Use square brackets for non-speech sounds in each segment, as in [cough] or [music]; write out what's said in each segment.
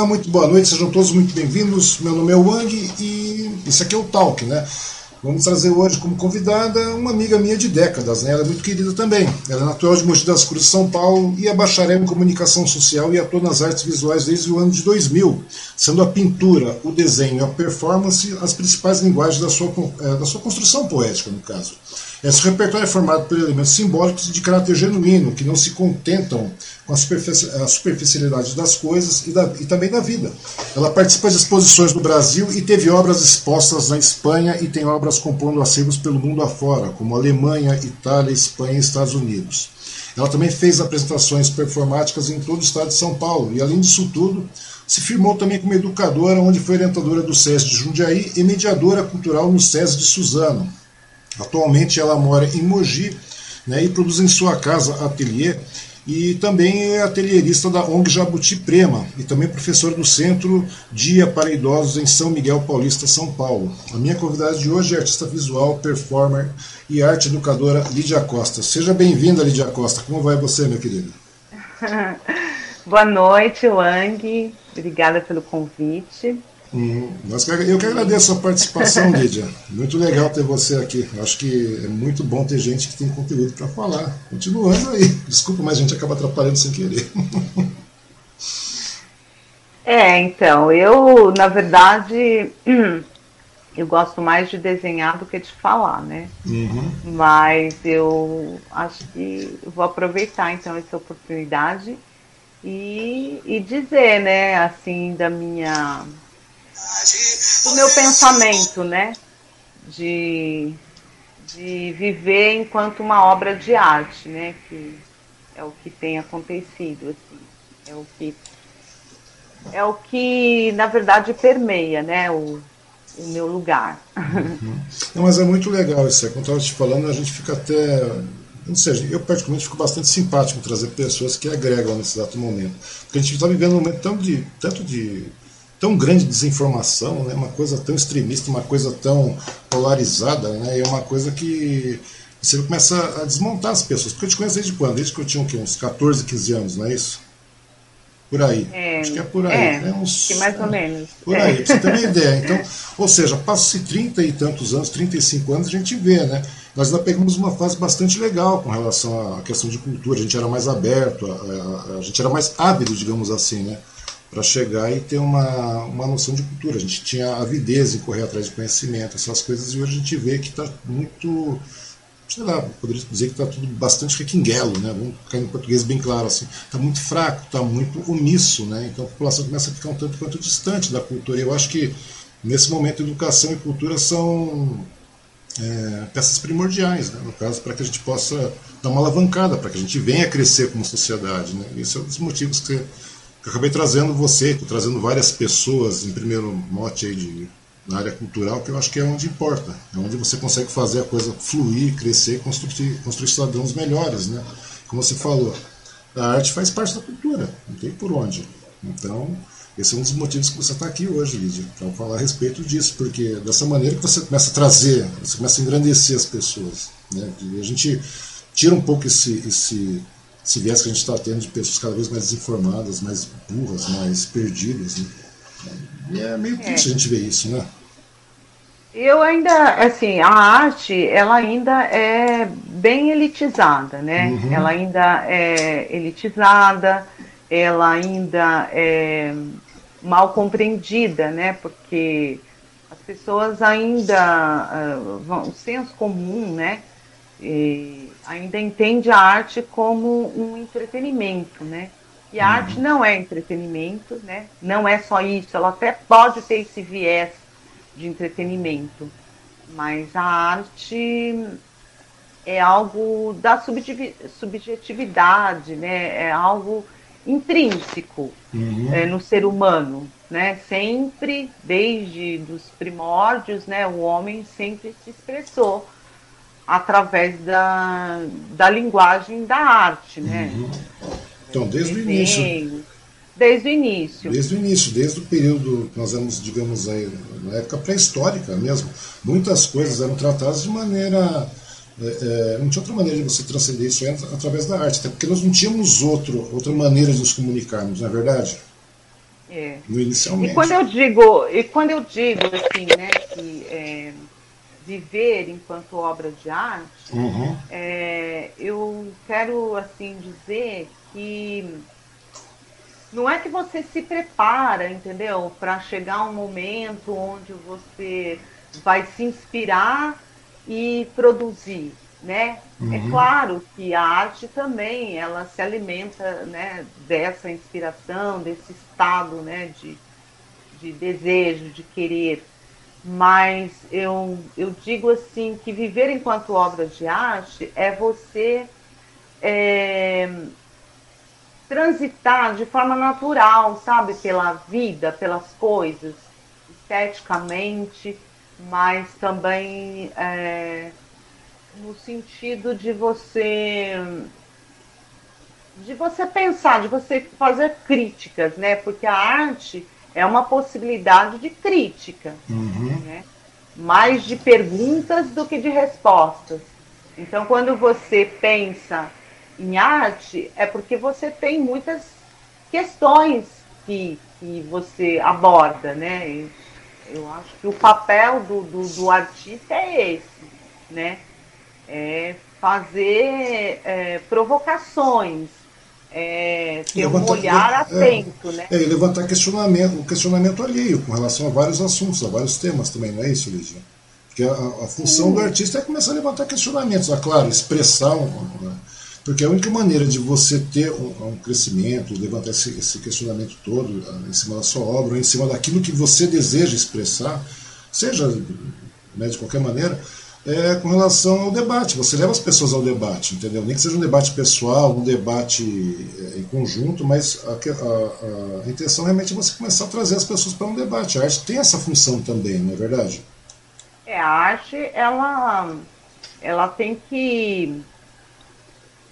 Olá, muito boa noite, sejam todos muito bem-vindos. Meu nome é Wang e esse aqui é o Talk, né? Vamos trazer hoje como convidada uma amiga minha de décadas, né? Ela é muito querida também. Ela é natural de Mogi das Cruzes, São Paulo, e é bacharel em comunicação social e atua nas artes visuais desde o ano de 2000, sendo a pintura, o desenho e a performance as principais linguagens da sua, eh, da sua construção poética, no caso. Esse repertório é formado por elementos simbólicos de caráter genuíno, que não se contentam com a, superficialidade das coisas e, da, e, também da vida. Ela participa de exposições no Brasil e teve obras expostas na Espanha e tem obras compondo acervos pelo mundo afora, como Alemanha, Itália, Espanha e Estados Unidos. Ela também fez apresentações performáticas em todo o estado de São Paulo e, além disso tudo, se firmou também como educadora, onde foi orientadora do SES de Jundiaí e mediadora cultural no SES de Suzano. Atualmente ela mora em Mogi né, e produz em sua casa ateliê e também é atelierista da ONG Jabuti Prema e também professora do Centro Dia para Idosos em São Miguel Paulista, São Paulo. A minha convidada de hoje é artista visual, performer e arte educadora Lídia Costa. Seja bem-vinda, Lídia Costa. Como vai você, minha querida? [laughs] Boa noite, Wang. Obrigada pelo convite. Hum, eu que agradeço a participação, [laughs] Lídia. Muito legal ter você aqui. Acho que é muito bom ter gente que tem conteúdo para falar. Continuando aí. Desculpa, mas a gente acaba atrapalhando sem querer. [laughs] É, então, eu, na verdade, [clears throat] eu gosto mais de desenhar do que de falar, né? Uhum. Mas eu acho que vou aproveitar, então, essa oportunidade e, e dizer, né, assim, da minha do meu pensamento, né? De, de viver enquanto uma obra de arte, né? Que é o que tem acontecido, assim. É o que é o que na verdade permeia, né? O, o meu lugar. Uhum. Não, mas é muito legal isso. Eu estava te falando, a gente fica até não sei, eu particularmente fico bastante simpático em trazer pessoas que agregam nesse exato momento. Porque a gente está vivendo um momento tão de, tanto de tão grande desinformação, né? uma coisa tão extremista, uma coisa tão polarizada, né? é uma coisa que você começa a desmontar as pessoas. Porque eu te conheço desde quando? Desde que eu tinha uns 14, 15 anos, não é isso? Por aí. É, Acho que é por aí. É, né? uns, que mais ou menos. [laughs] Por aí, pra você ter uma ideia. Então, ou seja, passa-se 30 e tantos anos, 35 anos, a gente vê, né? Nós ainda pegamos uma fase bastante legal com relação à questão de cultura. A gente era mais aberto, a, a, a gente era mais ávido, digamos assim, né? Para chegar e ter uma, uma noção de cultura. A gente tinha avidez em correr atrás de conhecimento, essas coisas, e hoje a gente vê que está muito, sei lá, poderia dizer que está tudo bastante requinguelo, né? vamos ficar em português bem claro assim, está muito fraco, está muito omisso, né? então a população começa a ficar um tanto quanto distante da cultura. E eu acho que nesse momento educação e cultura são é, peças primordiais, né? no caso, para que a gente possa dar uma alavancada, para que a gente venha a crescer como sociedade. Né? Esse é um dos motivos que eu acabei trazendo você, trazendo várias pessoas em primeiro mote aí de, na área cultural, que eu acho que é onde importa. É onde você consegue fazer a coisa fluir, crescer construir, construir cidadãos melhores. Né? Como você falou, a arte faz parte da cultura, não tem por onde. Então, esse é um dos motivos que você está aqui hoje, Lídia, para falar a respeito disso, porque dessa maneira que você começa a trazer, você começa a engrandecer as pessoas. Né? E a gente tira um pouco esse, esse esse viés que a gente está tendo de pessoas cada vez mais desinformadas, mais burras, mais perdidas. Né? E é meio triste é. a gente ver isso, né? Eu ainda, assim, a arte, ela ainda é bem elitizada, né? Uhum. Ela ainda é elitizada, ela ainda é mal compreendida, né? Porque as pessoas ainda, uh, vão, o senso comum, né? E, ainda entende a arte como um entretenimento, né? E a uhum. arte não é entretenimento, né? Não é só isso, ela até pode ter esse viés de entretenimento, mas a arte é algo da subjetividade, né? É algo intrínseco uhum. é, no ser humano, né? Sempre, desde os primórdios, né? O homem sempre se expressou através da, da linguagem da arte, né? Uhum. Então, desde o início. Desde o início. Desde o início, desde o período que nós vamos, digamos aí, na época pré-histórica mesmo, muitas coisas eram tratadas de maneira. É, é não tinha outra maneira de você transcender isso através da arte, até porque nós não tínhamos outro, outra maneira de nos comunicarmos, não é verdade? É. No inicialmente. E quando eu digo, e quando eu digo assim, né, que é, viver enquanto obra de arte, uhum. é, eu quero assim dizer que não é que você se prepara, entendeu, para chegar um momento onde você vai se inspirar e produzir, né? É uhum. É claro que a arte também ela se alimenta, né, dessa inspiração, desse estado, né, de, de desejo, de querer. Mas eu, eu digo assim que viver enquanto obra de arte é você é, transitar de forma natural, sabe, pela vida, pelas coisas, esteticamente, mas também é, no sentido de você de você pensar, de você fazer críticas, né? Porque a arte é uma possibilidade de crítica, uhum. né? mais de perguntas do que de respostas. Então, quando você pensa em arte, é porque você tem muitas questões que, que você aborda, né? E eu acho que o papel do, do, do artista é esse, né? É fazer é, provocações, é, ter levantar, um olhar é, atento, né? É, e levantar questionamento, o questionamento alheio com relação a vários assuntos, a vários temas também, não é isso, Lígia? Porque a, a função Sim. do artista é começar a levantar questionamentos, é claro, expressar um, né? Porque a única maneira de você ter um, um crescimento, levantar esse, esse, questionamento todo ah, em cima da sua obra, em cima daquilo que você deseja expressar, seja né, de qualquer maneira, é com relação ao debate. Você leva as pessoas ao debate, entendeu? Nem que seja um debate pessoal, um debate é, em conjunto, mas a, a, a intenção realmente é você começar a trazer as pessoas para um debate. A arte tem essa função também, não é verdade? É, a arte, ela, ela tem que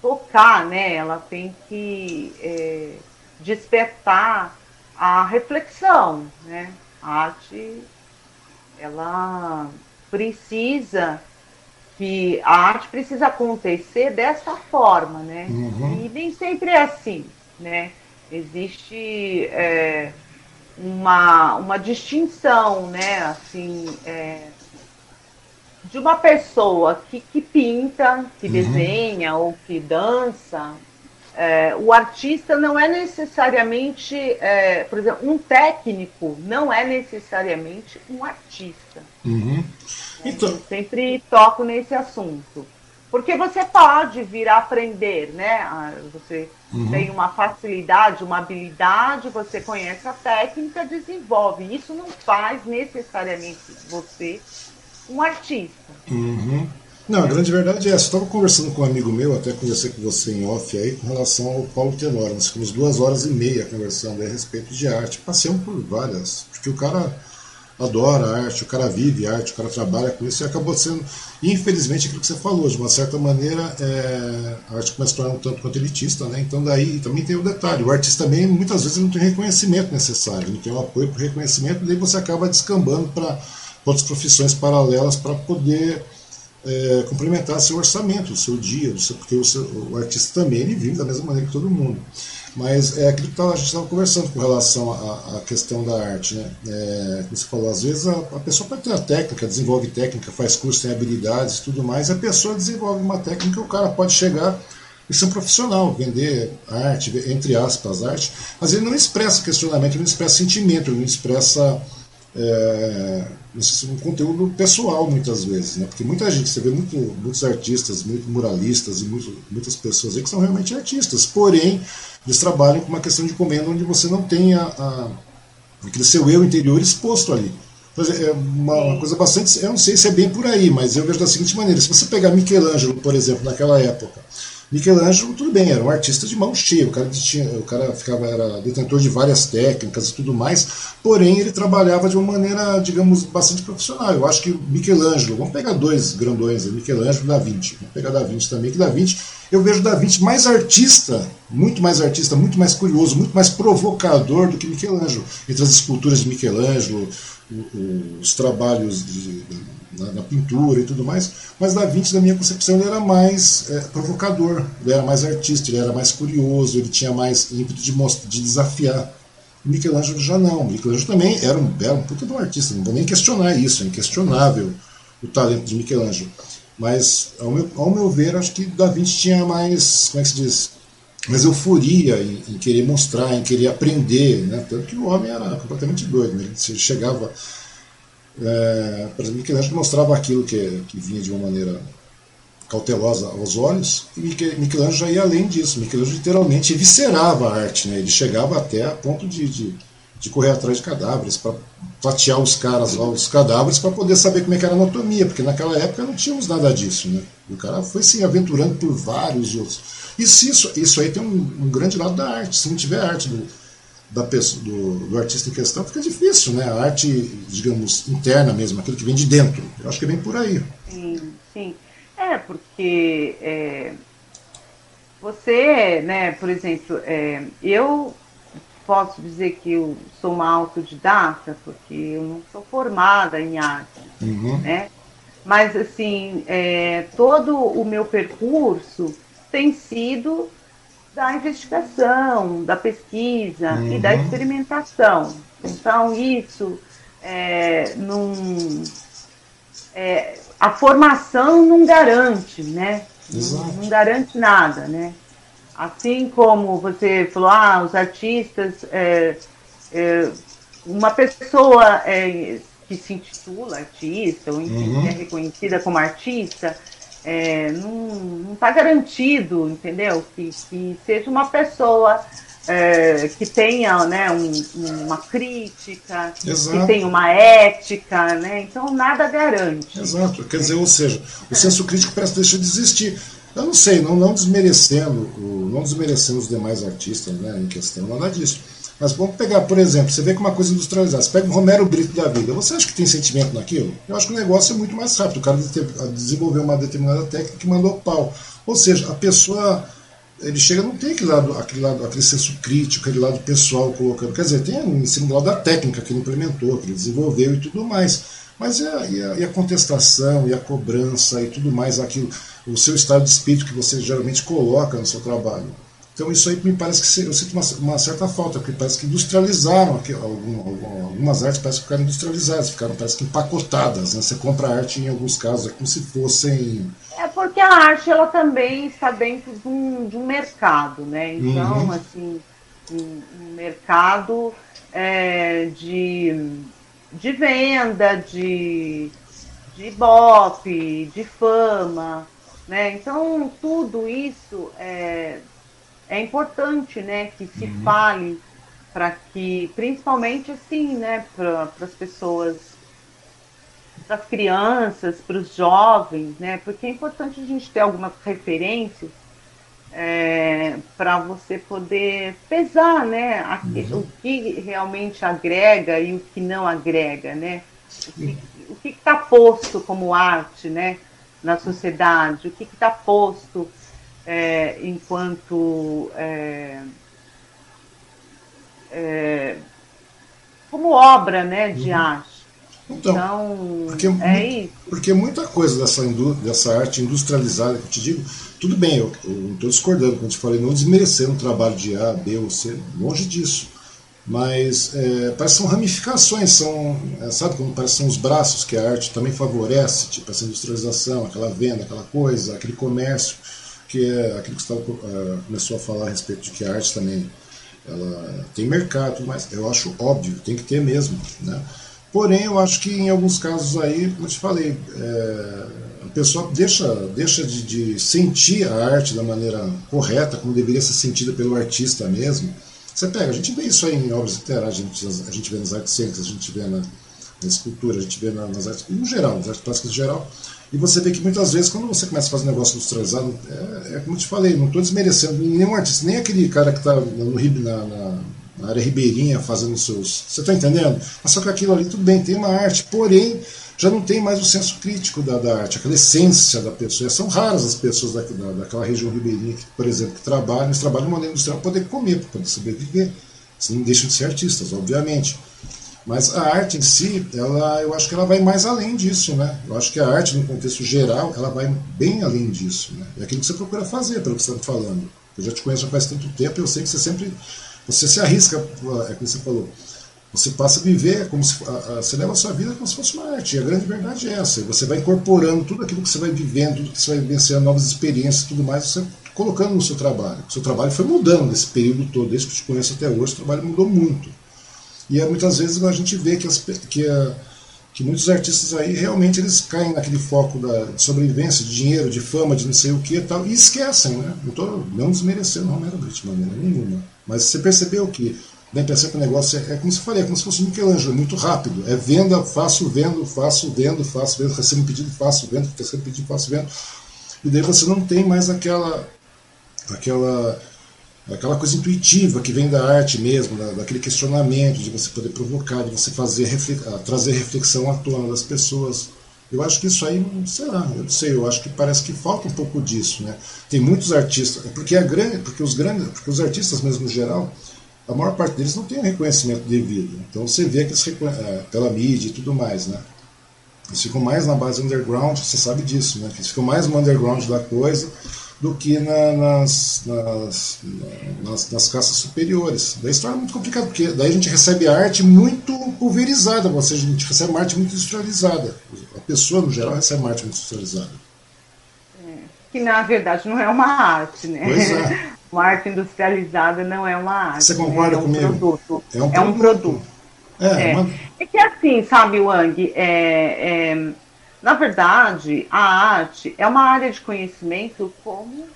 tocar, né? Ela tem que é, despertar a reflexão, né? A arte, ela precisa que a arte precisa acontecer dessa forma, né? Uhum. E nem sempre é assim, né? Existe é, uma, uma distinção, né? Assim, é, de uma pessoa que, que pinta, que uhum. desenha ou que dança, é, o artista não é necessariamente, é, por exemplo, um técnico não é necessariamente um artista. Uhum. Então... Eu sempre toco nesse assunto. Porque você pode vir a aprender, né? Você uhum. tem uma facilidade, uma habilidade, você conhece a técnica, desenvolve. Isso não faz necessariamente você um artista. Uhum. Não, a grande verdade é essa. Estava conversando com um amigo meu, até conversei com você em off aí, com relação ao Paulo Tenor. Nós ficamos duas horas e meia conversando a respeito de arte. Passamos por várias, porque o cara adora arte, o cara vive arte, o cara trabalha com isso e acabou sendo, infelizmente, aquilo que você falou, de uma certa maneira, é, a arte começa a tornar um tanto quanto elitista, né? Então daí também tem o detalhe, o artista também muitas vezes não tem reconhecimento necessário, não tem o apoio para reconhecimento, daí você acaba descambando para outras profissões paralelas para poder é, complementar seu orçamento, o seu dia, seu, porque o, seu, o, artista também ele vive da mesma maneira que todo mundo. Mas é aquilo que a gente estava conversando com relação à, questão da arte. Né? É, como você falou, às vezes a, a, pessoa pode ter a técnica, desenvolve técnica, faz curso, tem habilidades e tudo mais, a pessoa desenvolve uma técnica o cara pode chegar e ser um profissional, vender arte, entre aspas, arte, mas ele não expressa questionamento, ele não expressa sentimento, ele não expressa é, um conteúdo pessoal muitas vezes, né? Porque muita gente, você vê muito, muitos artistas, muitos muralistas e muito, muitas pessoas aí que são realmente artistas, porém eles trabalham com uma questão de comenda onde você não tem a, a aquele seu eu interior exposto ali. É uma, uma, coisa bastante. Eu não sei se é bem por aí, mas eu vejo da seguinte maneira: se você pegar Michelangelo, por exemplo, naquela época, Michelangelo, tudo bem, era um artista de mão cheia, o cara, tinha, o cara ficava, era detentor de várias técnicas e tudo mais, porém ele trabalhava de uma maneira, digamos, bastante profissional. Eu acho que Michelangelo, vamos pegar dois grandões, Michelangelo e Da Vinci, vamos pegar Da Vinci também, que Da Vinci, eu vejo Da Vinci mais artista, muito mais artista, muito mais curioso, muito mais provocador do que Michelangelo. Entre as esculturas de Michelangelo, os trabalhos de, na, na, pintura e tudo mais, mas Da Vinci, na minha concepção, ele era mais é, provocador, ele era mais artista, ele era mais curioso, ele tinha mais ímpeto de, mostrar, de desafiar Michelangelo já não. Michelangelo também era um, era um puta de um artista, não vou nem questionar isso, é inquestionável o talento de Michelangelo. Mas, ao meu, ao meu ver, acho que Da Vinci tinha mais, como é que se diz, mais euforia em, em querer mostrar, em querer aprender, né? tanto que o homem era completamente doido, né? ele chegava, é, Michelangelo mostrava aquilo que, que vinha de uma maneira cautelosa aos olhos, e Michelangelo já ia além disso. Michelangelo literalmente viscerava a arte, né? ele chegava até a ponto de, de, de correr atrás de cadáveres, para fatiar os caras lá, os cadáveres, para poder saber como é que era a anatomia, porque naquela época não tínhamos nada disso. Né? E o cara foi se aventurando por vários outros. E se isso, isso aí tem um, um grande lado da arte. Se não tiver arte do, da pessoa, do, do, artista em questão, fica difícil, né? A arte, digamos, interna mesmo, aquilo que vem de dentro. Eu acho que vem por aí. Sim, sim. É, porque é, você, né, por exemplo, é, eu posso dizer que eu sou uma autodidata, porque eu não sou formada em arte, uhum. né? Mas, assim, é, todo o meu percurso tem sido da investigação, da pesquisa uhum. e da experimentação. Então, isso é, num, é, a formação não garante, né? Não, não, garante nada, né? Assim como você falou, ah, os artistas, é, é, uma pessoa é, que se intitula artista, ou enfim, uhum. é reconhecida como artista, é, não está garantido, entendeu? Que, que seja uma pessoa é, que tenha né, um, uma crítica, Exato. que tenha uma ética, né? Então nada garante. Exato, quer dizer, ou seja, o senso crítico parece deixar de existir. Eu não sei, não, não desmerecendo, não desmerecendo os demais artistas né, em questão, nada disso. Mas vamos pegar, por exemplo, você vê que uma coisa industrializada, você pega o Romero Brito da vida, você acha que tem sentimento naquilo? Eu acho que o negócio é muito mais rápido. O cara desenvolveu uma determinada técnica que mandou pau. Ou seja, a pessoa ele chega não tem aquele lado, aquele lado, aquele senso crítico, aquele lado pessoal colocando. Quer dizer, tem em cima do lado da técnica que ele implementou, que ele desenvolveu e tudo mais. Mas é, e a, e a, contestação, e a cobrança, e tudo mais, aquilo, o seu estado de espírito que você geralmente coloca no seu trabalho. Então isso aí me parece que eu sinto uma, uma certa falta, porque parece que industrializaram aqui, algum, algumas artes parece que ficaram industrializadas, ficaram parece que empacotadas. Né? Você compra arte em alguns casos é como se fossem é porque a arte ela também está dentro de um, de um mercado, né? Então, uhum. assim, um, um mercado é, de, de venda, de, de bope, de fama, né? Então, tudo isso é, é importante, né? Que se uhum. fale para que, principalmente assim, né? Para as pessoas para as crianças, para os jovens, né? Porque é importante a gente ter algumas referências é, para você poder pesar, né? A, uhum. O que realmente agrega e o que não agrega, né? O que está posto como arte, né? Na sociedade, o que está posto é, enquanto é, é, como obra, né? De uhum. arte. Então, então porque, é isso. porque muita coisa dessa, dessa arte industrializada que eu te digo, tudo bem, eu, eu não estou discordando, como eu te falei, não desmerecendo o trabalho de A, B ou C, longe disso. Mas é, parece são ramificações, são, é, sabe como parece que são os braços que a arte também favorece, tipo essa industrialização, aquela venda, aquela coisa, aquele comércio, que é aquilo que você tava, uh, começou a falar a respeito de que a arte também ela tem mercado, mas eu acho óbvio, tem que ter mesmo, né? Porém, eu acho que em alguns casos aí, como eu te falei, é, a pessoa deixa, deixa de, de, sentir a arte da maneira correta, como deveria ser sentida pelo artista mesmo. Você pega, a gente vê isso aí em obras literárias, a gente, a gente vê nas artes cênicas, a gente vê na, na escultura, a gente vê na, nas artes, no geral, nas artes plásticas em geral. E você vê que muitas vezes, quando você começa a fazer um negócio industrializado, é, é como eu te falei, não estou desmerecendo nenhum artista, nem aquele cara que está na, na na área ribeirinha fazendo seus. Você está entendendo? Mas só que aquilo ali tudo bem, tem uma arte, porém já não tem mais o senso crítico da, da arte, aquela essência da pessoa. São raras as pessoas da, da, daquela região ribeirinha, que, por exemplo, que trabalham, eles trabalham de maneira industrial para poder comer, para poder sobreviver. Não deixam de ser artistas, obviamente. Mas a arte em si, ela, eu acho que ela vai mais além disso, né? Eu acho que a arte, no contexto geral, ela vai bem além disso, né? É aquilo que você procura fazer, pelo que você está falando. Eu já te conheço há faz tanto tempo, eu sei que você sempre você se arrisca, é como você falou, você passa a viver como se você leva a sua vida como se fosse uma arte. E a grande verdade é essa. Você vai incorporando tudo aquilo que você vai vivendo, tudo que você vai vivenciando, novas experiências, tudo mais, você colocando no seu trabalho. O seu trabalho foi mudando nesse período todo, desde que eu te conheço até hoje, o trabalho mudou muito. E é, muitas vezes a gente vê que, as, que, a, que muitos artistas aí realmente eles caem naquele foco da, sobrevivência, de dinheiro, de fama, de não sei o que e tal, e esquecem, né? Não estou não desmerecendo Romero Brito de maneira nenhuma. Mas você percebeu que dá a impressão que o negócio é, é como se falei, é como se fosse Michelangelo, é muito rápido. É venda, faço, vendo, faço, vendo, faço, vendo, recebo um pedido, faço, vendo, terceiro pedido, faço, vendo. E daí você não tem mais aquela aquela aquela coisa intuitiva que vem da arte mesmo, da, daquele questionamento, de você poder provocar, de você fazer trazer reflexão à tona das pessoas. Eu acho que isso aí, sei lá, eu não sei, eu acho que parece que falta um pouco disso, né? Tem muitos artistas, porque a grande, porque os grandes, porque os artistas mesmo no geral, a maior parte deles não tem o reconhecimento devido. Então você vê que eles é, pela mídia e tudo mais, né? Eles ficam mais na base underground, você sabe disso, né? Eles ficam mais no underground da coisa do que na, nas, nas, nas, nas caças superiores. Daí se torna muito complicado, porque daí a gente recebe arte muito pulverizada, ou seja, a gente recebe uma arte muito industrializada. A pessoa, no geral, recebe uma arte muito industrializada. É, que na verdade não é uma arte, né? Pois é. [laughs] uma arte industrializada não é uma arte. Você concorda né? é um comigo? Produto. É um é um produto. É, é. Uma... é que assim, sabe, Wang, é, é na verdade, a arte é uma área de conhecimento como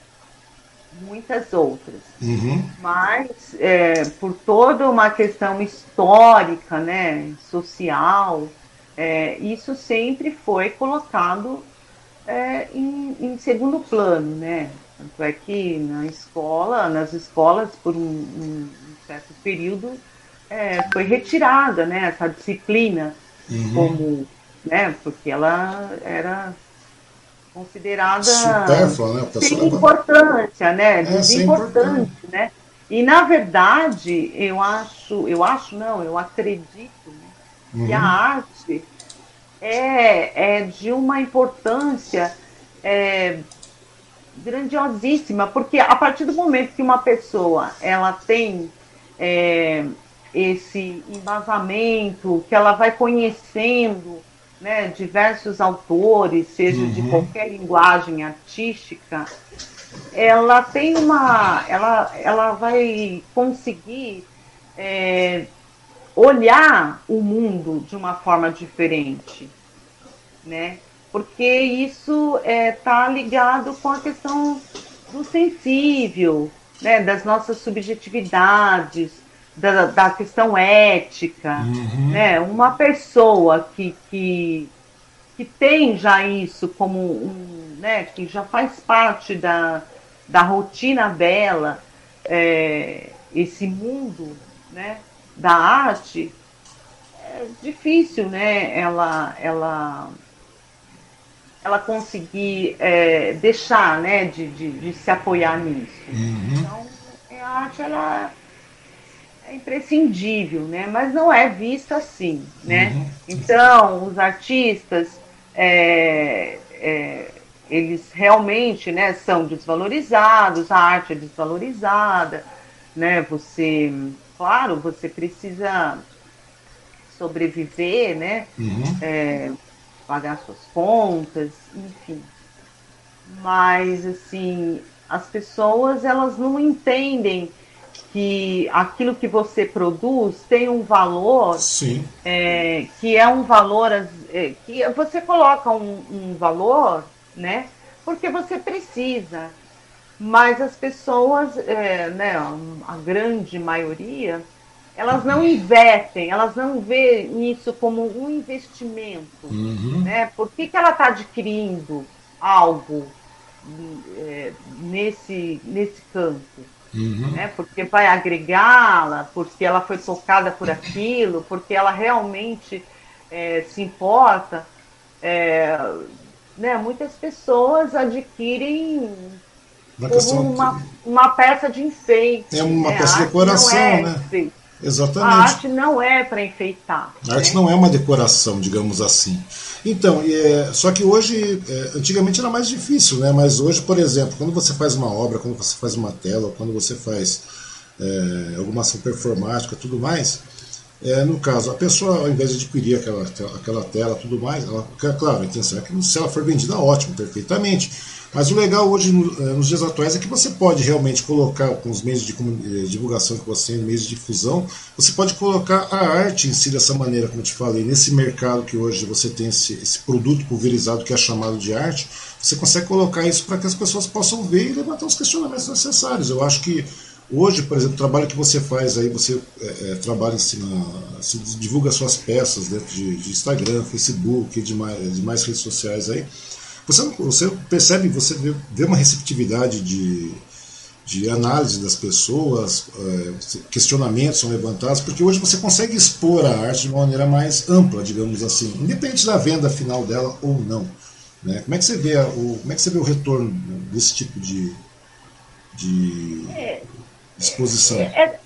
muitas outras, uhum. mas é, por toda uma questão histórica, né, social, é, isso sempre foi colocado é, em, em, segundo plano, né? Tanto é que na escola, nas escolas, por um, um certo período, é, foi retirada, né, essa disciplina uhum. como né? Porque ela era considerada supérflua, né? sem importância, né? É, Desimportante, né? E na verdade, eu acho, eu acho não, eu acredito né, uhum. que a arte é, é de uma importância é, grandiosíssima, porque a partir do momento que uma pessoa ela tem é, esse embasamento, que ela vai conhecendo né, diversos autores, seja uhum. de qualquer linguagem artística, ela tem uma, ela, ela vai conseguir é, olhar o mundo de uma forma diferente, né? Porque isso está é, tá ligado com a questão do sensível, né? Das nossas subjetividades, da, da questão ética, uhum. né? Uma pessoa que, que, que tem já isso como um, né? Que já faz parte da, da rotina dela, é, esse mundo, né? Da arte, é difícil, né? Ela, ela, ela conseguir é, deixar, né? De, de, de, se apoiar nisso. Uhum. Então, a arte, ela é imprescindível, né? Mas não é vista assim, né? Uhum. Então, os artistas, é, é, eles realmente, né, são desvalorizados, a arte é desvalorizada, né? Você, claro, você precisa sobreviver, né? Uhum. É, pagar suas contas, enfim. Mas, assim, as pessoas, elas não entendem que aquilo que você produz tem um valor é, que é um valor é, que você coloca um, um, valor né? Porque você precisa. Mas as pessoas é, né a grande maioria elas não investem elas não veem isso como um investimento uhum. né? Por que, que ela está adquirindo algo é, nesse nesse campo Uhum. Né? Porque vai agregá-la, porque ela foi tocada por aquilo, porque ela realmente é, se importa. É, né? Muitas pessoas adquirem como uma, uma peça de enfeite. É uma né? peça de decoração, é né? Exatamente. A arte não é para enfeitar. A arte né? não é uma decoração, digamos assim. Então, é, só que hoje, é, antigamente era mais difícil, né? Mas hoje, por exemplo, quando você faz uma obra, quando você faz uma tela, quando você faz é, alguma ação performática tudo mais, é, no caso, a pessoa, ao invés de adquirir aquela, aquela tela tudo mais, ela, claro, a intenção é que se ela for vendida, ótimo, perfeitamente. Mas o legal hoje, é, nos dias atuais, é que você pode realmente colocar, com os meios de eh, divulgação que você tem, meios de difusão, você pode colocar a arte em si dessa maneira, como eu te falei, nesse mercado que hoje você tem esse, esse produto pulverizado que é chamado de arte, você consegue colocar isso para que as pessoas possam ver e levantar os questionamentos necessários. Eu acho que Hoje, por exemplo, o trabalho que você faz aí, você é, trabalha, ensina, se divulga suas peças dentro de, de Instagram, Facebook, de mais, de mais redes sociais aí. Você, você percebe, você vê, vê uma receptividade de, de análise das pessoas, é, questionamentos são levantados, porque hoje você consegue expor a arte de uma maneira mais ampla, digamos assim, independente da venda final dela ou não. Né? Como é que você vê o, como é que você vê o retorno desse tipo de, de é, exposição? É, é,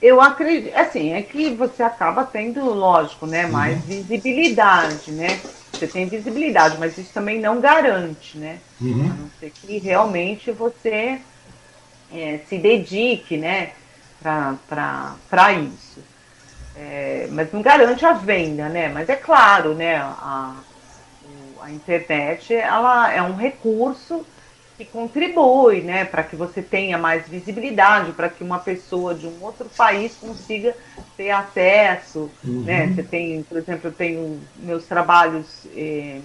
eu acredito, assim, é que você acaba tendo, lógico, né, mais uhum. visibilidade, né? Você tem visibilidade, mas isso também não garante, né? Uhum. A não ser que realmente você é, se dedique, né, para isso. É, mas não garante a venda, né? Mas é claro, né? A, a internet ela é um recurso que contribui, né, para que você tenha mais visibilidade, para que uma pessoa de um outro país consiga ter acesso, uhum. né? Você tem, por exemplo, eu tenho meus trabalhos eh,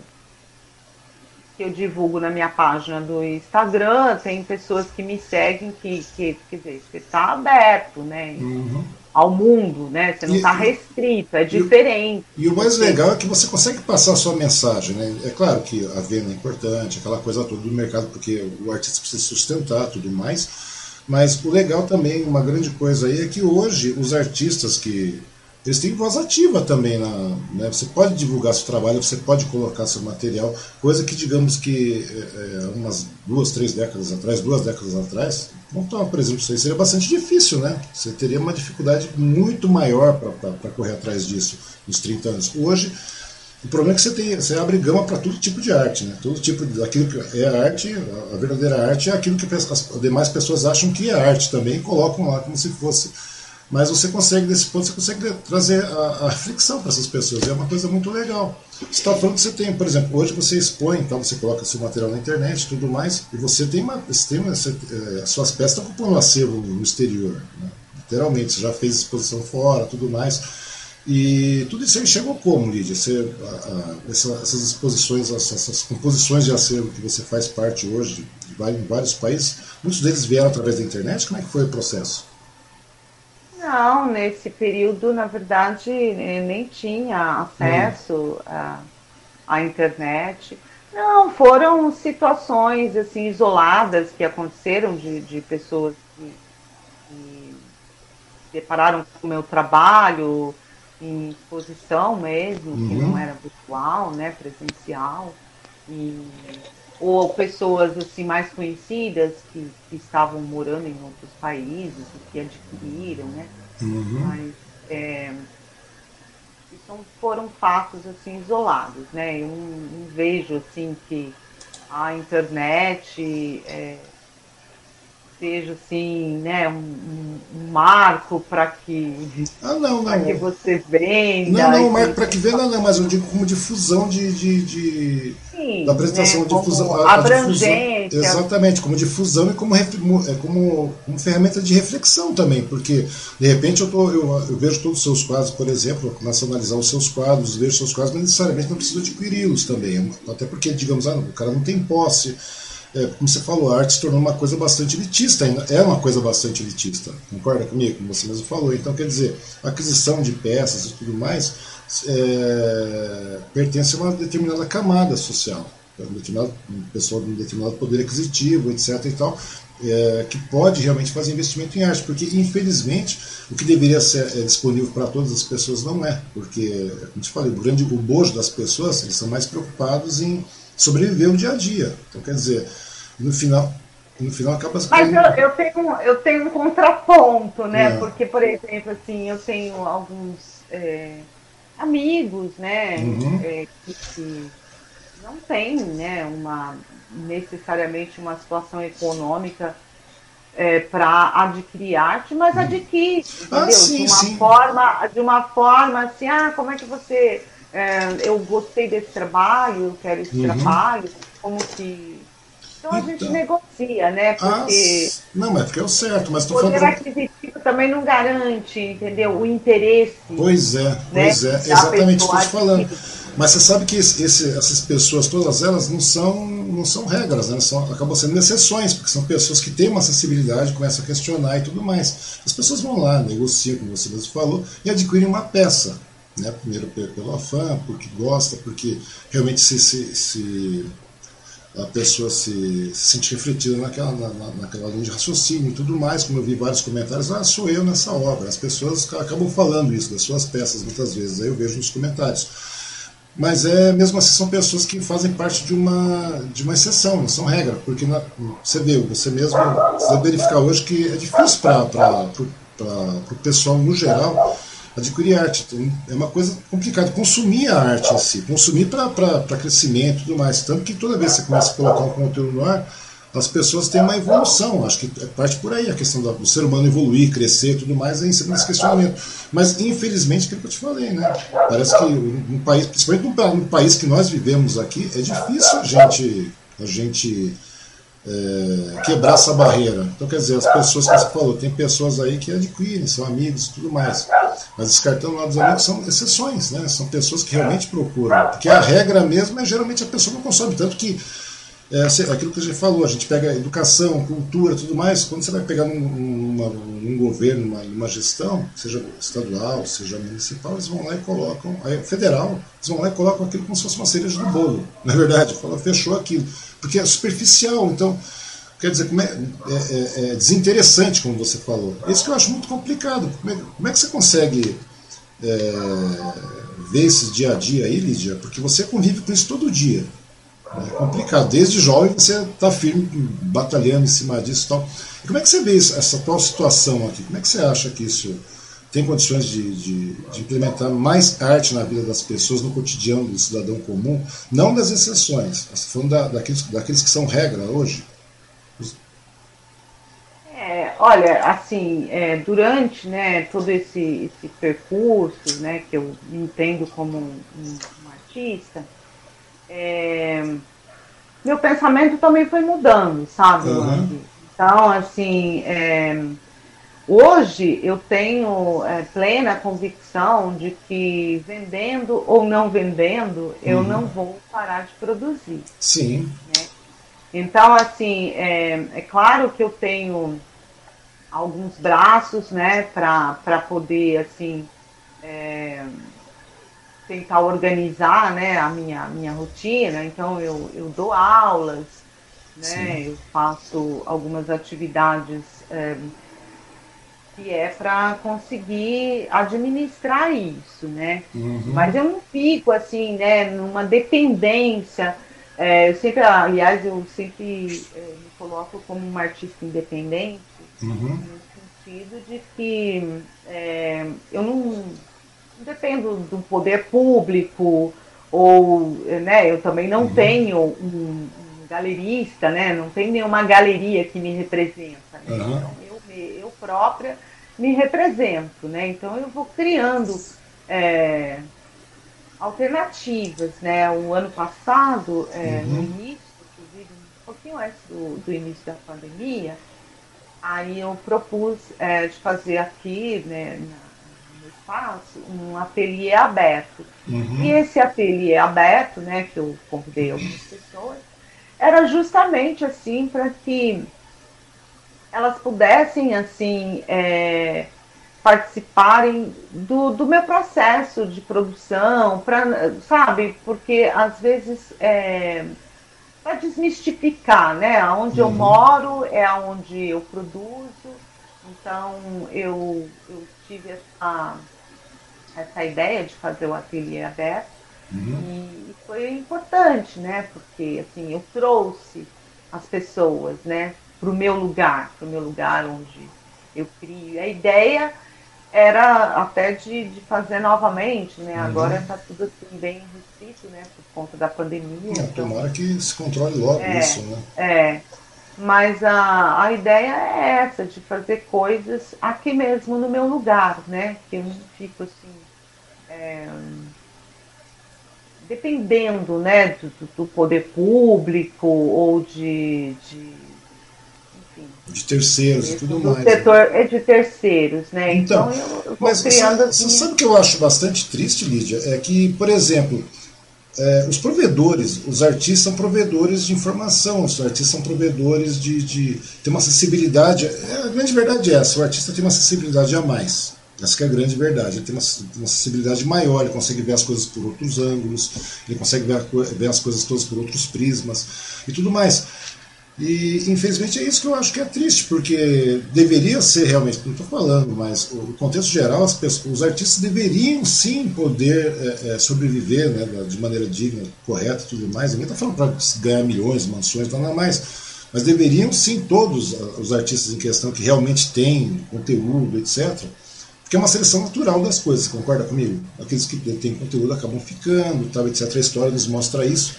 que eu divulgo na minha página do Instagram, tem pessoas que me seguem que, que quer dizer, você está aberto, né? Uhum ao mundo, né? Você não está restrito, é diferente. E, e o mais legal é que você consegue passar a sua mensagem, né? É claro que a venda é importante, aquela coisa toda do mercado, porque o artista precisa sustentar tudo mais. Mas o legal também, uma grande coisa aí, é que hoje os artistas que eles têm voz ativa também. Na, né? Você pode divulgar seu trabalho, você pode colocar seu material, coisa que, digamos que é, é umas duas, três décadas atrás, duas décadas atrás, montar, exemplo, isso aí seria bastante difícil, né? Você teria uma dificuldade muito maior para correr atrás disso nos 30 anos. Hoje, o problema é que você, tem, você abre gama para todo tipo de arte, né? Todo tipo de, aquilo que é arte, a verdadeira arte é aquilo que as demais pessoas acham que é arte também e colocam lá como se fosse mas você consegue, nesse ponto, você consegue trazer a, a reflexão para essas pessoas. É uma coisa muito legal. Você está falando que você tem, por exemplo, hoje você expõe, então você coloca seu material na internet tudo mais, e você tem, uma, você tem uma, você, é, suas peças estão ocupando um acervo no exterior. Né? Literalmente, você já fez exposição fora, tudo mais. E tudo isso aí chegou como, Lídia? Você, a, a, essas exposições, essas composições de acervo que você faz parte hoje de, de, vários países, muitos deles vieram através da internet? Como é que foi o processo? Não, nesse período, na verdade, nem tinha acesso à, à internet. Não, foram situações assim isoladas que aconteceram de, de pessoas que, que depararam com o meu trabalho em exposição mesmo, uhum. que não era virtual, né, presencial, e, ou pessoas assim mais conhecidas que, que estavam morando em outros países e que adquiriram, né? Uhum. Mas é, foram fatos assim isolados, né? Eu não, não vejo assim que a internet é, seja assim, né, um, um marco para que, ah, não, não. que você venda. Não, não, marco para que venda não, mas eu digo como difusão de, de, de Sim, da apresentação, né, difusão, a, abrangência. Difusão, exatamente, como difusão e como, é, como, como ferramenta de reflexão também, porque de repente eu, tô, eu, eu vejo todos os seus quadros, por exemplo, eu começo a analisar os seus quadros, vejo os seus quadros, mas necessariamente não preciso adquiri-los também, até porque, digamos, ah, o cara não tem posse, é, como você falou, a arte se tornou uma coisa bastante elitista, ainda é uma coisa bastante elitista, concorda comigo? Como você mesmo falou. Então, quer dizer, a aquisição de peças e tudo mais é, pertence a uma determinada camada social, um determinado, pessoa de um determinado poder aquisitivo, etc. e tal, é, que pode realmente fazer investimento em arte, porque infelizmente o que deveria ser é, disponível para todas as pessoas não é, porque, como te falei, o grande o bojo das pessoas eles são mais preocupados em sobreviver o dia a dia. Então, quer dizer, no final, no final acaba Mas eu, eu, tenho, eu tenho um contraponto, né? É. Porque, por exemplo, assim, eu tenho alguns é, amigos, né? Uhum. É, que, que, não têm, né, uma necessariamente uma situação econômica é, para adquirir arte, mas uhum. adquire, ah, sim, de uma sim. forma, de uma forma assim, ah, como é que você, é, eu gostei desse trabalho, eu quero esse uhum. trabalho, como que então, a gente então. negocia, né? Ah, porque. Ah, não, mas é o certo, mas o poder falando... aquisitivo também não garante, entendeu? O interesse. Pois é, né? pois é, exatamente o que eu estou te falando. Mas você sabe que esse, essas pessoas, todas elas, não são, não são regras, né? são, acabam sendo exceções, porque são pessoas que têm uma acessibilidade, começam a questionar e tudo mais. As pessoas vão lá, negociam, como você mesmo falou, e adquirem uma peça. Né? Primeiro pelo afã, porque gosta, porque realmente se, se, se a pessoa se, se sentir refletida naquela, na, naquela linha de raciocínio e tudo mais, como eu vi vários comentários, ah, sou eu nessa obra. As pessoas acabam falando isso das suas peças muitas vezes, aí eu vejo nos comentários. Mas é mesmo assim são pessoas que fazem parte de uma, de uma exceção, não são regra, porque na, você vê, você mesmo deve verificar hoje que é difícil para o pessoal no geral adquirir arte. é uma coisa complicada. Consumir a arte em si, consumir para crescimento e tudo mais. Tanto que toda vez que você começa a colocar um conteúdo no ar, as pessoas têm uma evolução. Acho que é parte por aí a questão do ser humano evoluir, crescer tudo mais, é em cima desse questionamento. Mas, infelizmente, aquilo que eu te falei, né? Parece que um país, principalmente no país que nós vivemos aqui, é difícil a gente. A gente é, quebrar essa barreira. Então, quer dizer, as pessoas que você falou, tem pessoas aí que adquirem, são amigos e tudo mais. Mas descartando lá dos amigos são exceções, né? São pessoas que realmente procuram. Porque a regra mesmo é geralmente a pessoa não consome. Tanto que é, aquilo que a gente falou, a gente pega educação, cultura, tudo mais, quando você vai pegar num, numa, num governo, numa, numa, gestão, seja estadual, seja municipal, eles vão lá e colocam, aí, federal, eles vão lá e colocam aquilo como se fosse uma cereja do bolo, [laughs] na é verdade, fala, fechou aquilo, porque é superficial, então, quer dizer, como é, é, é, é desinteressante, como você falou. Isso que eu acho muito complicado, como é, como é que você consegue é, ver esse dia a dia aí, Lídia, porque você convive com isso todo dia, é complicado. Desde jovem você está firme, batalhando em cima disso e tal. E como é que você vê essa atual situação aqui? Como é que você acha que isso tem condições de, de, de, implementar mais arte na vida das pessoas, no cotidiano do cidadão comum? Não das exceções, falando da, daqueles, daqueles que são regra hoje. É, olha, assim, é, durante né, todo esse, esse percurso, né, que eu entendo como um, um artista, é, meu pensamento também foi mudando, sabe? Uhum. Então, assim, é, hoje eu tenho é, plena convicção de que vendendo ou não vendendo, eu uhum. não vou parar de produzir. Sim. Né? Então, assim, é, é claro que eu tenho alguns braços, né, para poder, assim, é, tentar organizar né, a minha, minha rotina, então eu, eu dou aulas, né, eu faço algumas atividades é, que é para conseguir administrar isso, né? Uhum. Mas eu não fico assim, né, numa dependência. É, eu sempre, aliás, eu sempre é, me coloco como uma artista independente, uhum. no sentido de que é, eu não dependo do poder público, ou né, eu também não uhum. tenho um, um, galerista, né, não tenho nenhuma galeria que me representa. Né? Uhum. Então, eu, eu própria me represento, né? Então eu vou criando é, alternativas, né? O ano passado, é, uhum. no início, inclusive um pouquinho antes do, do, início da pandemia, aí eu propus é, de fazer aqui, né, na, faço um ateliê aberto. Uhum. E esse ateliê aberto, né, que eu convidei algumas pessoas, era justamente assim para que elas pudessem assim é, participarem do, do meu processo de produção, para sabe, porque às vezes é, para desmistificar, né? Onde uhum. eu moro é onde eu produzo, então eu, eu tive essa essa ideia de fazer o ateliê aberto. Uhum. E foi importante, né? Porque assim, eu trouxe as pessoas, né, para o meu lugar, para o meu lugar onde eu crio. A ideia era até de, de fazer novamente, né? Uhum. Agora está tudo assim bem restrito, né? Por conta da pandemia. É, então... Tomara que se controle logo é, isso, né? É. Mas a, a ideia é essa, de fazer coisas aqui mesmo no meu lugar, né? Que eu não fico assim. É, dependendo né, do, do, poder público ou de, de de terceiros e tudo mais. setor é de terceiros, né? Então, então eu, eu mas criando você, assim... você sabe o que eu acho bastante triste, Lídia? É que, por exemplo, é, os provedores, os artistas são provedores de informação, os artistas são provedores de, de ter uma acessibilidade. É, a grande verdade é essa: o artista tem uma acessibilidade a mais. Essa é a grande verdade. Ele tem uma, uma acessibilidade maior, ele consegue ver as coisas por outros ângulos, ele consegue ver, ver as coisas todas por outros prismas e tudo mais. E infelizmente é isso que eu acho que é triste, porque deveria ser realmente, não estou falando, mas o contexto geral, as pessoas, os artistas deveriam sim poder é, é, sobreviver né, de maneira digna, correta e tudo mais. Ninguém está falando para ganhar milhões, mansões, nada mais. Mas deveriam sim todos os artistas em questão que realmente têm conteúdo, etc. Porque é uma seleção natural das coisas, concorda comigo? Aqueles que têm conteúdo acabam ficando, tal, etc. A história nos mostra isso.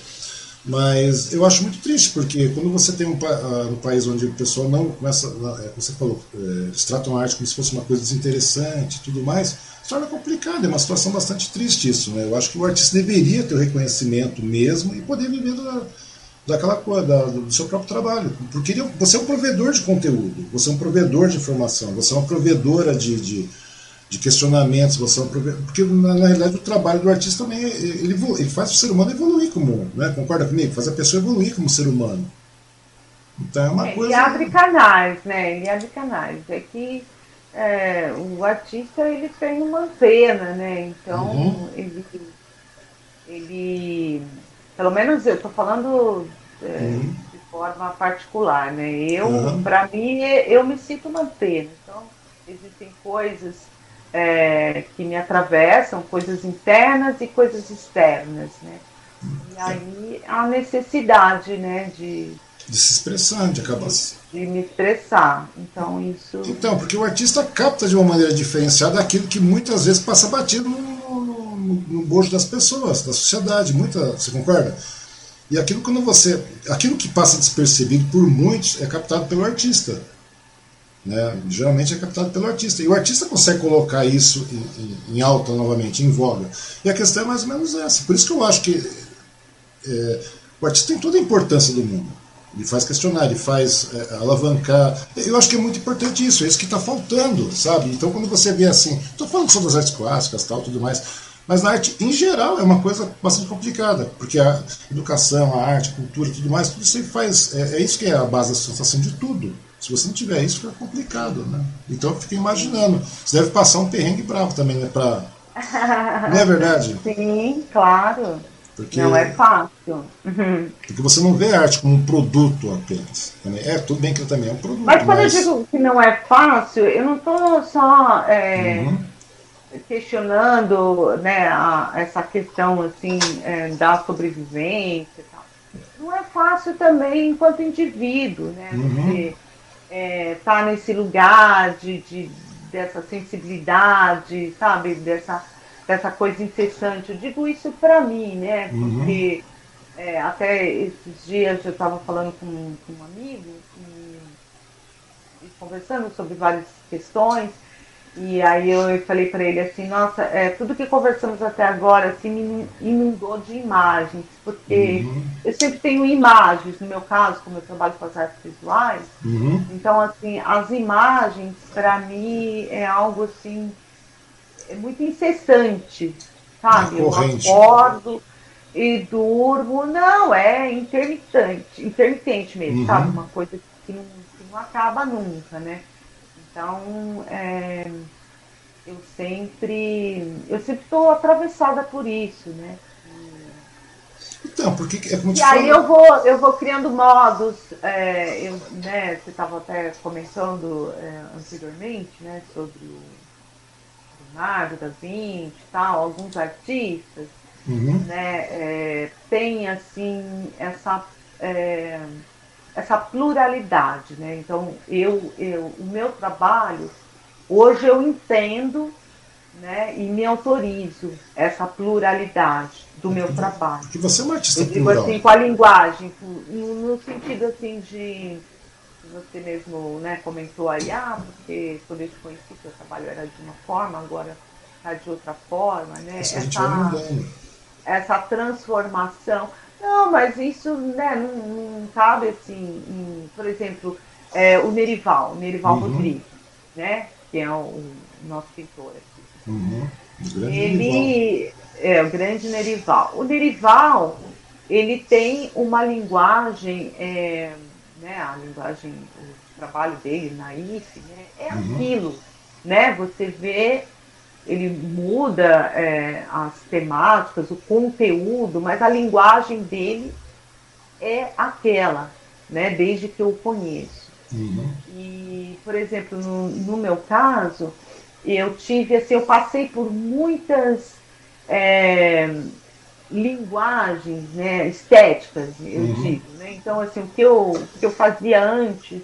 Mas eu acho muito triste, porque quando você tem um, uh, um país onde o pessoal não começa, é, como você falou, é, eles tratam a arte como se fosse uma coisa desinteressante e tudo mais, se torna complicado, é uma situação bastante triste isso. Né? Eu acho que o artista deveria ter o reconhecimento mesmo e poder viver da, daquela coisa, da, do seu próprio trabalho. Porque você é um provedor de conteúdo, você é um provedor de informação, você é uma provedora de, de de questionamentos, você porque na, na, realidade o trabalho do artista também ele, ele faz o ser humano evoluir como, né? Concorda comigo? Faz a pessoa evoluir como ser humano. Então é uma é, coisa. Ele abre canais, né? Ele abre canais. É que é, o artista ele tem uma pena, né? Então uhum. ele, ele, pelo menos eu estou falando é, uhum. de forma particular, né? Eu, uhum. para mim, eu me sinto uma pena. Então existem coisas é, que me atravessam, coisas internas e coisas externas, né? E aí a necessidade, né, de de se expressar, de acabar de me expressar. Então isso. Então, porque o artista capta de uma maneira diferenciada aquilo que muitas vezes passa batido no, no, no bojo das pessoas, da sociedade. Muita, você concorda? E aquilo quando você, aquilo que passa despercebido por muitos é captado pelo artista. Né? Geralmente é captado pelo artista. E o artista consegue colocar isso em, em, alta novamente, em voga. E a questão é mais ou menos essa. Por isso que eu acho que é, o artista tem toda a importância do mundo. Ele faz questionar, ele faz é, alavancar. Eu acho que é muito importante isso, é isso que está faltando, sabe? Então quando você vê assim, estou falando só das artes clássicas tal, tudo mais, mas na arte em geral é uma coisa bastante complicada, porque a educação, a arte, a cultura, tudo mais, tudo isso faz. É, é isso que é a base da sustentação de tudo. Se você não tiver isso, fica complicado, né? Então eu fiquei imaginando. Você deve passar um perrengue bravo também, né? Pra... [laughs] Não é verdade? Sim, claro. Porque, não é fácil. Uhum. Porque você não vê a arte como um produto apenas. É, tudo bem que também é um produto. Mas quando mas... eu digo que não é fácil, eu não estou só é, uhum. questionando né, a, essa questão assim, é, da sobrevivência e tal. Não é fácil também enquanto indivíduo, né? Uhum. Você, é, tá nesse lugar de, de, dessa sensibilidade, sabe, dessa, dessa coisa incessante. Eu digo isso para mim, né? Uhum. Porque uhum. é, até esses dias eu estava falando com, com, um amigo e, e conversando sobre várias questões. E aí eu falei para ele assim, nossa, é, tudo que conversamos até agora assim, me inundou de imagens, porque uhum. eu sempre tenho imagens, no meu caso, como eu trabalho com as artes visuais, uhum. então assim, as imagens para mim é algo assim, é muito incessante, sabe? Eu acordo e durmo, não, é intermitente, intermitente mesmo, uhum. sabe? Uma coisa que não, que não acaba nunca, né? Então, é, eu sempre eu sempre estou atravessada por isso, né? Então, porque é como E aí eu vou, eu vou criando modos, é, eu, né, você estava até comentando é, anteriormente, né, sobre o Leonardo da Vinci e tal, alguns artistas, uhum. né, é, tem assim essa é, essa pluralidade, né? Então, eu, eu, o meu trabalho, hoje eu entendo né, e me autorizo essa pluralidade do meu trabalho. Que você é uma artista eu digo assim, com a linguagem, no, no sentido assim de você mesmo né, comentou aí, ah, porque quando eu te conheci, seu trabalho era de uma forma, agora está de outra forma, né? Essa, essa, essa transformação. Não, mas isso né, não, não cabe assim, em, por exemplo, é, o Nerival, o Nerival uhum. Rodrigues, né? Que é o, o nosso pintor aqui. Uhum. Ele Nerival. é o grande Nerival. O Nerival, ele tem uma linguagem, é, né, a linguagem, o trabalho dele na IFE, né, é uhum. aquilo, né? Você vê, ele muda é, as temáticas, o conteúdo, mas a linguagem dele é aquela, né? Desde que eu o conheço. Uhum. E, por exemplo, no, no, meu caso, eu tive assim, eu passei por muitas é, linguagens né, estéticas, eu uhum. digo. Né? Então, assim, o que eu, o que eu fazia antes,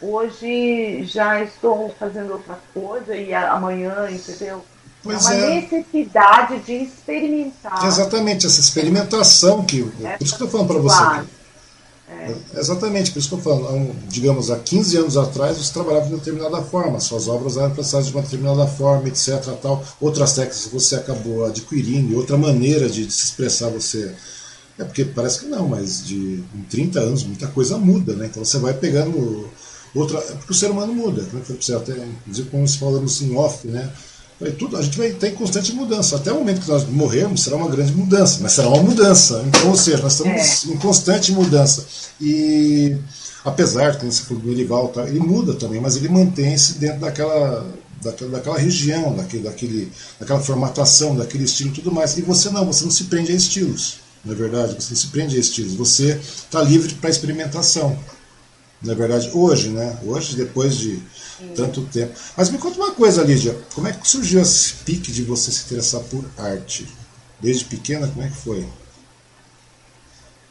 hoje já estou fazendo outra coisa e amanhã, entendeu? Pois é uma é. necessidade de experimentar. Exatamente, essa experimentação que. É, por isso que eu estou falando para você. É. Exatamente, por isso que eu falo, digamos, há 15 anos atrás você trabalhava de uma determinada forma, suas obras eram pensadas de uma determinada forma, etc. Tal. Outras técnicas você acabou adquirindo, outra maneira de, de, se expressar você. É porque parece que não, mas de em 30 anos muita coisa muda, né? Então você vai pegando outra. É porque o ser humano muda, né? Até, inclusive, como falamos em off, né? Tudo, a gente vai estar em constante mudança. Até o momento que nós morrermos será uma grande mudança, mas será uma mudança. Então, ou seja, nós estamos é. em constante mudança. E apesar que você falou do Merival, tá, ele muda também, mas ele mantém-se dentro daquela, daquela, daquela região, daquele, daquele, daquela formatação, daquele estilo e tudo mais. E você não, você não se prende a estilos. Não é verdade? Você não se prende a estilos. Você está livre para experimentação. Não é verdade? Hoje, né? Hoje, depois de tanto tempo. Mas me conta uma coisa, Lídia. Como é que surgiu esse pique de você se interessar por arte? Desde pequena, como é que foi?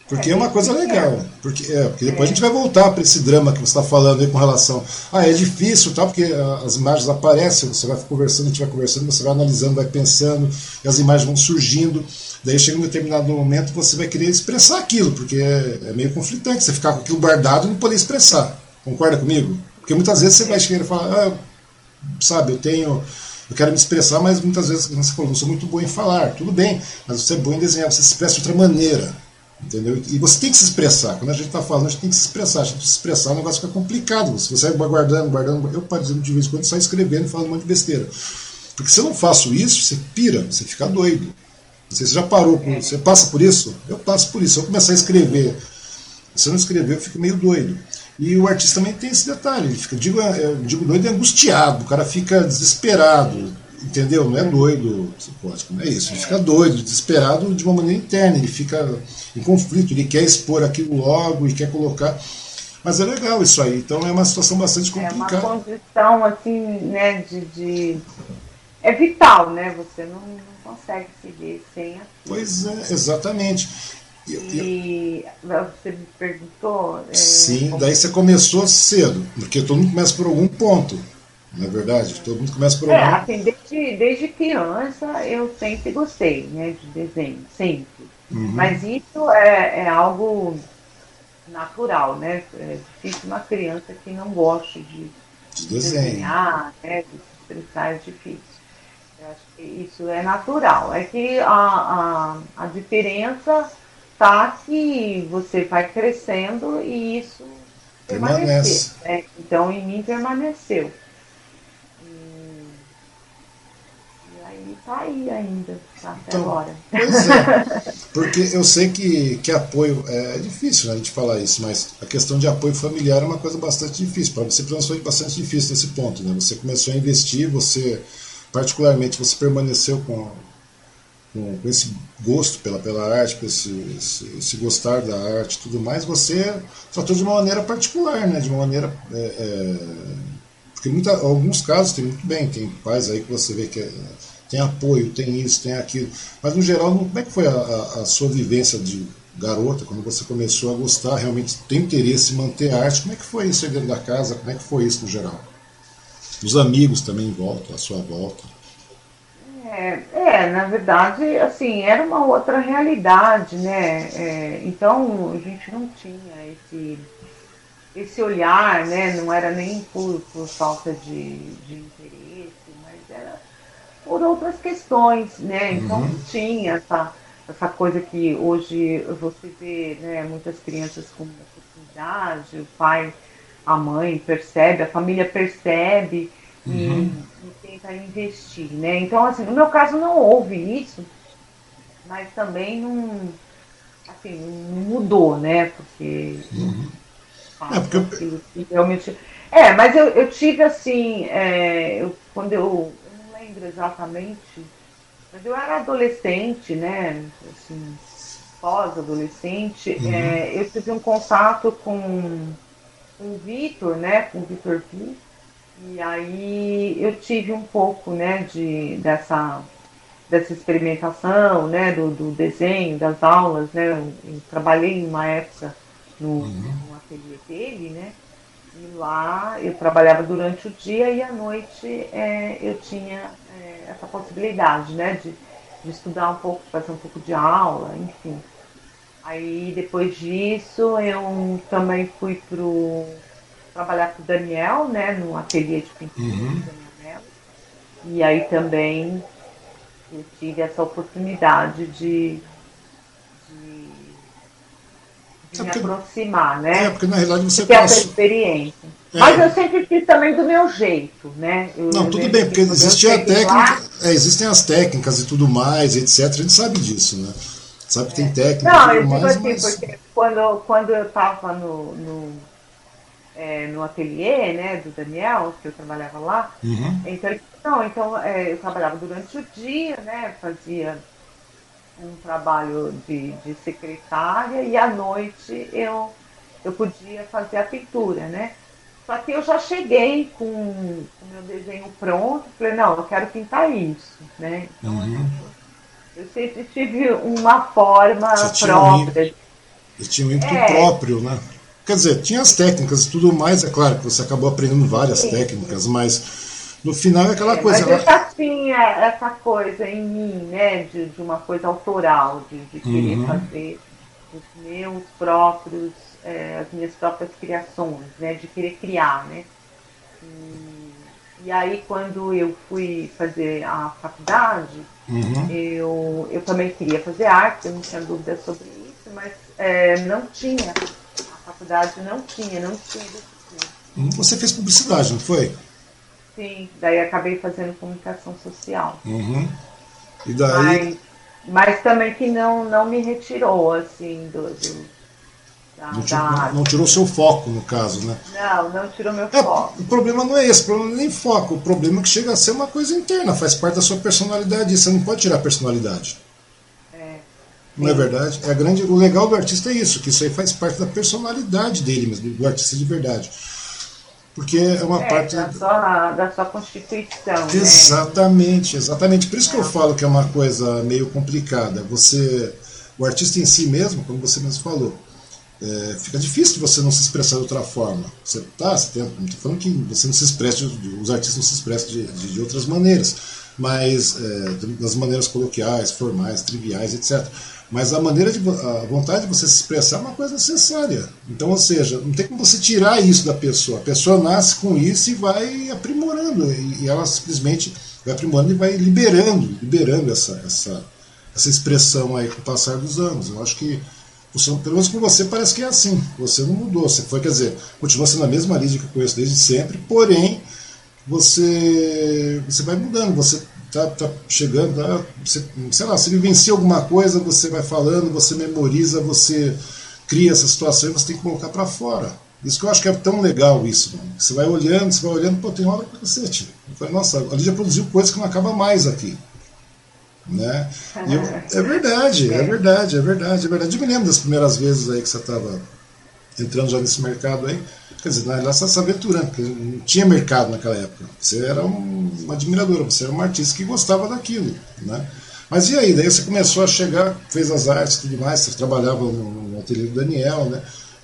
Porque é, é uma coisa legal. Porque, é, porque depois é. a gente vai voltar para esse drama que você está falando aí com relação. Ah, é difícil, tá? porque as imagens aparecem, você vai conversando, a gente vai conversando, você vai analisando, vai pensando, e as imagens vão surgindo. Daí chega um determinado momento você vai querer expressar aquilo, porque é, é meio conflitante você ficar com aquilo guardado e não poder expressar. Concorda comigo? Porque muitas vezes você vai chegar e falar, ah, sabe, eu tenho. Eu quero me expressar, mas muitas vezes você falou, não sou muito bom em falar. Tudo bem, mas você é bom em desenhar, você se expressa de outra maneira. Entendeu? E você tem que se expressar. Quando a gente está falando, a gente tem que se expressar. A gente se expressar, o negócio fica complicado. Se você vai guardando, guardando, eu, por exemplo, de vez em quando saio escrevendo e falando um monte de besteira. Porque se eu não faço isso, você pira, você fica doido. Você já parou, por, você passa por isso? Eu passo por isso. Se eu começar a escrever, se eu não escrever, eu fico meio doido. E o artista também tem esse detalhe, ele fica, digo, é, eu digo doido é angustiado, o cara fica desesperado, entendeu? Não é doido psicótico, não é isso. Ele fica doido, desesperado de uma maneira interna, ele fica em conflito, ele quer expor aquilo logo e quer colocar. Mas é legal isso aí, então é uma situação bastante complicada. É uma condição assim, né, de, de... É vital, né? Você não, não consegue seguir sem aquilo. Pois é, exatamente. E você me perguntou. É, Sim, daí você começou cedo, porque todo mundo começa por algum ponto. Não é verdade? Todo mundo começa por é, algum assim, desde, desde criança eu sempre gostei né, de desenho, sempre. Uhum. Mas isso é, é algo natural, né? É difícil uma criança que não goste de, de desenhar, né, de se expressar, é difícil. Eu acho que isso é natural. É que a, a, a diferença tá que você vai crescendo e isso permanece. Né? Então em mim permaneceu. E, aí tá aí ainda, tá até então, agora. Pois é, [laughs] porque eu sei que, que apoio, é, é difícil né, a gente falar isso, mas a questão de apoio familiar é uma coisa bastante difícil. Para você, foi bastante difícil nesse ponto. Né? Você começou a investir, você, particularmente, você permaneceu com com, com, esse gosto pela, pela arte, com esse, esse, esse, gostar da arte e tudo mais, você tratou de uma maneira particular, né? de uma maneira. É, é, porque muita, alguns casos tem muito bem, tem pais aí que você vê que é, tem apoio, tem isso, tem aquilo. Mas no geral, como é que foi a, a, a, sua vivência de garota, quando você começou a gostar, realmente tem interesse em manter a arte? Como é que foi isso aí dentro da casa? Como é que foi isso no geral? Os amigos também em volta, à sua volta. É, é, na verdade, assim, era uma outra realidade, né? É, então a gente não tinha esse, esse olhar, né? Não era nem por, por falta de, de interesse, mas era por outras questões, né? Então uhum. tinha essa, essa coisa que hoje você vê, né? Muitas crianças com oportunidade, o pai, a mãe percebe, a família percebe uhum. e, e tenta investir, né? Então, assim, no meu caso não houve isso, mas também não, assim, não mudou, né? Porque uhum é, porque... realmente. É, mas eu, eu tive assim, é, eu, quando eu, eu não lembro exatamente, mas eu era adolescente, né? Assim, pós-adolescente, uhum. é, eu tive um contato com, com o Vitor, né? Com o Vitor Pi. E aí eu tive um pouco, né, de, dessa, dessa experimentação, né, do, do desenho, das aulas, né? Eu, eu trabalhei uma época no, uhum ateliê dele, né? E lá eu trabalhava durante o dia e à noite é, eu tinha é, essa possibilidade, né? De, de estudar um pouco, fazer um pouco de aula, enfim. Aí depois disso eu também fui pro trabalhar com o Daniel, né? No ateliê de pintura uhum. E aí também eu tive essa oportunidade de de é me aproximar, né? É, porque na realidade você passou... essa experiência. É. Mas eu sempre fiz também do meu jeito, né? Eu, não, tudo bem, porque existia a técnica, é, existem as técnicas e tudo mais, etc. A gente sabe disso, né? Sabe que tem é. técnica não, e tudo mais. Assim, mas... porque quando, quando eu estava no, no, é, no ateliê, né, do Daniel, que eu trabalhava lá, uhum. então, não, então é, eu trabalhava durante o dia, né? Fazia um trabalho de, de secretária e à noite eu, eu podia fazer a pintura, né? Só que eu já cheguei com o meu desenho pronto, falei, não, eu quero pintar isso, né? Então, uhum. eu sempre tive uma forma própria. Um tinha um ímpeto é. próprio, né? Quer dizer, tinha as técnicas e tudo mais, é claro que você acabou aprendendo várias Sim. técnicas, mas no final é aquela é, coisa. Mas eu já tinha essa coisa em mim, né? De, de uma coisa autoral, de, de querer uhum. fazer os meus próprios, é, as minhas próprias criações, né? De querer criar, né? E, e aí quando eu fui fazer a faculdade, uhum. eu, eu também queria fazer arte, eu não tinha dúvida sobre isso, mas é, não tinha. Faculdade não tinha, não tinha disciplina. Você fez publicidade, não foi? Sim, daí acabei fazendo comunicação social. Uhum. E daí. Mas, mas, também que não, não me retirou, assim, do. do da, não, tirou, não, não, tirou seu foco, no caso, né? Não, não tirou meu é, foco. O problema não é esse, o problema é nem foco. O problema é que chega a ser uma coisa interna, faz parte da sua personalidade. Você não pode tirar a personalidade. Não é verdade? É grande, o legal do artista é isso, que isso aí faz parte da personalidade dele mesmo, do artista de verdade porque é uma é, parte da sua, da sua constituição. Né? Exatamente, né? exatamente. Por isso é. que eu é. falo que é uma coisa meio complicada. Você, o artista em si mesmo, como você mesmo falou, é, fica difícil de você não se expressar de outra forma. Você tá, você tem, não estou falando que você não se expressa, os artistas não se expressam de, de, de outras maneiras, mas é, das maneiras coloquiais, formais, triviais, etc. Mas a maneira de a vontade de você se expressar é uma coisa necessária. Então, ou seja, não tem como você tirar isso da pessoa. A pessoa nasce com isso e vai aprimorando e, ela simplesmente vai aprimorando e vai liberando, liberando essa essa essa expressão aí com o passar dos anos. Eu acho que pelo menos com você parece que é assim. Você não mudou. Você foi, quer dizer, continua sendo a mesma Lídia que eu conheço desde sempre, porém você você vai mudando. Você tá, tá chegando, tá, você, sei lá, se vivencia alguma coisa, você vai falando, você memoriza, você cria essa situação e você tem que colocar para fora. Isso que eu acho que é tão legal isso. Mano. Você vai olhando, você vai olhando, pô, tem hora pra cacete. Eu falei, nossa, a Lídia produziu coisa que não acaba mais aqui. Né? Eu, é verdade, é verdade, é verdade, é verdade. Eu me lembro das primeiras vezes aí que você estava entrando já nesse mercado aí. Quer dizer, na realidade você se aventurando, porque não tinha mercado naquela época. Você era um, uma admiradora, você era uma artista que gostava daquilo. Né? Mas e aí? Daí você começou a chegar, fez as artes e tudo mais, você trabalhava no, no ateliê do Daniel, né?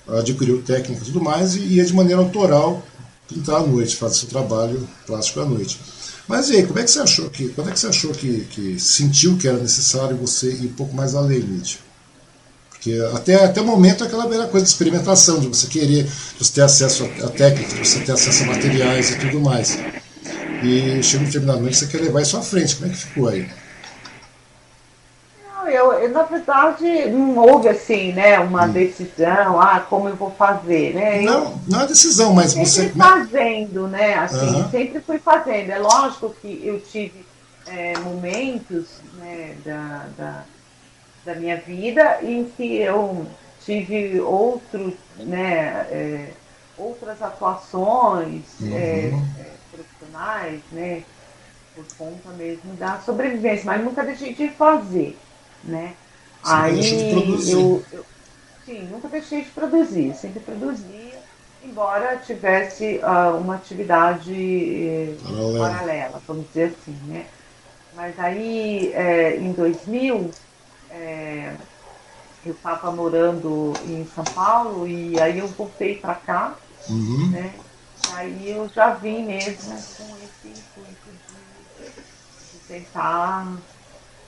adquiriu técnica e tudo mais, e ia de maneira autoral pintar à noite, fazer seu trabalho plástico à noite. Mas e aí, como é que você achou que, quando é que você achou que, que sentiu que era necessário você ir um pouco mais além, Lídia? Porque até, até o momento é aquela velha coisa de experimentação, de você querer, de você ter acesso a, a técnicas, de você ter acesso a materiais e tudo mais. E chega um determinado momento que você quer levar isso à frente. Como é que ficou aí? eu, eu, na verdade, não houve assim, né, uma hum. decisão, ah, como eu vou fazer, né? Eu não, não é decisão, mas sempre você. fazendo, né? Assim, uhum. sempre fui fazendo. É lógico que eu tive é, momentos né, da, da, da, minha vida em que eu tive outros, né, é, outras atuações uhum. é, profissionais, né? Por conta mesmo da sobrevivência, mas nunca deixei de fazer né? Você Aí de eu, eu, sim, nunca deixei de produzir, sempre produzia, embora tivesse uh, uma atividade paralela. paralela, vamos dizer assim, né? Mas aí, é, em 2000, é, eu estava morando em São Paulo e aí eu voltei para cá, uhum. né? Aí eu já vim mesmo com esse intuito de, de tentar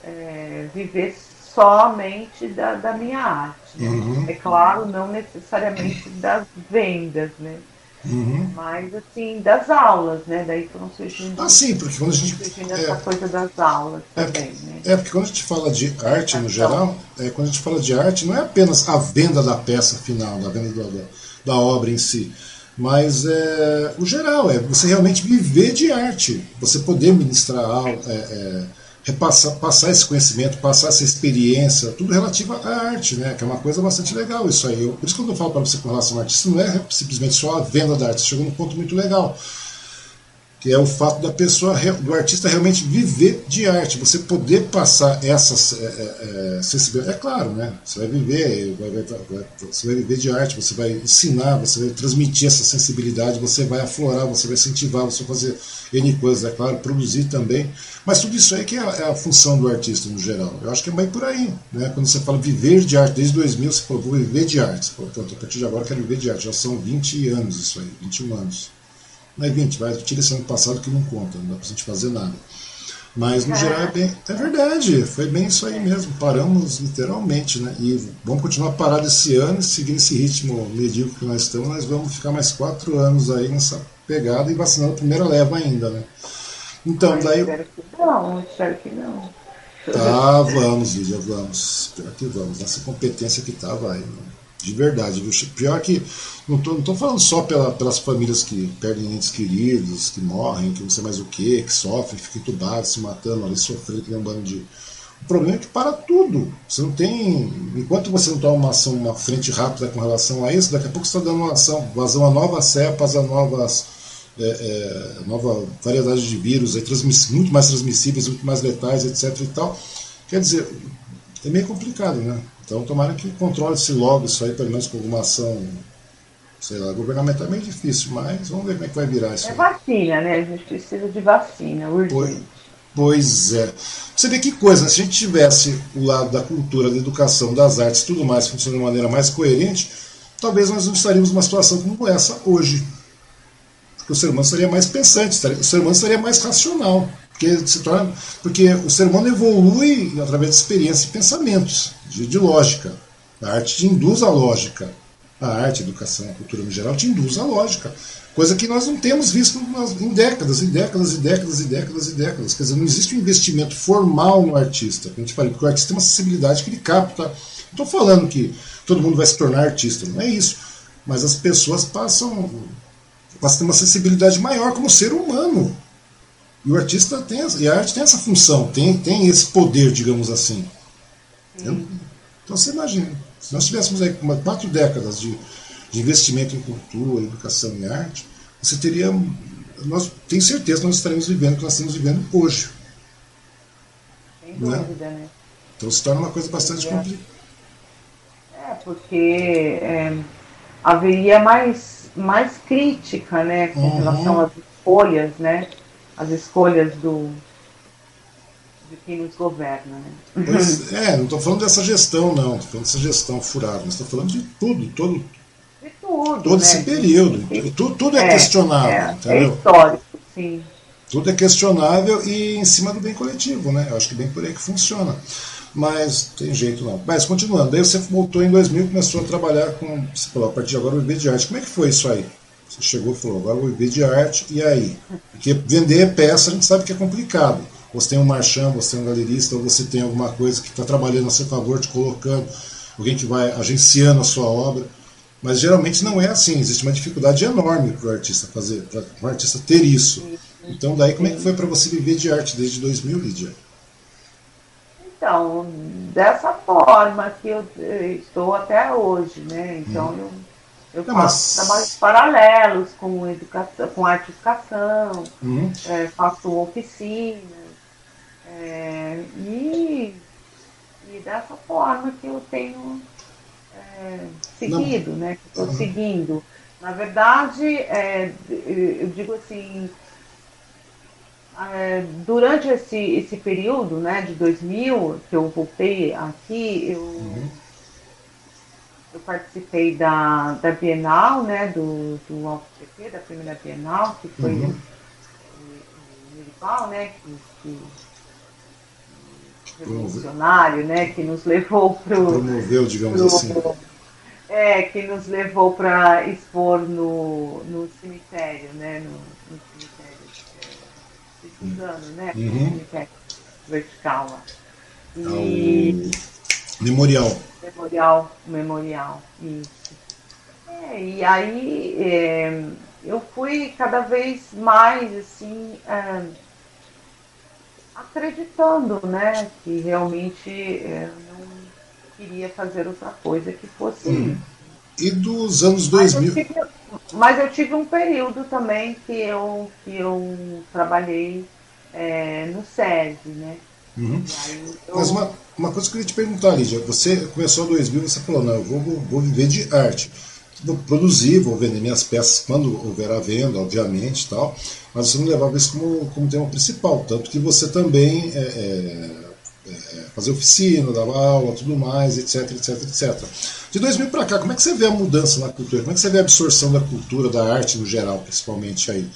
é, viver somente da, da minha arte. Né? Uhum. É claro, não necessariamente das vendas, né? Uhum. Mas assim, das aulas, né? Daí foram surgindo. Ah, sim, porque quando a gente. Surgindo é, essa coisa das aulas é, também, né? É, porque quando a gente fala de arte no geral, é, quando a gente fala de arte, não é apenas a venda da peça final, da venda da, da obra em si. Mas é, o geral, é você realmente viver de arte, você poder ministrar aula, é, é repassar passar esse conhecimento, passar essa experiência, tudo relativo à arte, né? Que é uma coisa bastante legal isso aí. Eu, por isso que eu falo para você com relação ao artista, não é simplesmente só a venda da arte, você chegou num ponto muito legal. Que é o fato da pessoa, do artista realmente viver de arte, você poder passar essa é, é, é, sensibilidade. É claro, né? Você vai viver, vai, vai, vai, você vai viver de arte, você vai ensinar, você vai transmitir essa sensibilidade, você vai aflorar, você vai incentivar, você vai fazer N coisas, é claro, produzir também. Mas tudo isso aí que é a, é a, função do artista no geral. Eu acho que é bem por aí. Né? Quando você fala viver de arte, desde 2000 você falou, vou viver de arte. Falou, a partir de agora eu quero viver de arte. Já são 20 anos isso aí, 21 anos. Não é 20, vai, tira esse ano passado que não conta, não dá pra gente fazer nada. Mas no geral é bem. É verdade, foi bem isso aí mesmo. Paramos literalmente, né? E vamos continuar parado esse ano, seguindo esse ritmo medíocre que nós estamos, nós vamos ficar mais quatro anos aí nessa pegada e vacinando a primeira leva ainda, né? Então, daí. Espero que não, espero que não. Tá, vamos, Lídia, vamos. Pior que vamos. Nessa competência que tá, vai. Né? De verdade, viu? Pior que. Não tô, não tô falando só pela, pelas famílias que perdem entes queridos, que morrem, que não sei mais o que, que sofrem, ficam entubados, se matando ali, sofrendo, que nem um bando de. O problema é que para tudo. Você não tem. Enquanto você não toma uma ação, uma frente rápida com relação a isso, daqui a pouco você está dando uma ação, vazão a novas cepas, a novas é, é, nova variedade de vírus, aí, muito mais transmissíveis, muito mais letais, etc. e tal. Quer dizer, é meio complicado, né? Então, tomara que controle-se logo isso aí, pelo menos com alguma ação, sei lá, governamental é meio difícil, mas vamos ver como é que vai virar isso. É aí. vacina, né? A gente precisa de vacina, urgente. Pois, pois é. Você vê que coisa, né? se a gente tivesse o lado da cultura, da educação, das artes tudo mais funcionando de maneira mais coerente, talvez nós não estaríamos numa situação como essa hoje o ser humano seria mais pensante, o ser humano seria mais racional. Porque, se torna, porque o ser humano evolui através de experiências e pensamentos, de, de lógica. A arte te induz a lógica. A arte, a educação, a cultura no geral te induz a lógica. Coisa que nós não temos visto em décadas, em décadas, e décadas, e décadas, e décadas. Quer dizer, não existe um investimento formal no artista. A gente fala que o artista tem uma sensibilidade que ele capta. Não estou falando que todo mundo vai se tornar artista, não é isso. Mas as pessoas passam passa a ter uma sensibilidade maior como ser humano. E o artista tem, e a arte tem essa função, tem, tem esse poder, digamos assim. Então você imagina, se nós tivéssemos aí quatro décadas de, de investimento em cultura, educação e arte, você teria. Nós, tenho certeza que nós estaremos vivendo o que nós estamos vivendo hoje. Sem né? dúvida, né? né? Então se torna uma coisa bastante é. complicada. É, porque é, haveria mais mais crítica, né, com uhum. relação às escolhas, né, as escolhas do de quem nos governa, né? Pois, [laughs] é, não estou falando dessa gestão, não, estou falando dessa gestão furada, mas estou falando de tudo, todo, de tudo, todo né? esse período, tudo, tudo é, é questionável, é, é, histórico, sim. Tudo é questionável e em cima do bem coletivo, né? Eu acho que bem por aí que funciona. Mas tem jeito não. Mas continuando, daí você voltou em 2000 e começou a trabalhar com, você falou, a partir de agora vou viver de arte. Como é que foi isso aí? Você chegou e falou, agora eu vou viver de arte, e aí? Porque vender peça a gente sabe que é complicado. Você tem um marchand, você tem um galerista, ou você tem alguma coisa que está trabalhando a seu favor, te colocando, alguém que vai agenciando a sua obra. Mas geralmente não é assim, existe uma dificuldade enorme para o artista fazer, para o artista ter isso. Então, daí, como é que foi para você viver de arte desde 2000, Lídia? Então, dessa forma que eu estou até hoje, né? Então, hum. eu, eu faço mas... trabalhos paralelos com, educação, com arte educação, hum. é, faço oficinas, é, e, e dessa forma que eu tenho é, seguido, Não. né? Que estou uhum. seguindo. Na verdade, é, eu digo assim, é, durante esse, esse período né, de 2000, que eu voltei aqui, eu, uhum. Eu participei da, da Bienal, né, do, do Alto GP, da primeira Bienal, que foi uhum. Mirival, né, que, que revolucionário, né, que nos levou para Promoveu, digamos pro, assim. É, que nos levou para expor no, no cemitério, né, no, no cemitério estudando, né? Uhum. vertical lá. E... É memorial. Memorial, memorial, isso. É, e aí é, eu fui cada vez mais assim é, acreditando, né, que realmente é, não queria fazer outra coisa que fosse. Hum. E dos anos 2000? Mas eu, tive, mas eu tive um período também que eu, que eu trabalhei é, no SESI, né? Uhum. Eu... Mas uma, uma coisa que eu queria te perguntar, Lídia, você começou em 2000 você falou, não, eu vou, vou viver de arte. Vou produzir, vou vender minhas peças quando houver a venda, obviamente, tal, mas você não levava isso como, como tema principal, tanto que você também é, é, é, fazer oficina, dava aula, tudo mais, etc, etc, etc. De 2000 para cá, como é que você vê a mudança na cultura? Como é que você vê a absorção da cultura, da arte no geral, principalmente aí?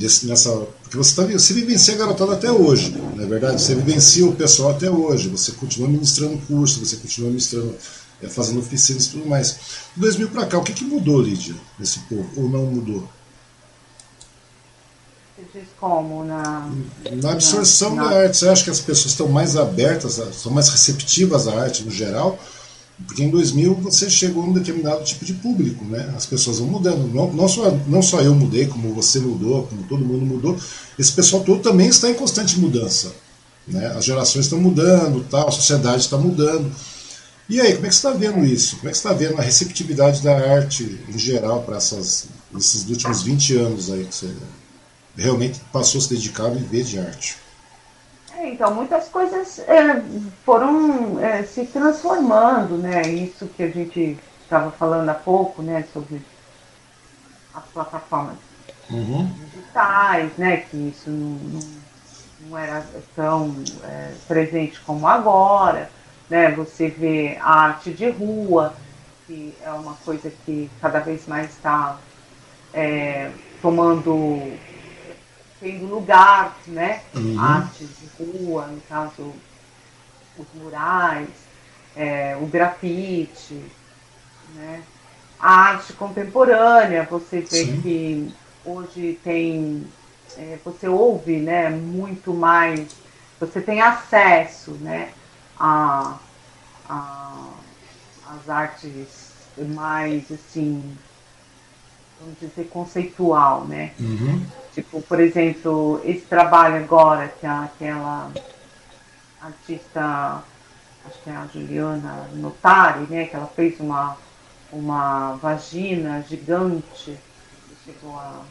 Desse, nessa, porque você, tá, você vivencia a garotada até hoje, não é verdade? Você vivencia o pessoal até hoje, você continua ministrando curso, você continua ministrando, é, fazendo oficinas e tudo mais. De 2000 para cá, o que, que mudou, Lídia, nesse povo? Ou não mudou? como? Na, na absorção na, da arte. Você acha que as pessoas estão mais abertas, estão mais receptivas à arte no geral? Porque em 2000 você chegou a um determinado tipo de público, né? As pessoas vão mudando. Não, não, só, não só eu mudei, como você mudou, como todo mundo mudou. Esse pessoal todo também está em constante mudança. Né? As gerações estão mudando, tal, a sociedade está mudando. E aí, como é que você está vendo isso? Como é que você está vendo a receptividade da arte em geral para esses últimos 20 anos aí que você realmente passou a se dedicar a viver de arte. É, então, muitas coisas é, foram é, se transformando, né? Isso que a gente estava falando há pouco, né? Sobre as plataformas uhum. digitais, né? Que isso não, não, não era tão é, presente como agora, né? Você vê a arte de rua, que é uma coisa que cada vez mais está é, tomando tendo lugar, né? Uhum. Artes de rua, no caso, os murais, é, o grafite, né? A arte contemporânea, você vê Sim. que hoje tem, é, você ouve, né, muito mais, você tem acesso, né, a, a as artes mais, assim, vamos dizer, conceitual, né? Uhum. Tipo, por exemplo, esse trabalho agora que aquela artista, acho que é a Juliana Notari, né? Que ela fez uma, uma vagina gigante. Você chegou a,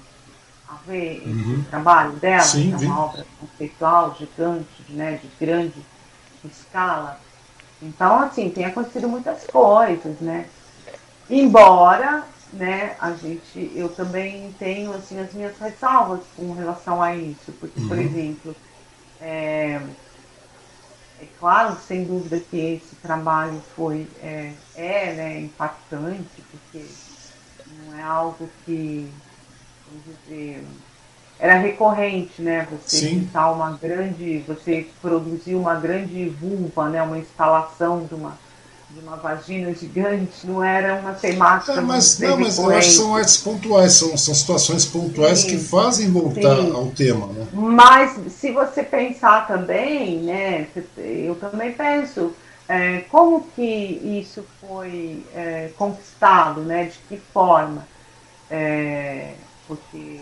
a ver uhum. esse trabalho dela? Sim, é uma obra conceitual gigante, né? De grande escala. Então, assim, tem acontecido muitas coisas, né? Embora né, a gente, eu também tenho assim as minhas ressalvas com relação a isso, porque, uhum. por exemplo, é, é, claro, sem dúvida que esse trabalho foi é, é né, impactante, porque não é algo que, vamos dizer, era recorrente, né? Você pintar uma grande, você produzir uma grande vulva, né? Uma instalação de uma de uma vagina gigante, não era uma temática. É, mas, não, mas eu acho que são artes pontuais, são, são situações pontuais sim, que fazem voltar sim. ao tema. Né? Mas se você pensar também, né, eu também penso, é, como que isso foi é, conquistado, né, de que forma? É, porque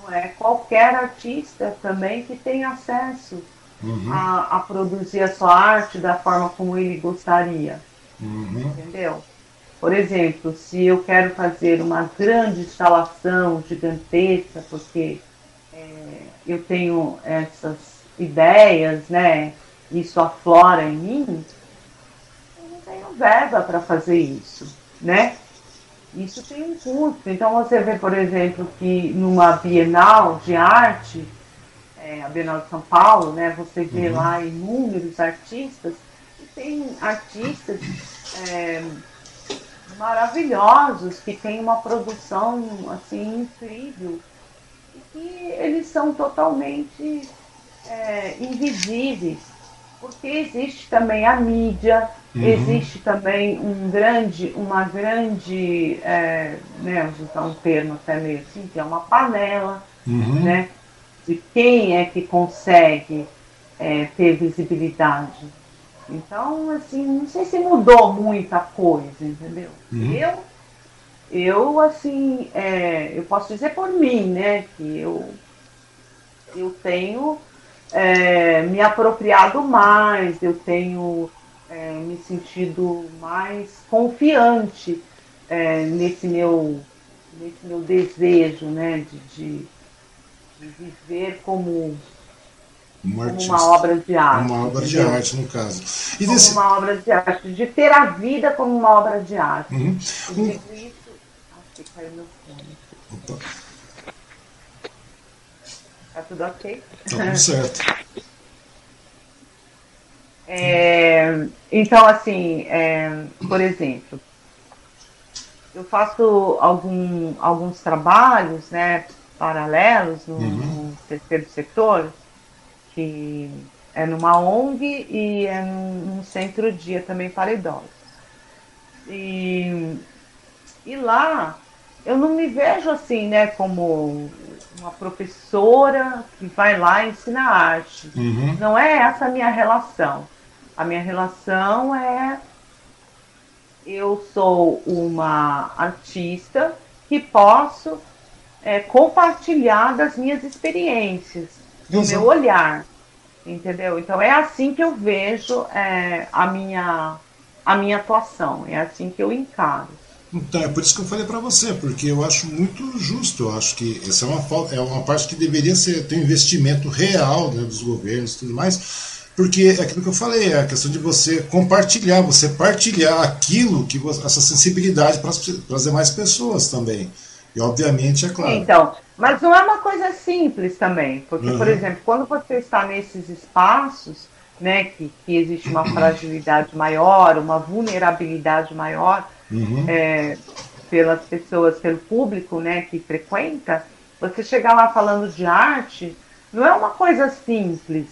não é qualquer artista também que tem acesso uhum. a, a, produzir a sua arte da forma como ele gostaria. Uhum. Entendeu? Por exemplo, se eu quero fazer uma grande instalação gigantesca, porque é, eu tenho essas ideias, né? Isso aflora em mim, eu não tenho verba para fazer isso, né? Isso tem um custo. Então você vê, por exemplo, que numa Bienal de arte, é, a Bienal de São Paulo, né? Você vê uhum. lá inúmeros artistas, e tem artistas é, maravilhosos que têm uma produção assim incrível e que eles são totalmente é, invisíveis, porque existe também a mídia, uhum. existe também um grande, uma grande, é, né, vou usar um termo até meio assim, que é uma panela, uhum. né? De quem é que consegue é, ter visibilidade. Então, assim, não sei se mudou muita coisa, entendeu? Uhum. Eu, eu, assim, é, eu posso dizer por mim, né, que eu, eu tenho é, me apropriado mais, eu tenho é, me sentido mais confiante é, nesse meu nesse meu desejo, né, de, de de viver como, um como uma obra de arte. Uma obra de arte, no caso. E como desse... uma obra de arte, de ter a vida como uma obra de arte. Uhum. Eu digo isso. Acho que caiu meu fone. Opa. Tá tudo ok? Tá tudo certo. [laughs] É, então, assim, é, por exemplo, eu faço algum, alguns trabalhos, né, paralelos no, uhum. no terceiro setor, que é numa ONG e é num, num centro-dia também para idosos. E, e lá eu não me vejo assim, né, como uma professora que vai lá e ensina arte. Uhum. Não é essa a minha relação. A minha relação é eu sou uma artista que posso é, compartilhar das minhas experiências, do Exato. meu olhar, entendeu? Então é assim que eu vejo é, a minha a minha atuação, é assim que eu encaro. Então, é por isso que eu falei para você, porque eu acho muito justo, eu acho que essa é uma, é uma parte que deveria ser, ter um investimento real né, dos governos e tudo mais, porque é aquilo que eu falei, é a questão de você compartilhar, você partilhar aquilo, que essa sensibilidade para as demais pessoas também. E obviamente, é claro. Então, mas não é uma coisa simples também, porque, uhum. por exemplo, quando você está nesses espaços, né, que, que existe uma fragilidade maior, uma vulnerabilidade maior uhum. é, pelas pessoas, pelo público, né, que frequenta, você chegar lá falando de arte, não é uma coisa simples,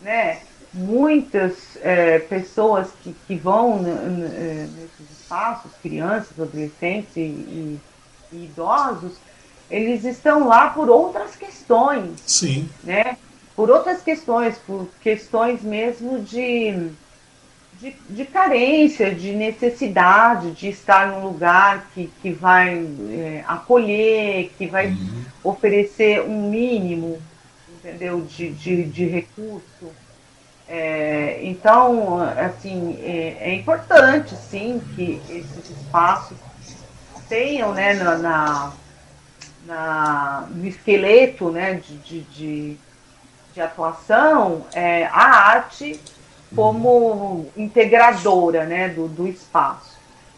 né? Muitas é, pessoas que, que vão nesses espaços, crianças, adolescentes e, e e idosos, eles estão lá por outras questões. Sim. Né? Por outras questões, por questões mesmo de, de, de carência, de necessidade de estar num lugar que, que vai é, acolher, que vai uhum. oferecer um mínimo, entendeu, de, de, de recurso. É, então, assim, é, é importante, sim, que esses espaços tenham né, na, na, na no esqueleto né, de, de, de, de atuação é, a arte como integradora né, do, do espaço.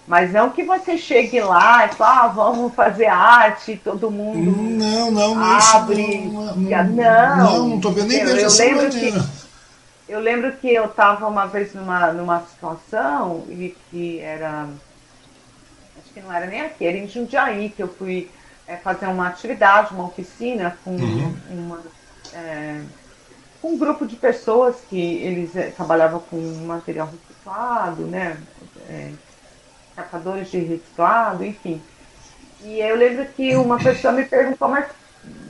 Mas não que você chegue lá e fale, ah, vamos fazer arte, todo mundo não, não, abre. Não, não, não, não, não tô vendo nem eu, eu lembro que Eu lembro que eu estava uma vez numa, numa situação e que era que não era nem aqui, era em Jundiaí que eu fui é, fazer uma atividade, uma oficina com uhum. uma, é, um grupo de pessoas que eles é, trabalhavam com material reciclado, né? É, catadores de reciclado, enfim. E eu lembro que uma pessoa me perguntou, mas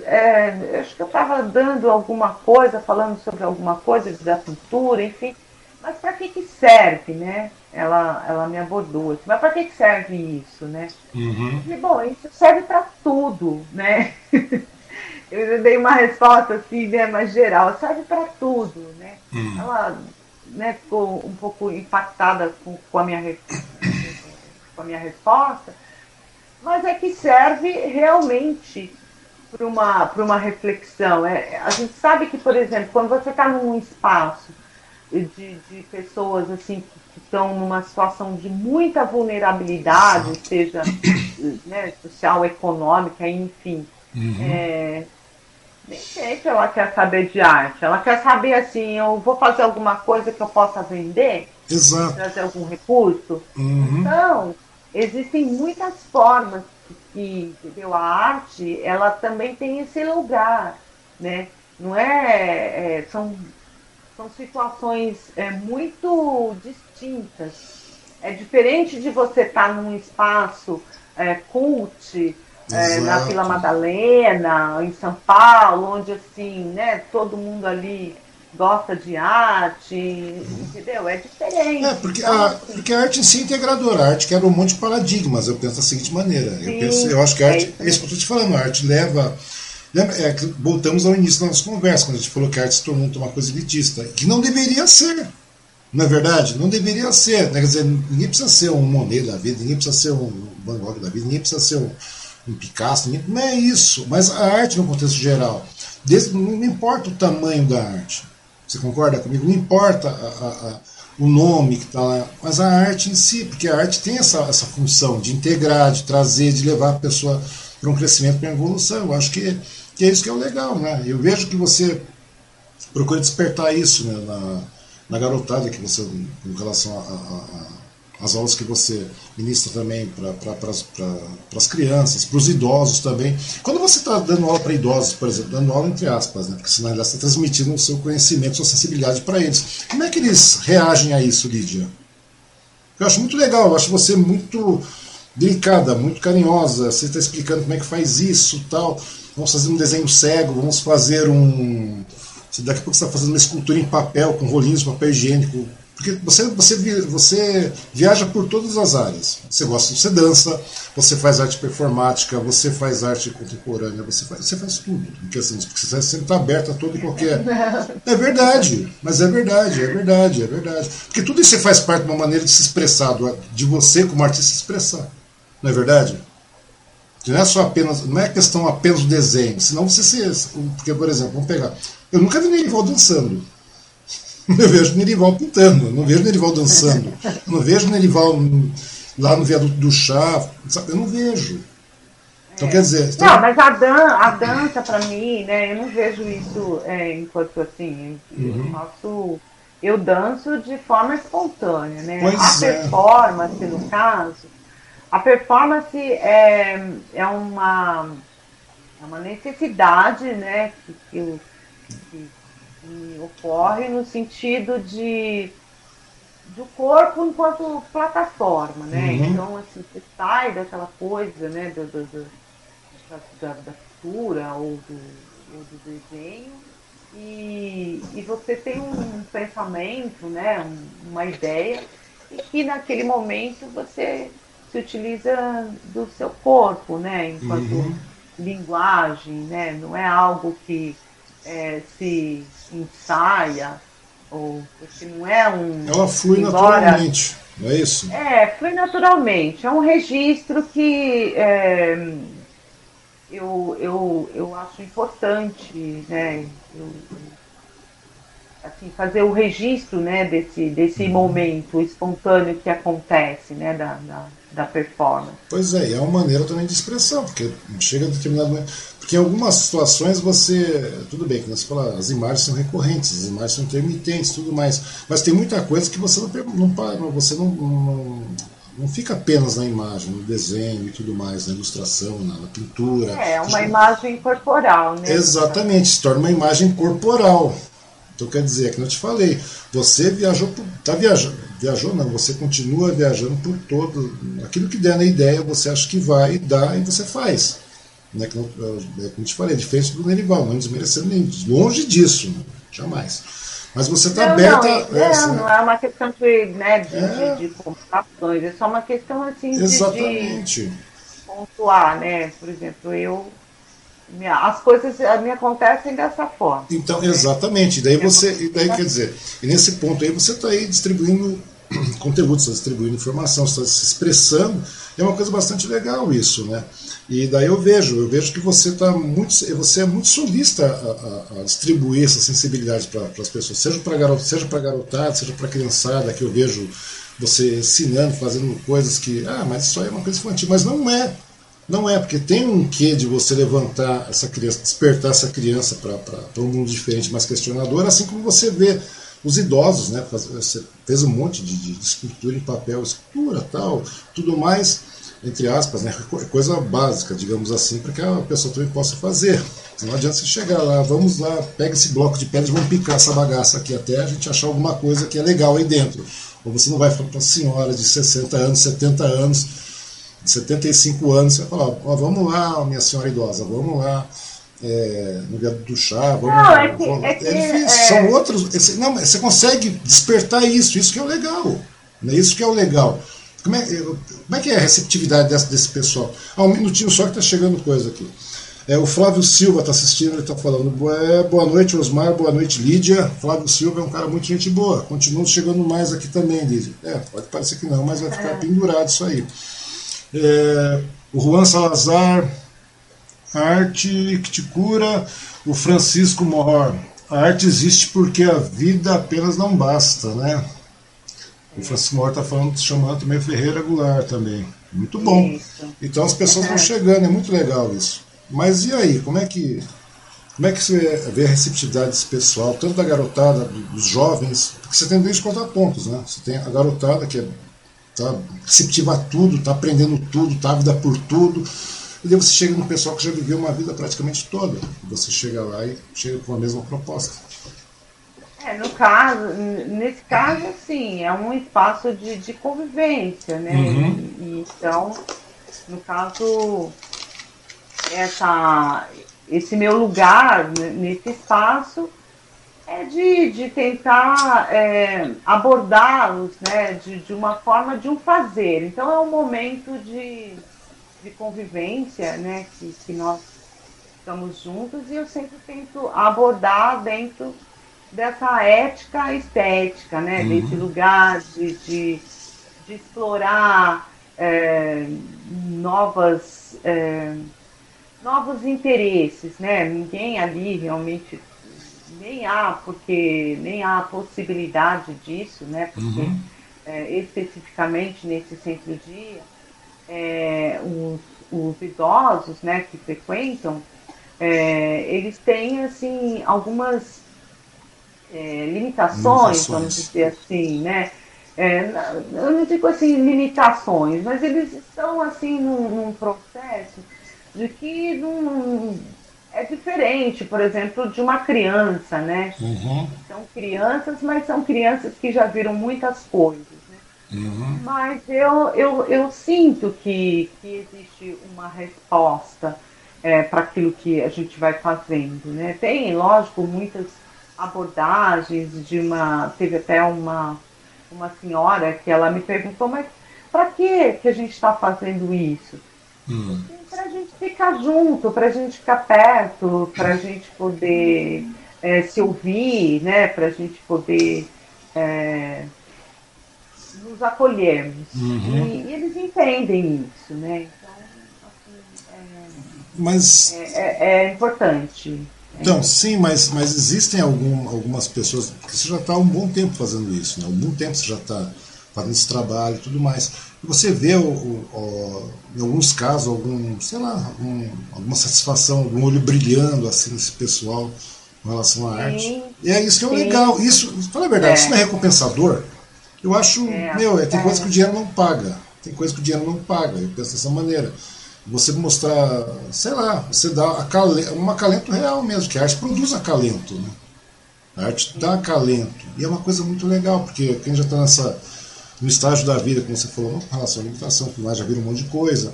é, acho que eu estava dando alguma coisa, falando sobre alguma coisa da pintura, enfim. Mas para que, que serve, né? Ela, ela me abordou assim, mas para que, serve isso, né? Uhum. E, bom, isso serve para tudo, né? [laughs] eu dei uma resposta assim, né, mais geral, serve para tudo, né? Uhum. Ela né, ficou um pouco impactada com, com, a minha, com a minha resposta, mas é que serve realmente para uma, uma reflexão. É, a gente sabe que, por exemplo, quando você está num espaço de, de pessoas assim que estão numa situação de muita vulnerabilidade, seja né, social, econômica, enfim, uhum. é, nem sempre ela quer saber de arte. Ela quer saber assim, eu vou fazer alguma coisa que eu possa vender, Exato. trazer algum recurso. Uhum. Então, existem muitas formas que entendeu? a arte ela também tem esse lugar, né? Não é, é são são situações é, muito distintas. É diferente de você estar num espaço é, cult, é, na Vila Madalena, em São Paulo, onde assim, né, todo mundo ali gosta de arte, entendeu? É diferente. É, porque, então, a, assim, porque a arte em si é integradora, a arte quebra um monte de paradigmas, eu penso da seguinte maneira. Sim, eu, penso, eu acho que a arte, é isso que eu estou te falando, a arte leva. Lembra, é, voltamos ao início da nossa conversa, quando a gente falou que a arte se tornou uma coisa elitista, que não deveria ser. Não é verdade? Não deveria ser. Né? Quer dizer, ninguém precisa ser um Monet da vida, ninguém precisa ser um Van Gogh da vida, ninguém precisa ser um, um Picasso, ninguém, não é isso. Mas a arte, no contexto geral, desde, não importa o tamanho da arte. Você concorda comigo? Não importa a, a, a, o nome que está lá, mas a arte em si, porque a arte tem essa, essa função de integrar, de trazer, de levar a pessoa para um crescimento, para uma evolução. Eu acho que, que é isso que é o legal, né? Eu vejo que você procura despertar isso né, na, na garotada que você, com relação as aulas que você ministra também para pra, as crianças, para os idosos também. Quando você está dando aula para idosos, por exemplo, dando aula entre aspas, né, porque senão ela está transmitindo o seu conhecimento, sua sensibilidade para eles. Como é que eles reagem a isso, Lídia? Eu acho muito legal, eu acho você muito delicada, muito carinhosa. Você está explicando como é que faz isso tal. Vamos fazer um desenho cego, vamos fazer um. Daqui a pouco você está fazendo uma escultura em papel, com rolinhos de papel higiênico porque você, você, você viaja por todas as áreas. Você gosta, você dança, você faz arte performática, você faz arte contemporânea, você faz, você faz tudo. Porque, assim, porque você sempre está aberto a todo e qualquer. [laughs] É verdade, mas é verdade, é verdade, é verdade. Porque tudo isso faz parte de uma maneira de se expressar, de você como artista se expressar. Não é verdade? Não é só apenas, não é questão apenas do desenho, senão você se. Porque, por exemplo, vamos pegar. Eu nunca vi Nerival dançando. Eu vejo Nerival pintando, não vejo Nerival dançando, não vejo Nerival lá no viaduto do chá, sabe? eu não vejo. Então, é. quer dizer. Então... Não, mas a, dan a dança, para mim, né, eu não vejo isso é, enquanto assim. Uhum. Eu. Eu danço de forma espontânea, né? Pois a é. performance, no caso, a performance é, é, uma, é uma necessidade, né? Que, que, que que ocorre no sentido de do corpo enquanto plataforma, né? Uhum. Então, assim, você sai daquela coisa, né, do, do, do da, da, pintura ou do, ou do desenho e, e você tem um pensamento, né, uma ideia e que naquele momento você se utiliza do seu corpo, né, enquanto uhum. linguagem, né? Não é algo que é, se ensaia, ou porque não é um. Ela flui embora, naturalmente, não é isso? É, flui naturalmente. É um registro que é, eu, eu, eu acho importante, né? Eu, assim, fazer o registro né, desse, desse uhum. momento espontâneo que acontece né, da, da, da performance. Pois é, e é uma maneira também de expressão, porque chega a determinado momento. Porque em algumas situações você. Tudo bem, que você fala, as imagens são recorrentes, as imagens são intermitentes, tudo mais. Mas tem muita coisa que você não, não, você não, não não fica apenas na imagem, no desenho e tudo mais, na ilustração, na, na pintura. É, uma imagem corporal, né? Exatamente, se torna uma imagem corporal. Então quer dizer, é que eu te falei, você viajou, está viajando, viajou não, você continua viajando por todo, aquilo que der na ideia, você acha que vai, dá e você faz. Né, que, é, como eu te falei, é diferente do Nerival, não desmerecendo nem, longe disso, jamais. Mas você está aberta. Não, é, é, não é uma questão de, né, de, é. de, de comparações, é só uma questão assim Exatamente. de, de pontuar, né? Por exemplo, eu as coisas me acontecem dessa forma. Então, exatamente. Daí você, e daí quer dizer, e nesse ponto aí você está aí distribuindo [clears throat] conteúdo, está distribuindo informação, está se expressando. É uma coisa bastante legal isso, né? E daí eu vejo, eu vejo que você tá muito, você é muito solista a, a, a distribuir essa sensibilidade para as pessoas, seja para garot, seja para garotada, seja para criançada, que eu vejo você ensinando, fazendo coisas que, ah, mas isso aí é uma coisa infantil, mas não é. Não é, porque tem um quê de você levantar essa criança, despertar essa criança para um mundo diferente, mais questionador, assim como você vê os idosos, né? Você fez um monte de, de, de escultura em papel, escultura tal, tudo mais entre aspas, né, coisa básica, digamos assim, para que a pessoa também possa fazer. Não adianta você chegar lá, vamos lá, pega esse bloco de pedras, vamos picar essa bagaça aqui até a gente achar alguma coisa que é legal aí dentro. Ou você não vai falar para uma senhora de 60 anos, 70 anos, 75 anos, você vai falar, oh, vamos lá, minha senhora idosa, vamos lá. É, no viaduto do chá, vamos, não, é, que, é, que, é difícil, é... são outros. Não, você consegue despertar isso, isso que é o legal. Né? Isso que é o legal. Como é, como é que é a receptividade desse, desse pessoal? Ah, um minutinho só que está chegando coisa aqui. É, o Flávio Silva está assistindo, ele está falando. É, boa noite, Osmar, boa noite, Lídia. Flávio Silva é um cara muito gente boa. Continua chegando mais aqui também, Lídia. É, pode parecer que não, mas vai ficar é. pendurado isso aí. É, o Juan Salazar, arte que te cura. O Francisco Mor. A arte existe porque a vida apenas não basta, né? O Francisco Moro está falando, chamando também Ferreira Goulart também. Muito bom. Isso. Então as pessoas vão chegando, é muito legal isso. Mas e aí, como é que como é que você vê a receptividade desse pessoal, tanto da garotada, dos jovens, porque você tem dois contrapontos, né? Você tem a garotada que é, tá receptiva a tudo, tá aprendendo tudo, tá vida por tudo, e daí você chega no pessoal que já viveu uma vida praticamente toda. Você chega lá e chega com a mesma proposta. É, no caso, nesse caso, sim, é um espaço de, de convivência, né? Uhum. E, então, no caso, essa, esse meu lugar nesse espaço é de, de tentar é, abordá-los né, de, de uma forma de um fazer. Então é um momento de, de convivência né, que, que nós estamos juntos e eu sempre tento abordar dentro dessa ética estética, né? Uhum. Desse lugar de, de, de explorar é, novas, é, novos interesses, né? Ninguém ali realmente nem há porque nem há possibilidade disso, né? Porque uhum. é, especificamente nesse centro-dia é, os, os idosos, né, que frequentam, é, eles têm assim algumas é, limitações, vamos dizer assim, né? É, eu não digo assim limitações, mas eles estão assim num, num processo de que não, é diferente, por exemplo, de uma criança, né? Uhum. São crianças, mas são crianças que já viram muitas coisas. Né? Uhum. Mas eu, eu, eu sinto que, que existe uma resposta é, para aquilo que a gente vai fazendo. Né? Tem, lógico, muitas abordagens de uma. Teve até uma, uma senhora que ela me perguntou, mas para que que a gente está fazendo isso? Hum. Para a gente ficar junto, para a gente ficar perto, para a gente poder é, se ouvir, né? para a gente poder é, nos acolhermos. Uhum. E, e, eles entendem isso, né? Então, assim, é, Mas... é, é, é importante. Então, sim, mas, mas existem algum, algumas pessoas, porque você já está há um bom tempo fazendo isso, né? um bom tempo você já está fazendo esse trabalho e tudo mais. E você vê, o, o, em alguns casos, algum, sei lá, um, alguma satisfação, algum olho brilhando assim nesse pessoal com relação à arte. Sim, e é isso que é o legal. Isso, fala a verdade, é. isso não é recompensador. Eu acho, é, meu, é, tem é. coisas que o dinheiro não paga. tem coisa que o dinheiro não paga. Eu penso dessa maneira. Você mostrar, sei lá, você dá acalento, um acalento real mesmo, que a arte produz acalento. Né? A arte dá acalento. E é uma coisa muito legal, porque quem já está nessa no estágio da vida, como você falou, com relação à limitação, que mais já vira um monte de coisa.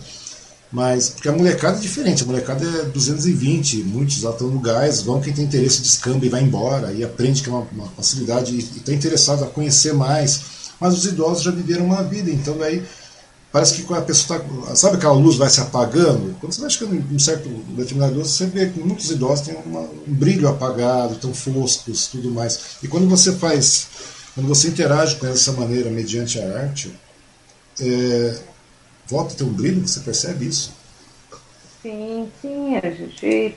Mas, porque a molecada é diferente, a molecada é 220, muitos lá estão no gás, vão quem tem interesse descamba e vai embora, e aprende que é uma, uma facilidade, e está interessado a conhecer mais. Mas os idosos já viveram uma vida, então daí parece que quando a pessoa está. Sabe aquela luz vai se apagando? Quando você vai chegando em um certo determinado idoso, você vê que muitos idosos têm uma, um brilho apagado, estão foscos, tudo mais. E quando você faz. Quando você interage com essa maneira mediante a arte, é, volta a ter um brilho, você percebe isso? Sim, sim, a gente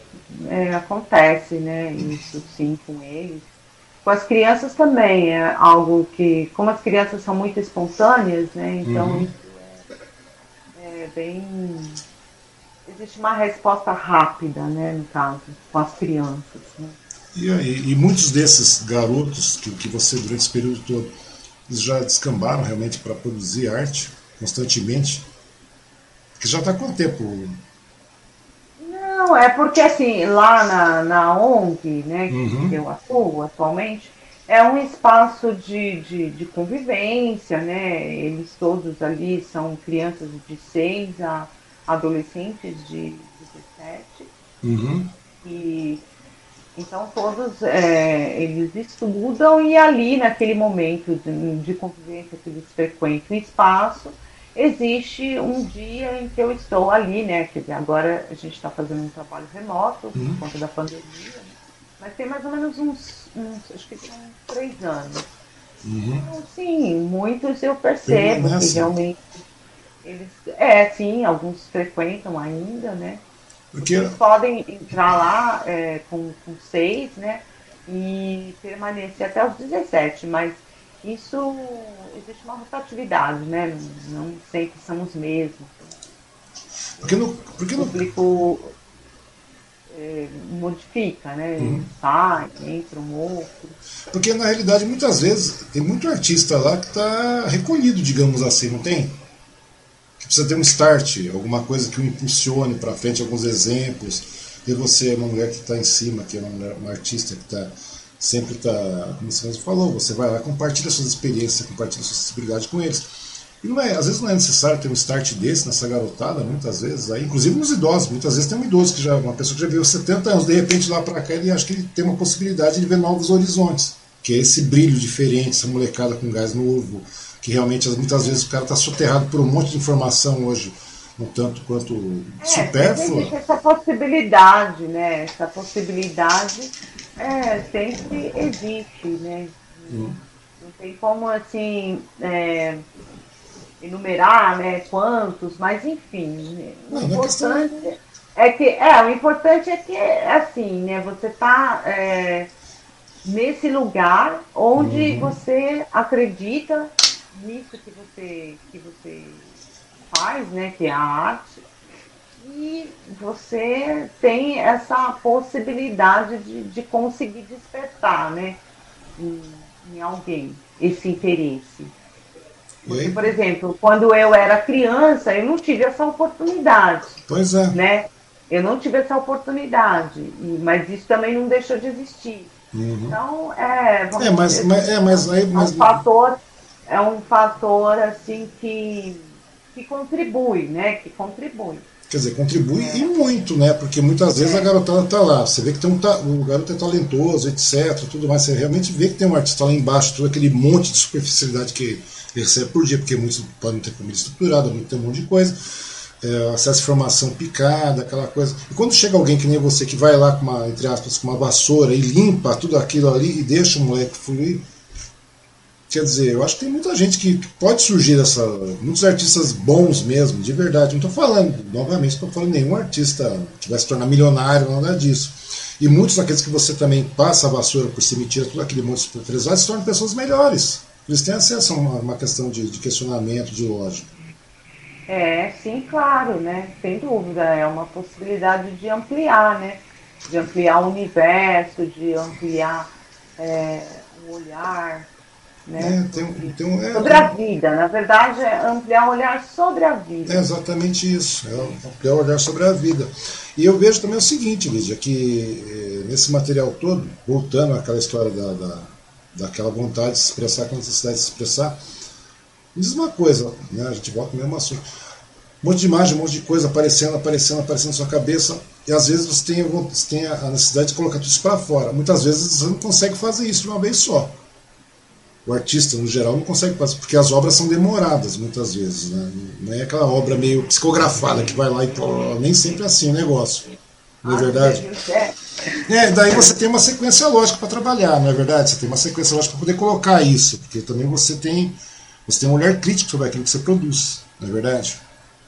é, acontece, né? Isso sim com eles. Com as crianças também é algo que, como as crianças são muito espontâneas, né? Então uhum. É, bem existe uma resposta rápida, né, no caso, com as crianças. Né? E, aí, e muitos desses garotos que, que você, durante esse período todo, eles já descambaram realmente para produzir arte constantemente? Que já está quanto tempo? Não, é porque assim, lá na, na ONG, né, uhum. que eu atuo atualmente, é um espaço de, de, de, convivência, né? Eles todos ali são crianças de 6 a adolescentes de 17. Uhum. E então todos é, eles estudam e ali naquele momento de, de convivência que eles frequentam o espaço, existe um dia em que eu estou ali, né? Quer dizer, agora a gente está fazendo um trabalho remoto por uhum. conta da pandemia, né? mas tem mais ou menos uns acho que são três anos. Uhum. Então, sim, muitos eu percebo que realmente eles. É, sim, alguns frequentam ainda, né? Porque... Eles podem entrar lá é, com, com seis, né? E permanecer até os 17, mas isso existe uma rotatividade, né? Não, sempre são os mesmos. Porque no, porque no... O público é, modifica, né? Uhum. Sai, entra um outro. Porque na realidade muitas vezes tem muito artista lá que está recolhido, digamos assim, não tem? Que precisa ter um start, alguma coisa que o impulsione para frente, alguns exemplos. E você é uma mulher que está em cima, que é uma, mulher, uma artista que está sempre está, como você falou, você vai lá, compartilha suas experiências, compartilha sua sensibilidade com eles. E não é, às vezes não é necessário ter um start desse nessa garotada, muitas vezes, aí, inclusive nos idosos, muitas vezes tem um idoso que já, uma pessoa que já veio 70 anos, de repente lá para cá ele acha que ele tem uma possibilidade de ver novos horizontes, que é esse brilho diferente, essa molecada com gás novo, que realmente muitas vezes o cara está soterrado por um monte de informação hoje, um tanto quanto é, supérflua. Existe essa possibilidade, né? Essa possibilidade é, sempre existe, né? Hum. Não tem como, assim, é, enumerar, né, quantos, mas enfim, né? o não, importante é que, é, o importante é que, assim, né, você tá é, nesse lugar onde uhum. você acredita nisso que você, que você faz, né, que é a arte, e você tem essa possibilidade de, de conseguir despertar né, em, em alguém esse interesse. Porque, por exemplo, quando eu era criança, eu não tive essa oportunidade. Pois é. Né? Eu não tive essa oportunidade, mas isso também não deixou de existir. Uhum. Então, é, é, mas, dizer, mas, é, mas, aí, mas... é um fator, é um fator assim que, que contribui, né? Que contribui. Quer dizer, contribui é. e muito, né? Porque muitas vezes é. a garotada está lá. Você vê que tem um, o garoto é talentoso, etc. Tudo mais. Você realmente vê que tem um artista lá embaixo, todo aquele monte de superficialidade que ele recebe por dia, porque muitos podem ter comida estruturada, muito tem um monte de coisa. É, acesso à informação picada, aquela coisa. E quando chega alguém que nem você que vai lá com uma, entre aspas, com uma vassoura e limpa tudo aquilo ali e deixa o moleque fluir, Quer dizer, eu acho que tem muita gente que pode surgir dessa. Muitos artistas bons mesmo, de verdade. Não estou falando, novamente, não estou falando nenhum artista que vai se tornar milionário, nada disso. E muitos daqueles que você também passa a vassoura por cima e tira todo aquele monte de se tornam pessoas melhores. Eles têm acesso a uma, uma questão de, de, questionamento, de lógica. É, sim, claro, né? Sem dúvida. É uma possibilidade de ampliar, né? De ampliar o universo, de ampliar é, o olhar Né? É, tem, tem, é, sobre a vida, na verdade, é ampliar o olhar sobre a vida. É exatamente isso, é ampliar o olhar sobre a vida. E eu vejo também o seguinte, Lídia, que eh, nesse material todo, voltando àquela história da, da, daquela vontade de se expressar, aquela necessidade de se expressar, me diz uma coisa, né, a gente volta no mesmo assunto. Um monte de imagem, um monte de coisa aparecendo, aparecendo, aparecendo na sua cabeça, e às vezes você tem, você tem a necessidade de colocar tudo isso para fora. Muitas vezes você não consegue fazer isso de uma vez só o artista, no geral, não consegue fazer, porque as obras são demoradas muitas vezes. Né? Não é aquela obra meio psicografada que vai lá e nem sempre é assim o negócio. Não é verdade? É, daí você tem uma sequência lógica para trabalhar, não é verdade? Você tem uma sequência lógica para poder colocar isso, porque também você tem, você tem um olhar crítico sobre aquilo que você produz, não é verdade?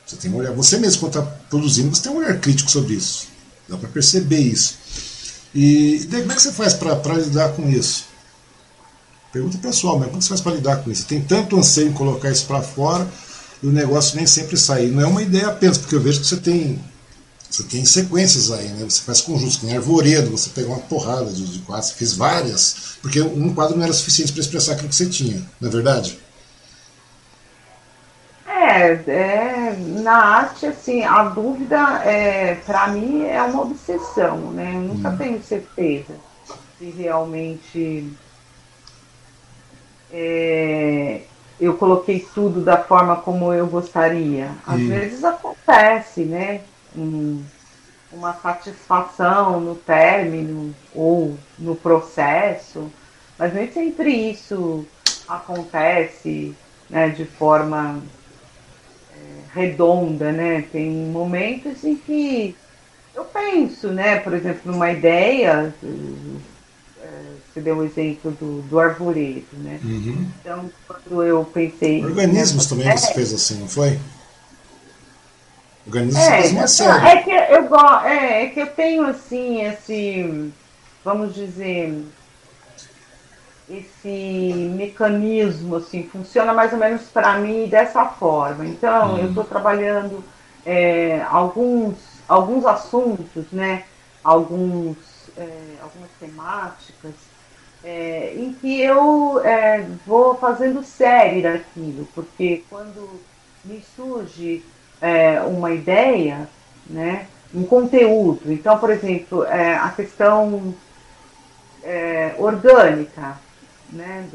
Você tem um olhar, você mesmo quando está produzindo, você tem um olhar crítico sobre isso. Dá para perceber isso. E daí, como é que você faz para lidar com isso? Pergunta pessoal, mas como você faz para lidar com isso? Tem tanto anseio em colocar isso para fora e o negócio nem sempre sai. Não é uma ideia apenas, porque eu vejo que você tem você tem sequências aí, né? Você faz conjuntos, tem arvoredo, você pegou uma porrada de, de quadros, você fez várias, porque um quadro não era suficiente para expressar aquilo que você tinha, não é verdade? É, é, na arte, assim, a dúvida, é, para mim, é uma obsessão, né? Eu nunca hum. tenho certeza se realmente é, eu coloquei tudo da forma como eu gostaria. Às hum. vezes acontece, né? Um, uma satisfação no término ou no processo, mas nem sempre isso acontece né, de forma é, redonda, né? Tem momentos em que eu penso, né, por exemplo, numa ideia, você deu o exemplo do, do arvoredo, né? Uhum. Então, quando eu pensei... Organismos também você fez assim, não foi? Organismos é, série. É que, eu, é, é que eu tenho, assim, esse... Vamos dizer esse mecanismo assim funciona mais ou menos para mim dessa forma. Então uhum. eu estou trabalhando é, alguns alguns assuntos, né? Alguns é, algumas temáticas é, em que eu é, vou fazendo série daquilo, porque quando me surge é, uma ideia, né, um conteúdo, então, por exemplo, é, a questão é, orgânica né,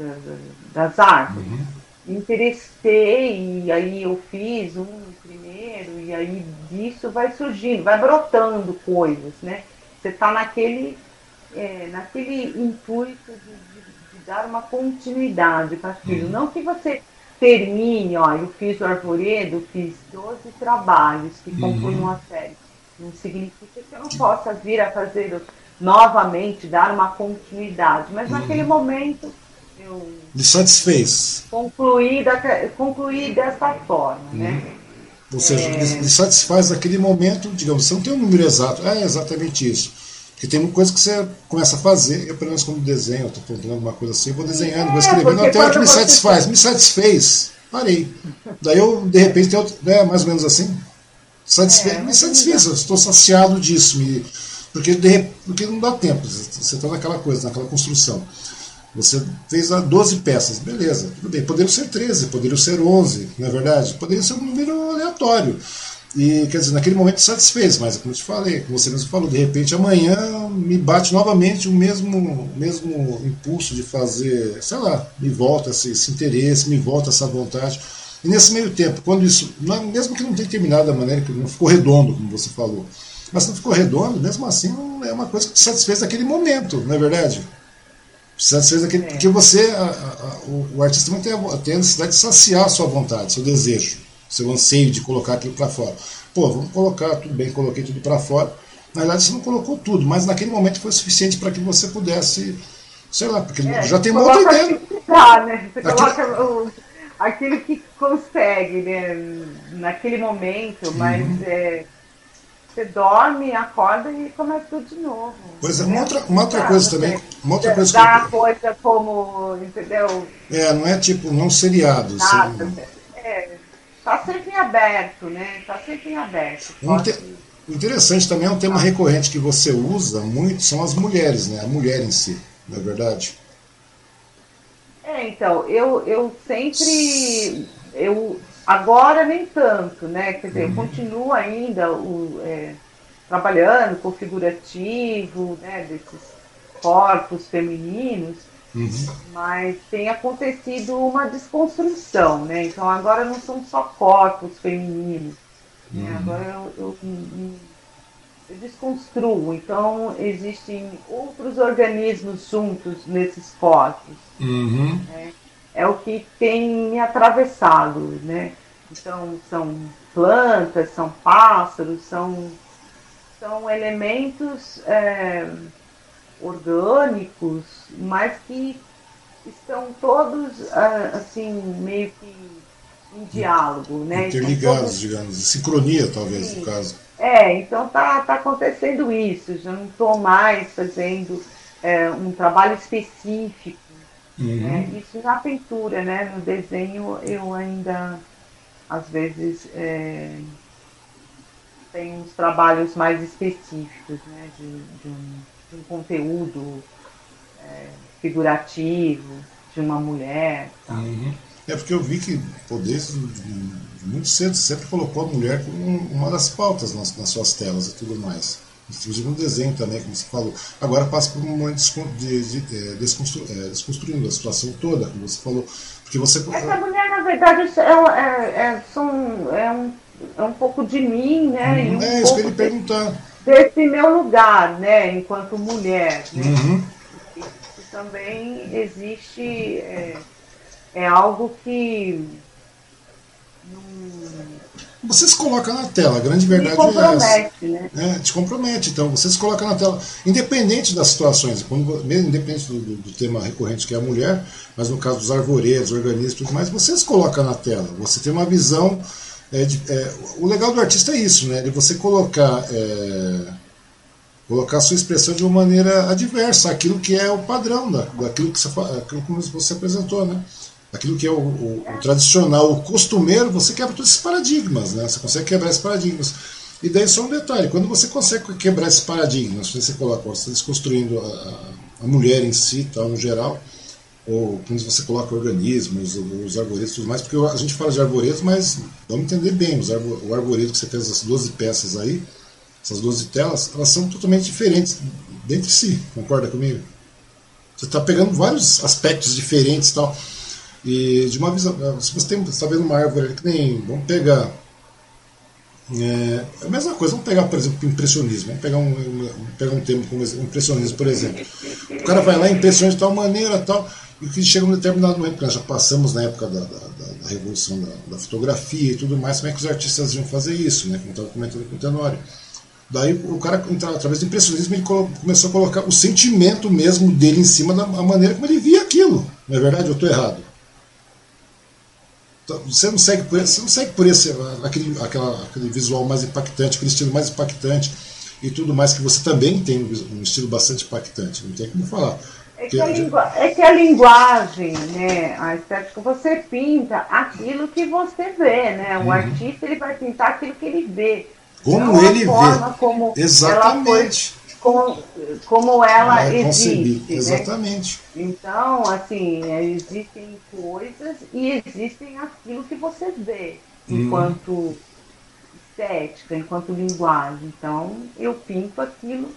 das árvores, uhum. me interessei e aí eu fiz um primeiro e aí disso vai surgindo, vai brotando coisas, né? Você está naquele é, naquele intuito de, de, de, dar uma continuidade para aquilo. Uhum. Não que você termine, ó, eu fiz o arvoredo, fiz 12 trabalhos que compõem uhum. uma série. Não significa que eu não possa vir a fazer novamente, dar uma continuidade. Mas uhum. naquele momento eu. Me satisfez. Concluí, da, concluí dessa forma, né? Uhum. Ou seja, é... lhe satisfaz naquele momento, digamos, você não tem um número exato. É exatamente isso. Porque tem coisa que você começa a fazer, eu pelo menos quando desenho, estou plantando alguma coisa assim, vou desenhando, vou é, escrevendo, até hora que me satisfaz. Me satisfez, parei. Daí eu, de repente, tem outro, né, mais ou menos assim, satisfe... é, me satisfez, eu estou saciado disso, me... porque, de... porque não dá tempo, você está naquela coisa, naquela construção. Você fez 12 peças, beleza, tudo bem. Poderiam ser 13, poderiam ser 11, não é verdade? Poderia ser um número aleatório. E, quer dizer, naquele momento satisfez, mas como eu te falei, como você mesmo falou, de repente amanhã me bate novamente o mesmo, mesmo impulso de fazer, sei lá, me volta esse, esse interesse, me volta essa vontade. E nesse meio tempo, quando isso, mesmo que não tenha terminado da maneira que não ficou redondo, como você falou, mas não ficou redondo, mesmo assim é uma coisa que te satisfez naquele momento, não é verdade? Satisfez naquele, é. Porque você, a, a, o, o, artista tem a, tem a necessidade de saciar a sua vontade, seu desejo seu anseio de colocar aquilo para fora. Pô, vamos colocar, tudo bem, coloquei tudo para fora. Na verdade, você não colocou tudo, mas naquele momento foi suficiente para que você pudesse, sei lá, porque é, já tem uma outra ideia. Dá, né? Você Aqui... coloca o, aquilo que consegue, né? Naquele momento, mas uhum. é, você dorme, acorda e começa tudo de novo. Pois é, uma outra, uma outra coisa também. Uma outra coisa dá que... coisa como, entendeu? É, não é tipo, não seriado. Nada, é, Está sempre em aberto, né? Está sempre em aberto. Pode... Interessante também é um tema recorrente que você usa muito, são as mulheres, né? A mulher em si, não é verdade? É, então, eu, eu sempre. Eu, agora nem tanto, né? Quer dizer, uhum. eu continuo ainda o, é, trabalhando com figurativo, né, desses corpos femininos, uhum. mas tem acontecido uma desconstrução, né? Então agora não são só corpos femininos, né? uhum. agora eu, eu, eu, desconstruo. Então existem outros organismos juntos nesses corpos. Uhum. Né? É o que tem me atravessado, né? Então são plantas, são pássaros, são, são elementos é, orgânicos, mas que estão todos ah, assim meio que em diálogo, né? Interligados, todos... digamos, sincronia talvez Sim. no caso. É, então tá, tá acontecendo isso. Já não estou mais fazendo é, um trabalho específico. Uhum. Né? Isso na pintura, né? No desenho eu ainda às vezes é, tenho uns trabalhos mais específicos, né? De, de um um conteúdo é, figurativo de uma mulher. Uhum. É porque eu vi que desde muito cedo sempre colocou a mulher como uma das pautas nas, nas suas telas e tudo mais. Inclusive no desenho também, como você falou. Agora passa por um momento de, de, de é, desconstru, é, desconstruindo a situação toda, como você falou. Porque você... Essa mulher, na verdade, é, é, é, são, é, um, é um pouco de mim, né? Uhum, um é isso que ele perguntar desse meu lugar, né, enquanto mulher. Né? Uhum. Isso também existe, é, é algo que. Você se coloca na tela, a grande verdade é essa. Né? É, te compromete, então você se coloca na tela, independente das situações, quando, mesmo independente do, do, do, tema recorrente que é a mulher, mas no caso dos arvoredos, organismos e tudo mais, você se coloca na tela, você tem uma visão é, é, o legal do artista é isso, né? De você colocar, é, colocar a sua expressão de uma maneira adversa àquilo que é o padrão da, daquilo que você, aquilo que você apresentou, né? Aquilo que é o, o, o tradicional, o costumeiro, você quebra todos esses paradigmas, né? Você consegue quebrar esses paradigmas. E daí só um detalhe, quando você consegue quebrar esses paradigmas, você coloca, você está desconstruindo a, a mulher em si, tal, no geral, ou quando você coloca organismos, os arvoredos e tudo mais, porque a gente fala de arvoredos, mas vamos entender bem, arvo, o arvoredo que você fez, as 12 peças aí, essas 12 telas, elas são totalmente diferentes dentro de si, concorda comigo? Você está pegando vários aspectos diferentes e tal, e de uma visão, se você está vendo uma árvore que nem, vamos pegar, é, a mesma coisa, vamos pegar, por exemplo, impressionismo, vamos pegar um, um, pegar um tema como impressionismo, por exemplo. O cara vai lá, impressiona de tal maneira, tal, e que chega um determinado momento, nós já passamos na época da, da, da, revolução da, da, fotografia e tudo mais, como é que os artistas iam fazer isso, né? como estava comentando com o Tenório. Daí o cara, através do impressionismo, ele começou a colocar o sentimento mesmo dele em cima da maneira como ele via aquilo. Não é verdade? Eu estou errado. Então, você não segue por, você não segue por esse, aquele, aquela, aquele visual mais impactante, aquele estilo mais impactante e tudo mais, que você também tem um estilo bastante impactante, não tem como falar. É que, a é que a linguagem, né, a estética, você pinta aquilo que você vê, né? O uhum. artista ele vai pintar aquilo que ele vê. Como ele vê. Como Exatamente. Ela foi, como, como ela é existe. Né? Exatamente. Então, assim, existem coisas e existem aquilo que você vê uhum. enquanto estética, enquanto linguagem. Então, eu pinto aquilo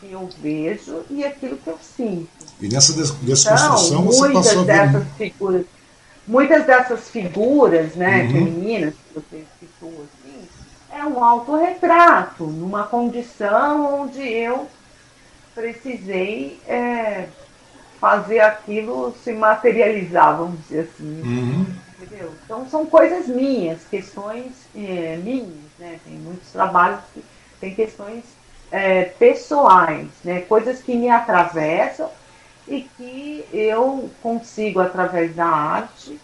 que eu vejo e aquilo que eu sinto. E nessa desconstrução então, você passou a ver... dessas figuras, muitas dessas figuras, né, uhum. femininas que você citou assim, é um autorretrato numa condição onde eu precisei é, fazer aquilo se materializar, vamos dizer assim. Uhum. Entendeu? Então são coisas minhas, questões é, minhas, né? Tem muitos trabalhos que tem questões é, pessoais, né? coisas que me atravessam e que eu consigo, através da arte,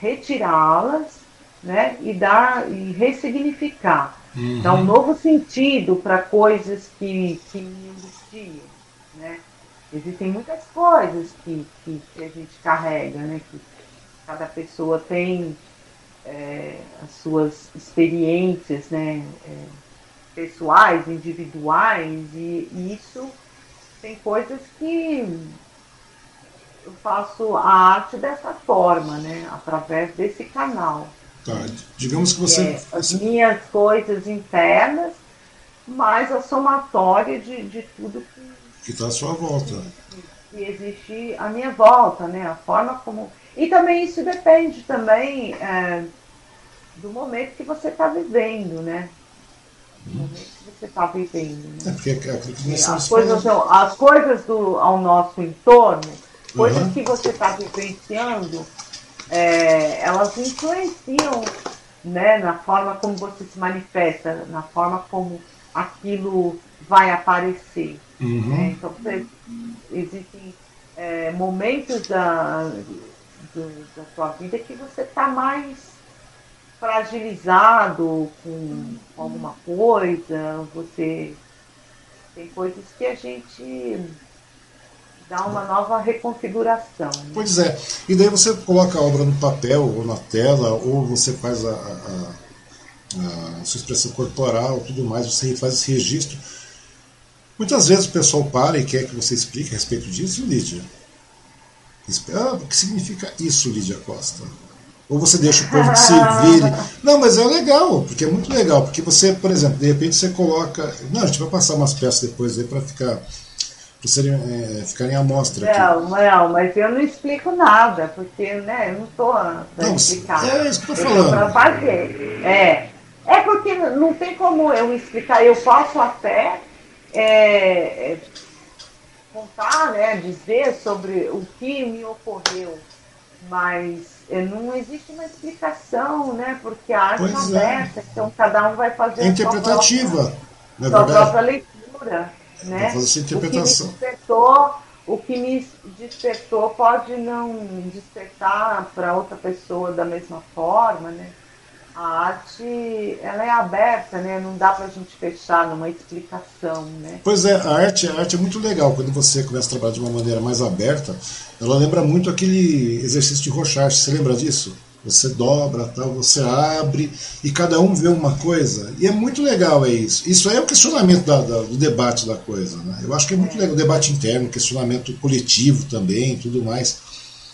retirá-las né? e dar e ressignificar. Uhum. Dar um novo sentido para coisas que, que me angustiam. Né? Existem muitas coisas que, que, que, a gente carrega, né? que cada pessoa tem é, as suas experiências, né? É, pessoais, individuais, e, e isso tem coisas que eu faço a arte dessa forma, né? Através desse canal. Tá. Digamos que você. É, as minhas coisas internas, mais a somatória de, de tudo que está à sua volta. Que, que existe à minha volta, né? A forma como. E também isso depende também é, do momento que você está vivendo, né? Do momento que você está vivendo. Né? É porque é que as, coisas, as coisas do, ao nosso entorno, coisas uhum. que você está vivenciando, é, elas influenciam né, na forma como você se manifesta, na forma como aquilo vai aparecer. Uhum. Né? Então, você, existem é, momentos da, do, da sua vida que você está mais fragilizado com alguma coisa, você tem coisas que a gente dá uma nova reconfiguração. Né? Pois é. E daí você coloca a obra no papel ou na tela, ou você faz a, a, a sua expressão corporal, tudo mais, você faz esse registro. Muitas vezes o pessoal para e quer que você explique a respeito disso, Lídia. Ah, o que significa isso, Lídia Costa? Ou você deixa o povo que se [laughs] vire. Não, mas é legal, porque é muito legal. Porque você, por exemplo, de repente você coloca. Não, a gente vai passar umas peças depois aí para ficar para serem, é, ficarem à mostra. Não, não, mas eu não explico nada, porque né, eu não estou para explicar. É isso que eu estou falando. Para fazer. É. É porque não tem como eu explicar. Eu posso até é, é, contar, né, dizer sobre o que me ocorreu, mas é, não existe uma explicação, né, porque a arte pois é aberta, então cada um vai fazer é interpretativa, a sua própria, sua própria leitura. Né? Essa interpretação. O que me despertou, o que me despertou pode não despertar para outra pessoa da mesma forma, né? A arte, ela é aberta, né? Não dá para a gente fechar numa explicação, né? Pois é, a arte, a arte é muito legal. Quando você começa a trabalhar de uma maneira mais aberta, ela lembra muito aquele exercício de Rochard. Você lembra disso? Você dobra, tal, você abre e cada um vê uma coisa. E é muito legal é isso. Isso é o questionamento da, da, do debate da coisa. Né? Eu acho que é muito legal o debate interno, questionamento coletivo também, tudo mais.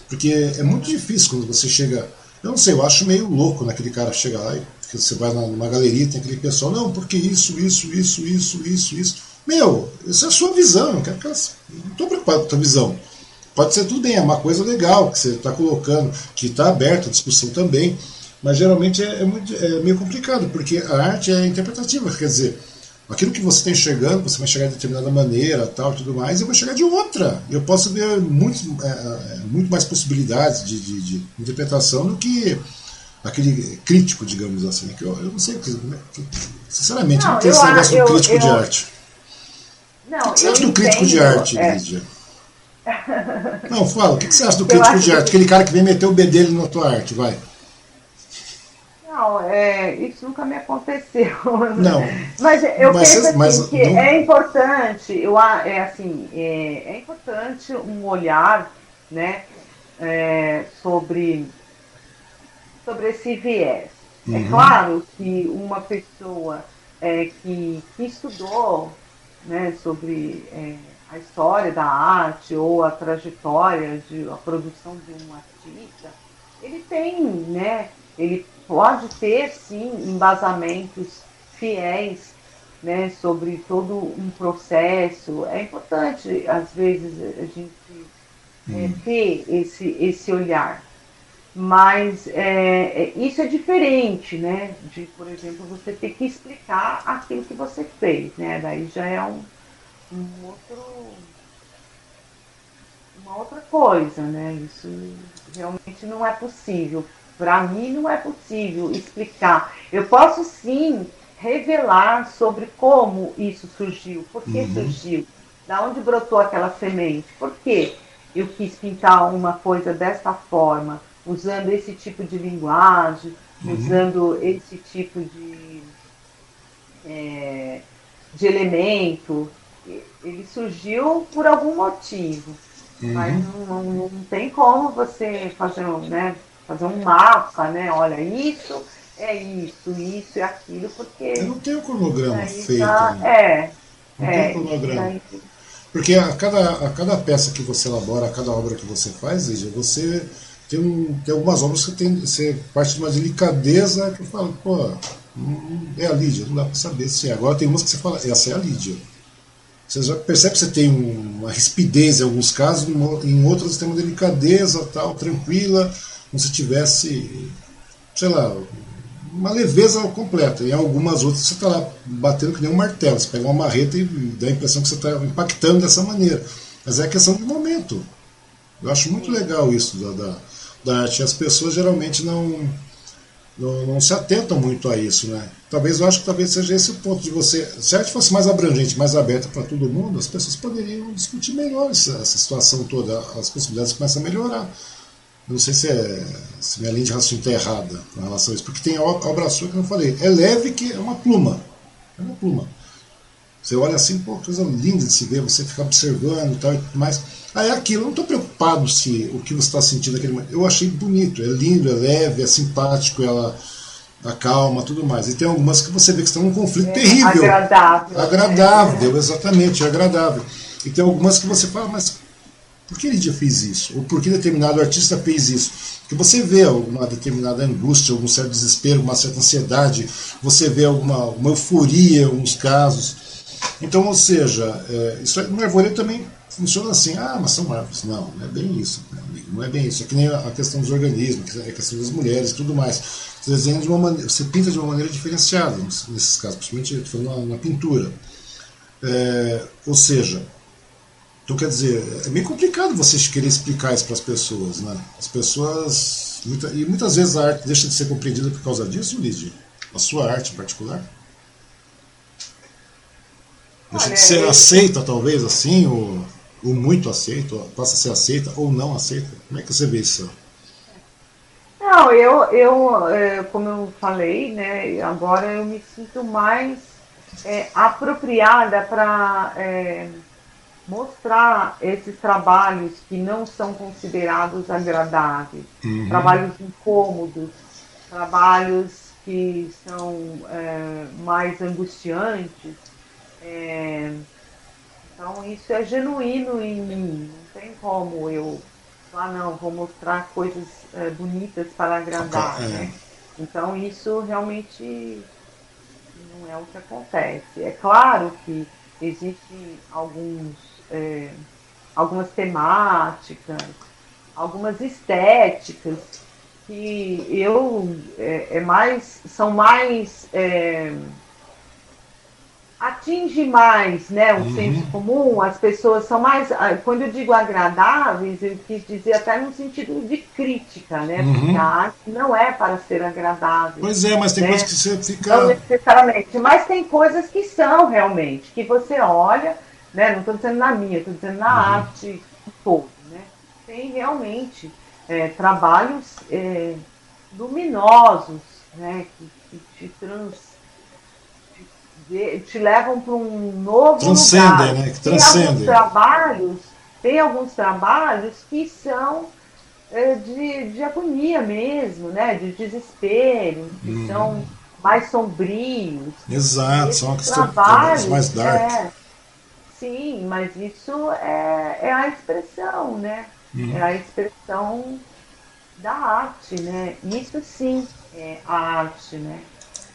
Porque é muito difícil quando você chega. Eu não sei, eu acho meio louco naquele cara chega lá e você vai numa galeria tem aquele pessoal, não, porque isso, isso, isso, isso, isso, isso. Meu, essa é a sua visão, eu quero que elas. Não estou preocupado com a tua visão. Pode ser tudo bem, é uma coisa legal que você está colocando, que está aberta a discussão também, mas geralmente é, é, muito, é, meio complicado, porque a arte é interpretativa, quer dizer, aquilo que você está enxergando, você vai enxergar de determinada maneira, tal, tudo mais, e eu vou enxergar de outra. Eu posso ver muito, é, é, muito mais possibilidades de, de, de, interpretação do que aquele crítico, digamos assim. Que eu, eu não sei, sinceramente, não, não tem esse negócio do crítico eu, de arte. Não, o que você acha do crítico de arte, é. Lídia? Não, fala, o que você acha do crítico de arte? Que... Aquele cara que vem meter o B dele na tua arte, vai. Não, é, isso nunca me aconteceu. Não. Mas eu mas, penso assim, mas, que não... é importante, eu, é, assim, é, é importante um olhar né, é, sobre, sobre esse viés. É uhum. É claro que uma pessoa é, que, que estudou né, sobre é, a história da arte ou a trajetória de a produção de um artista, ele tem, né? Ele pode ter sim embasamentos fiéis, né, sobre todo um processo. É importante às vezes a gente é, hum. ter esse esse olhar. Mas é, é, isso é diferente, né? De, por exemplo, você ter que explicar aquilo que você fez, né? Daí já é um, um outro, uma outra coisa, né? Isso realmente não é possível. Para mim não é possível explicar. Eu posso sim revelar sobre como isso surgiu, por que uhum. surgiu, da onde brotou aquela semente, por que eu quis pintar uma coisa dessa forma, usando esse tipo de linguagem, uhum. usando esse tipo de, é, de elemento, ele surgiu por algum motivo. Uhum. Mas não, não, não, tem como você fazer, né, fazer um mapa, né? Olha, isso é isso, isso e aquilo, porque. Eu não tenho cronograma feito. Tá, é. Não é, tem cronograma. Porque a cada, a cada peça que você elabora, a cada obra que você faz, Lígia, você tem, um, tem algumas obras que tem, você parte de uma delicadeza que eu falo, pô, hum, é a Lídia, não dá para saber se é. Agora tem umas que você fala, essa é a Lídia. Você já percebe que você tem uma rispidez em alguns casos, em outros tem uma delicadeza tal, tranquila, como se tivesse, sei lá, uma leveza completa. Em algumas outras você está lá batendo que nem um martelo. Você pega uma marreta e dá a impressão que você está impactando dessa maneira. Mas é questão de momento. Eu acho muito legal isso da, da, da arte. As pessoas geralmente não, não, não, se atentam muito a isso, né? Talvez eu acho que talvez seja esse o ponto de você. Se a arte fosse mais abrangente, mais aberta para todo mundo, as pessoas poderiam discutir melhor essa, essa situação toda, as possibilidades começam a melhorar. Eu não sei se, é, se minha linha de raciocínio está errada com relação a isso, porque tem a obra sua que eu falei, é leve que é uma pluma. É uma pluma. Você olha assim, pô, coisa linda de se ver, você fica observando e tal e tudo mais. Aí é aquilo, eu não estou preocupado se o que você está sentindo naquele momento. Eu achei bonito, é lindo, é leve, é simpático, ela acalma, tudo mais. E tem algumas que você vê que estão num conflito é, terrível. Agradável. Agradável, exatamente, é agradável. E tem algumas que você fala, mas por que Lídia fez isso? Ou por que determinado artista fez isso? Porque você vê alguma determinada angústia, algum certo desespero, uma certa ansiedade, você vê alguma uma euforia em alguns casos. Então, ou seja, é, isso no arvoredo também funciona assim, ah, mas são árvores. Não, não é bem isso, né, não é bem isso. É que nem a questão dos organismos, é a questão das mulheres e tudo mais. Você desenha de uma maneira, você pinta de uma maneira diferenciada nesses casos, principalmente falando na, na pintura. É, ou seja, então quer dizer, é meio complicado você querer explicar isso para as pessoas, né? As pessoas. Muita, e muitas vezes a arte deixa de ser compreendida por causa disso, Lídia? A sua arte em particular? Deixa Olha, de ser eu... aceita, talvez, assim, ou ou muito aceito, passa a ser aceita ou não aceita? Como é que você vê isso? Não, eu, eu é, como eu falei, né, agora eu me sinto mais é, apropriada para é, mostrar esses trabalhos que não são considerados agradáveis, uhum. trabalhos incômodos, trabalhos que são é, mais angustiantes. Então isso é genuíno em mim. Não tem como eu ah não, vou mostrar coisas é, bonitas para agradar. É. Né? Então isso realmente não é o que acontece. É claro que existem alguns, é, algumas temáticas, algumas estéticas que eu é, é mais são mais atinge mais né, o uhum. senso comum, as pessoas são mais. Ah, quando eu digo agradáveis, eu quis dizer até no sentido de crítica, né? Uhum. Porque a arte não é para ser agradável. Pois é, mas tem né? coisas que você fica. Não necessariamente, mas tem coisas que são realmente, que você olha, né? Não estou dizendo na minha, estou dizendo na uhum. arte todo, né? Tem realmente é, trabalhos é, luminosos, né? Que, que te trans te levam para um novo transcendem, lugar. Né? Que transcendem. Tem alguns trabalhos, tem alguns trabalhos que são é, de, de agonia mesmo, né? De desespero, que hum. são mais sombrios. Exato, são trabalhos mais dark. É, sim, mas isso é, é a expressão, né? Hum. É a expressão da arte, né? Isso sim é a arte, né?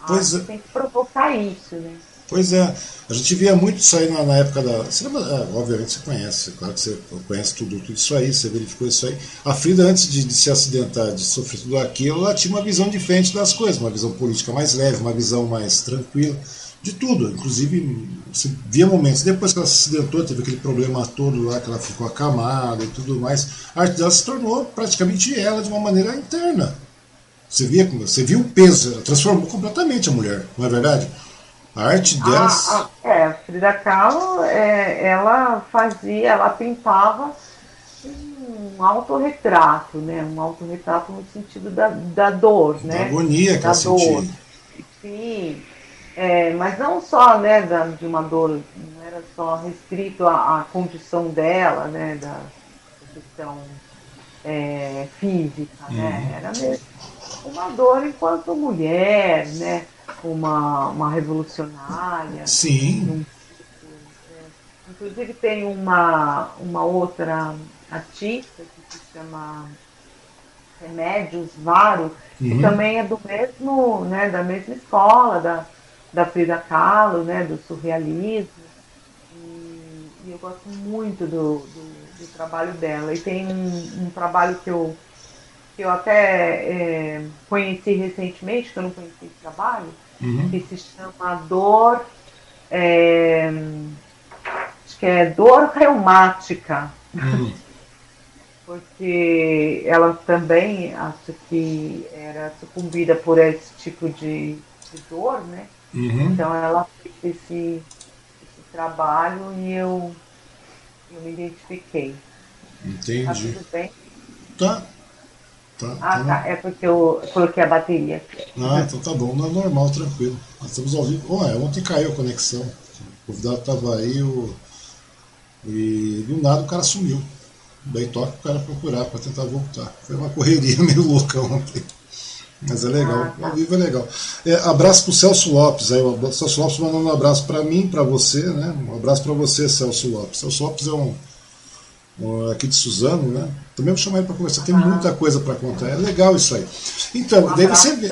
Pois é. tem que provocar isso, né? Pois é, a gente via muito isso aí na, na época da. Você lembra, é, obviamente você conhece, claro que você conhece tudo, tudo isso aí, você verificou isso aí. A Frida, antes de, de, se acidentar, de sofrer tudo aquilo, ela tinha uma visão diferente das coisas, uma visão política mais leve, uma visão mais tranquila, de tudo. Inclusive, você via momentos, depois que ela se acidentou, teve aquele problema todo lá, que ela ficou acamada e tudo mais, a arte dela se tornou praticamente ela de uma maneira interna você, via, você viu o peso, transformou completamente a mulher, não é verdade? A arte. Ah, ah, é, Frida Kahlo, é, ela fazia, ela pintava um autorretrato, né? Um autorretrato no sentido da, da dor, da né? agonia que da ela dor. sentia. Sim, é, mas não só né, da, de uma dor, não era só restrito à, à condição dela, né? Da questão é, física, né? uhum. né? Era mesmo uma dor enquanto mulher, né? Uma, uma revolucionária. Sim. Inclusive tem uma, uma outra artista que se chama Remédios Varo, que uhum. também é do mesmo, né, da mesma escola da, da Frida Kahlo, né, do surrealismo. E, e eu gosto muito do, do, do, trabalho dela. E tem um, um, trabalho que eu, que eu até é, conheci recentemente, que eu não conheci esse trabalho, uhum. que se chama Dor. É, acho que é dor reumática. Uhum. [laughs] Porque ela também acho que era sucumbida por esse tipo de, de dor, né? Uhum. Então ela fez esse, esse trabalho e eu, eu me identifiquei. Entendi. Tá tudo bem? Tá. Tá, ah, tá. tá. É porque eu coloquei a bateria aqui. Ah, então tá bom. Não é normal, tranquilo. Nós estamos ao vivo. Oh, é, ontem caiu a conexão. O convidado tava aí o... e do nada o cara sumiu. Daí toca o cara procurar para tentar voltar. Foi uma correria [laughs] meio louca ontem. Mas é legal, ah, tá. ao vivo é legal. É, abraço pro Celso Lopes, aí, o Celso Lopes mandando um abraço para mim, para você, né? Um abraço para você, Celso Lopes. Celso Lopes é um aqui de Suzano, né? Também vou chamar ele para conversar. Tem muita coisa para contar. É legal isso aí. Então, daí você vê.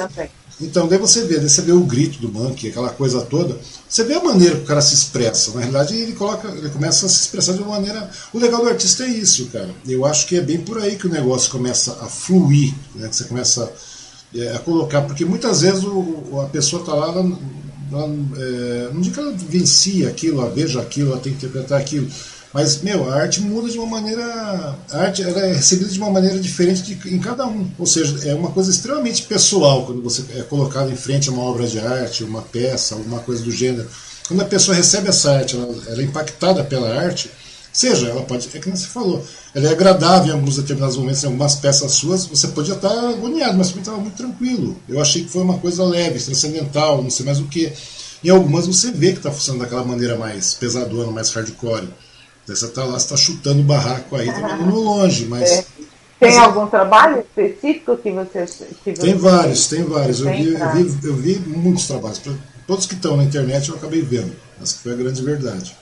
Então, daí você vê, daí você vê o grito do monkey, aquela coisa toda. Você vê a maneira que o cara se expressa. Na realidade, ele coloca, ele começa a se expressar de uma maneira. O legal do artista é isso, cara. Eu acho que é bem por aí que o negócio começa a fluir, né? Que você começa a, a colocar, porque muitas vezes o, a pessoa está lá, ela, ela, é, não digo que ela vivencia aquilo, ela veja aquilo, ela tem que interpretar aquilo mas, meu, a arte muda de uma maneira. A arte ela é recebida de uma maneira diferente de, em cada um. Ou seja, é uma coisa extremamente pessoal quando você é colocado em frente a uma obra de arte, uma peça, alguma coisa do gênero. Quando a pessoa recebe essa arte, ela, ela é impactada pela arte, seja, ela pode. É que você falou, ela é agradável em alguns determinados momentos, em algumas peças suas, você podia estar agoniado, mas estava muito tranquilo. Eu achei que foi uma coisa leve, transcendental, não sei mais o que. Em algumas você vê que está funcionando daquela maneira mais pesadona, mais hardcore. Você está lá, você está chutando o barraco aí, está indo longe, mas. É. Tem mas, algum trabalho específico que você. Que você tem vários, tem vários. Eu, vi, eu, vi, eu vi muitos trabalhos. Todos que estão na internet eu acabei vendo. Essa foi a grande verdade.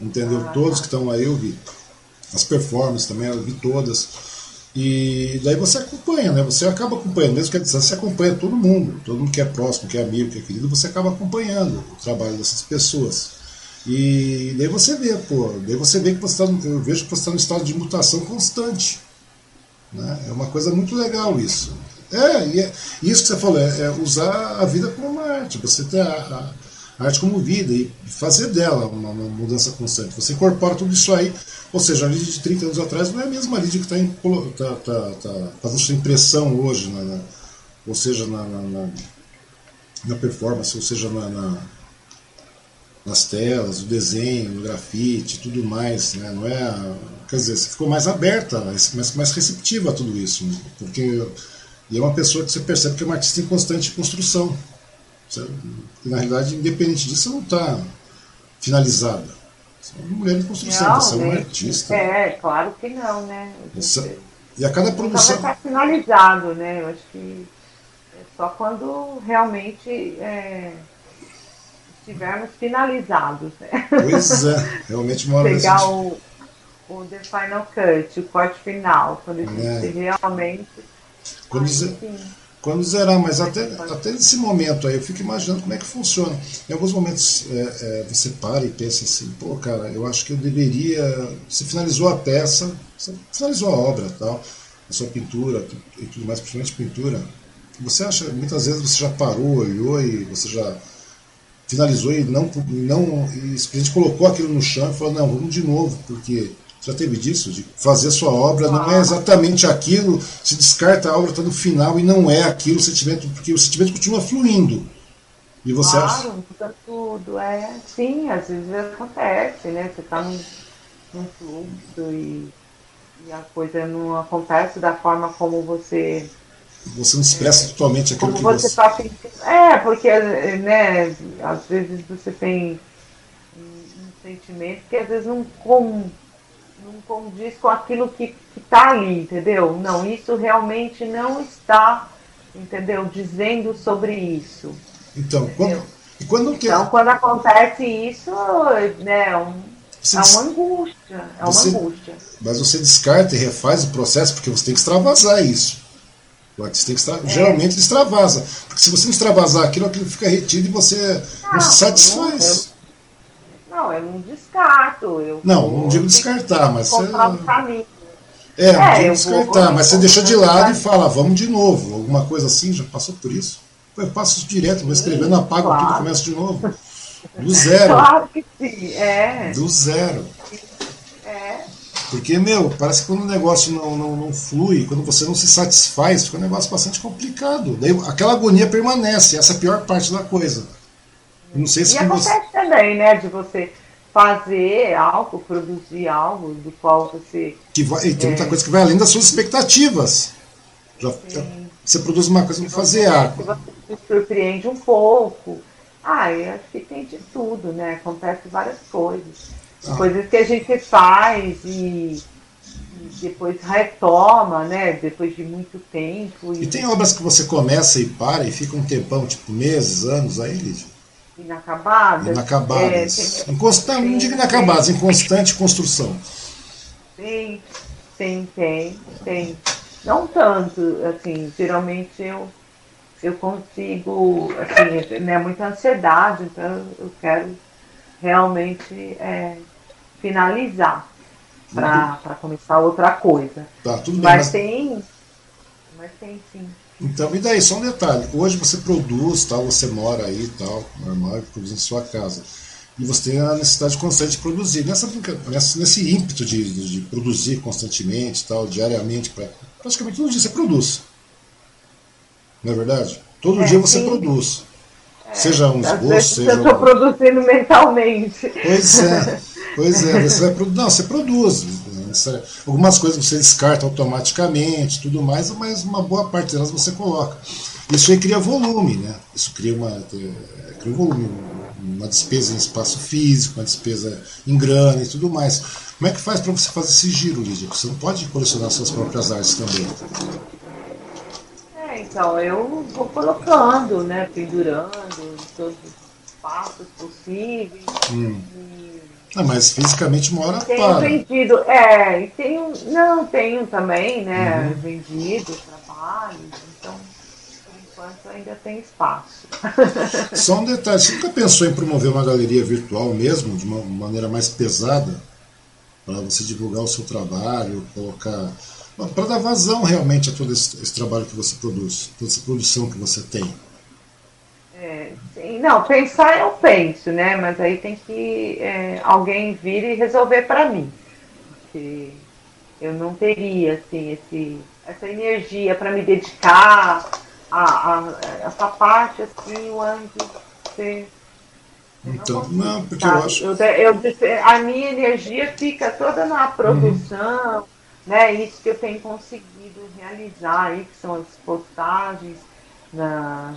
Entendeu? Ah, Todos que estão aí eu vi. As performances também eu vi todas. E daí você acompanha, né? Você acaba acompanhando, mesmo que a distância, você acompanha todo mundo. Todo mundo que é próximo, que é amigo, que é querido, você acaba acompanhando o trabalho dessas pessoas. E daí você vê, pô, daí você vê que você tá, eu vejo que você está no estado de mutação constante. Né? É uma coisa muito legal isso. É, e é, isso que você falou, é, é, usar a vida como uma arte, você ter a, a arte como vida e fazer dela uma, uma, mudança constante. Você incorpora tudo isso aí, ou seja, a Lídia de 30 anos atrás não é a mesma Lídia que está tá, tá, tá, fazendo sua impressão hoje, ou seja, na, na, performance, ou seja, na nas telas, o desenho, o grafite, tudo mais, né? Não é, quer dizer, você ficou mais aberta, mais, mais receptiva a tudo isso, né? porque e é uma pessoa que você percebe que é uma artista em constante construção. Na realidade, independente disso, você não está finalizada. Você é uma mulher em construção, não, você é uma né? artista. É, claro que não, né? E a cada produção. Está finalizado, né? Eu acho que é só quando realmente. É estivermos finalizados. Né? Pois é, realmente uma hora Pegar o, o The Final Cut, o corte final, quando a gente é. realmente. Quando, ze... quando zerar, mas até, até esse momento aí, eu fico imaginando como é que funciona. Em alguns momentos é, é, você para e pensa assim, pô, cara, eu acho que eu deveria. Você finalizou a peça, você finalizou a obra tal, a sua pintura e tudo mais, principalmente pintura. Você acha, muitas vezes você já parou, olhou e você já finalizou e não, não e simplesmente colocou aquilo no chão e falou, não, vamos de novo, porque já teve disso, de fazer sua obra, não é exatamente aquilo, se descarta a obra, está no final e não é aquilo, o sentimento, porque o sentimento continua fluindo. E você claro, acha... muda tudo, é, sim, às vezes acontece, né? Você está num, num fluxo e, e a coisa não acontece da forma como você você não expressa totalmente aquilo Como que você. Tá sentindo. É, porque né, às vezes você tem um sentimento que às vezes não, com, não condiz com aquilo que está ali, entendeu? Não, isso realmente não está, entendeu? Dizendo sobre isso. Então, quando, quando então, quando acontece isso, né, um, Você, é uma angústia, é você, uma angústia. Mas você descarta e refaz o processo porque você tem que extravasar isso. Você tem que extra, é. Geralmente extravasa. Porque se você não extravasar aquilo, aquilo fica retido e você não, não se satisfaz. Não, eu, não, eu não descarto. Eu não, não digo descartar, mas. Você, um. É, não é, digo descartar, mas você deixa de lado e fala, vamos de novo. Alguma coisa assim, já passou por isso? Eu passo isso direto, vou escrevendo, apago claro. tudo, começo de novo. [laughs] Do zero. Claro que sim, é. Do zero. É. Porque, meu, parece que quando o negócio não, não, não flui, quando você não se satisfaz, fica um negócio bastante complicado. Daí, aquela agonia permanece, essa é a pior parte da coisa. não sei se e acontece você... também, né, de você fazer algo, produzir algo do qual você. Que vai, e tem é... muita coisa que vai além das suas expectativas. Já, você produz uma coisa para fazer água. Você se surpreende um pouco. Ah, eu acho que tem de tudo, né? Acontece várias coisas. Ah. Coisas que a gente faz e, e, depois retoma, né? Depois de muito tempo. E... e... tem obras que você começa e para e fica um tempão, tipo meses, anos aí, Lídia? Inacabadas? Inacabadas. É, tem... Inconstante, não digo inacabadas, em constante construção. Sim, sim, tem, tem. Não tanto, assim, geralmente eu eu consigo, assim, né, muita ansiedade, então eu quero realmente é, finalizar para começar outra coisa. Tá, tudo bem. Mas, mas tem. Mas tem sim. Então, e daí, só um detalhe. Hoje você produz, tal, você mora aí e tal, normal, produz em sua casa. E você tem a necessidade constante de produzir. Nessa, nessa, nesse ímpeto de, de produzir constantemente, tal, diariamente, pra, praticamente todo dia você produz. Não é verdade? Todo é, dia você sim. produz. É, seja um esboço, seja. Eu estou um... produzindo mentalmente. Pois é, [laughs] pois é. Você vai produ... Não, você produz. Algumas coisas você descarta automaticamente, tudo mais, mas uma boa parte delas você coloca. Isso aí cria volume, né? Isso cria uma, é, cria um volume, uma despesa em espaço físico, uma despesa em grana e tudo mais. Como é que faz para você fazer esse giro, Lídia? Você não pode colecionar suas próprias artes também. Então, eu vou colocando, né? Pendurando todos os passos possíveis. Hum. Mas fisicamente uma hora tenho para. vendido, é, e tenho, não, tenho também, né, uhum. vendido trabalhos, então por enquanto ainda tem espaço. [laughs] Só um detalhe, você nunca pensou em promover uma galeria virtual mesmo, de uma maneira mais pesada, para você divulgar o seu trabalho, colocar para dar vazão realmente a todo esse, esse, trabalho que você produz, toda essa produção que você tem. É, sim, não, pensar eu penso, né? Mas aí tem que é, alguém vir e resolver para mim. Porque eu não teria assim, esse, essa energia para me dedicar a, a, a, essa parte assim, o antes ser. Então, não, não, porque eu acho. Eu, eu, a minha energia fica toda na produção, uhum né, isso que eu tenho conseguido realizar aí, que são as postagens na,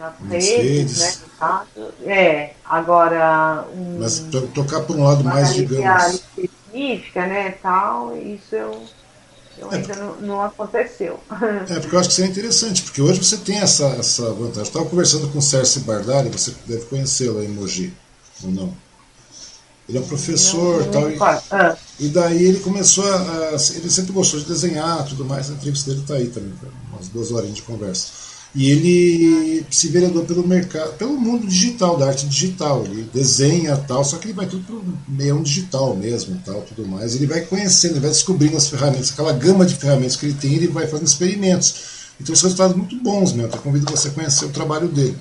nas, nas redes, né. É, agora... Um, Mas tocar por um lado mais, digamos... específica, né, tal, isso eu... Eu é, ainda não, não, aconteceu. É, porque eu acho que isso é interessante, porque hoje você tem essa, essa vantagem. Eu estava conversando com o Sérgio Bardari, você deve conhecê-lo em Mogi, ou não? Ele é um professor não, tal. E, ah. e, daí ele começou a, a, Ele sempre gostou de desenhar tudo mais. A entrevista dele está aí também, umas duas horinhas de conversa. E ele se vereador pelo mercado, pelo mundo digital, da arte digital. Ele desenha tal, só que ele vai tudo para o meio digital mesmo, tal, tudo mais. Ele vai conhecendo, ele vai descobrindo as ferramentas, aquela gama de ferramentas que ele tem, ele vai fazendo experimentos. Então, são resultados muito bons mesmo. Eu convido você a conhecer o trabalho dele.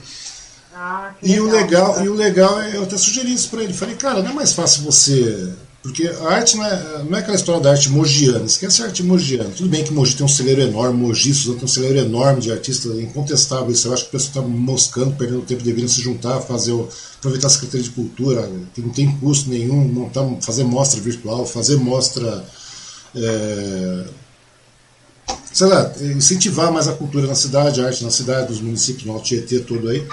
Ah, e, legal, o legal, e o legal é, eu até sugeri isso para ele. Falei, cara, não é mais fácil você. Porque a arte não é, não é aquela história da arte mogiana, esquece a arte mogiana. Tudo bem que Mogi tem um celeiro enorme, Mogi, Suzano tem um celeiro enorme de artistas, é incontestável isso. Eu acho que o pessoal está moscando, perdendo tempo, deveriam se juntar, fazer o, aproveitar a Secretaria de Cultura, que não tem custo nenhum, montar, fazer mostra virtual, fazer mostra. É, sei lá, incentivar mais a cultura na cidade, a arte na cidade, dos municípios, no Alto Tietê, todo aí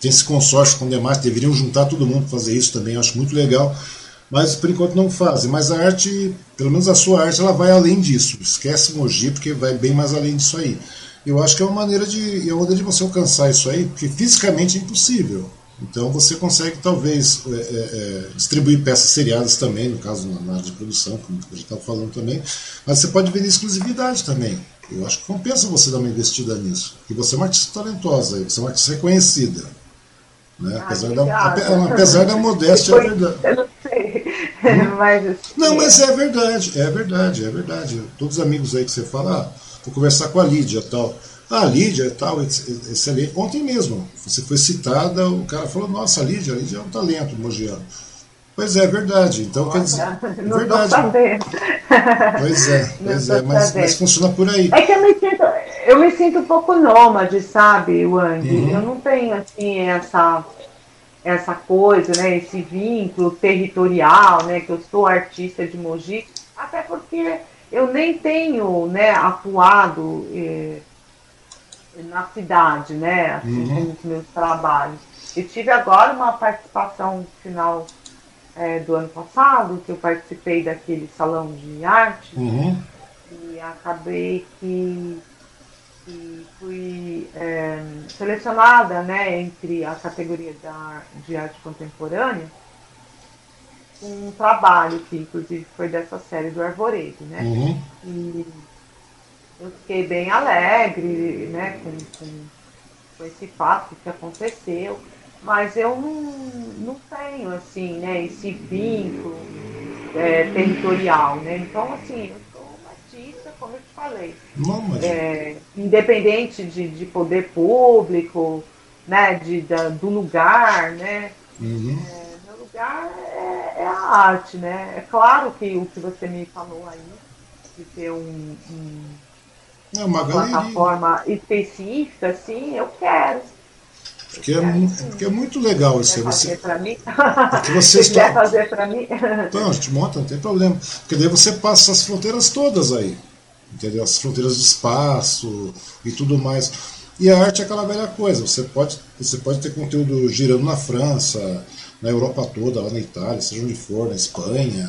tem esse consórcio com demais, deveriam juntar todo mundo para fazer isso também, eu acho muito legal. Mas por enquanto não fazem. Mas a arte, pelo menos a sua arte, ela vai além disso. Esquece Mogi, porque vai bem mais além disso aí. Eu acho que é uma maneira de, é uma maneira de você alcançar isso aí, porque fisicamente é impossível. Então você consegue talvez é, é, é, distribuir peças seriadas também, no caso na área de produção, como a gente estava falando também, mas você pode vender exclusividade também. Eu acho que compensa você dar uma investida nisso. Porque você é uma artista talentosa, você é uma artista reconhecida. Né? Ah, apesar, da, apesar da modéstia, é verdade. Eu não sei. Hum? [laughs] mas, não, mas é verdade, é verdade, é verdade. Todos os amigos aí que você fala, ah, vou conversar com a Lídia e tal. Ah, Lídia e tal, excelente. Ontem mesmo, você foi citada, o cara falou, nossa, a Lídia, a Lídia é um talento mogiano. Pois é, verdade. Então, quer dizer. Não verdade. sabendo. Pois é, pois é, mas, mas, funciona por aí. É que eu me sinto, eu me sinto um pouco nômade, sabe, Wang? Uhum. Eu não tenho, assim, essa, essa coisa, né, esse vínculo territorial, né, que eu sou artista de Mogi, até porque eu nem tenho, né, atuado eh, na cidade, né, assim, uhum. com os meus trabalhos. Eu tive agora uma participação final é, do ano passado, que eu participei daquele salão de arte, uhum. e acabei que, que fui é, selecionada né, entre a categoria da, de arte contemporânea, um trabalho que inclusive foi dessa série do Arvoredo, né? Uhum. E eu fiquei bem alegre né, com, com, com esse fato que aconteceu mas eu não, não tenho assim, né, esse vínculo é, territorial, né? Então, assim, eu como eu te falei. Não, mas... é, independente de, de poder público, né, de, da, do lugar, né? Uhum. É, meu lugar é, é, a arte, né? É claro que o que você me falou aí, de ter um, um é uma, uma plataforma específica, assim, eu quero porque é, porque é muito legal isso. Você, para mim? Porque você [laughs] Se está... fazer para mim? Então, a gente monta, não tem problema. Porque daí você passa as fronteiras todas aí. Entendeu? As fronteiras do espaço e tudo mais. E a arte é aquela velha coisa. Você pode, você pode ter conteúdo girando na França, na Europa toda, lá na Itália, seja onde for, na Espanha,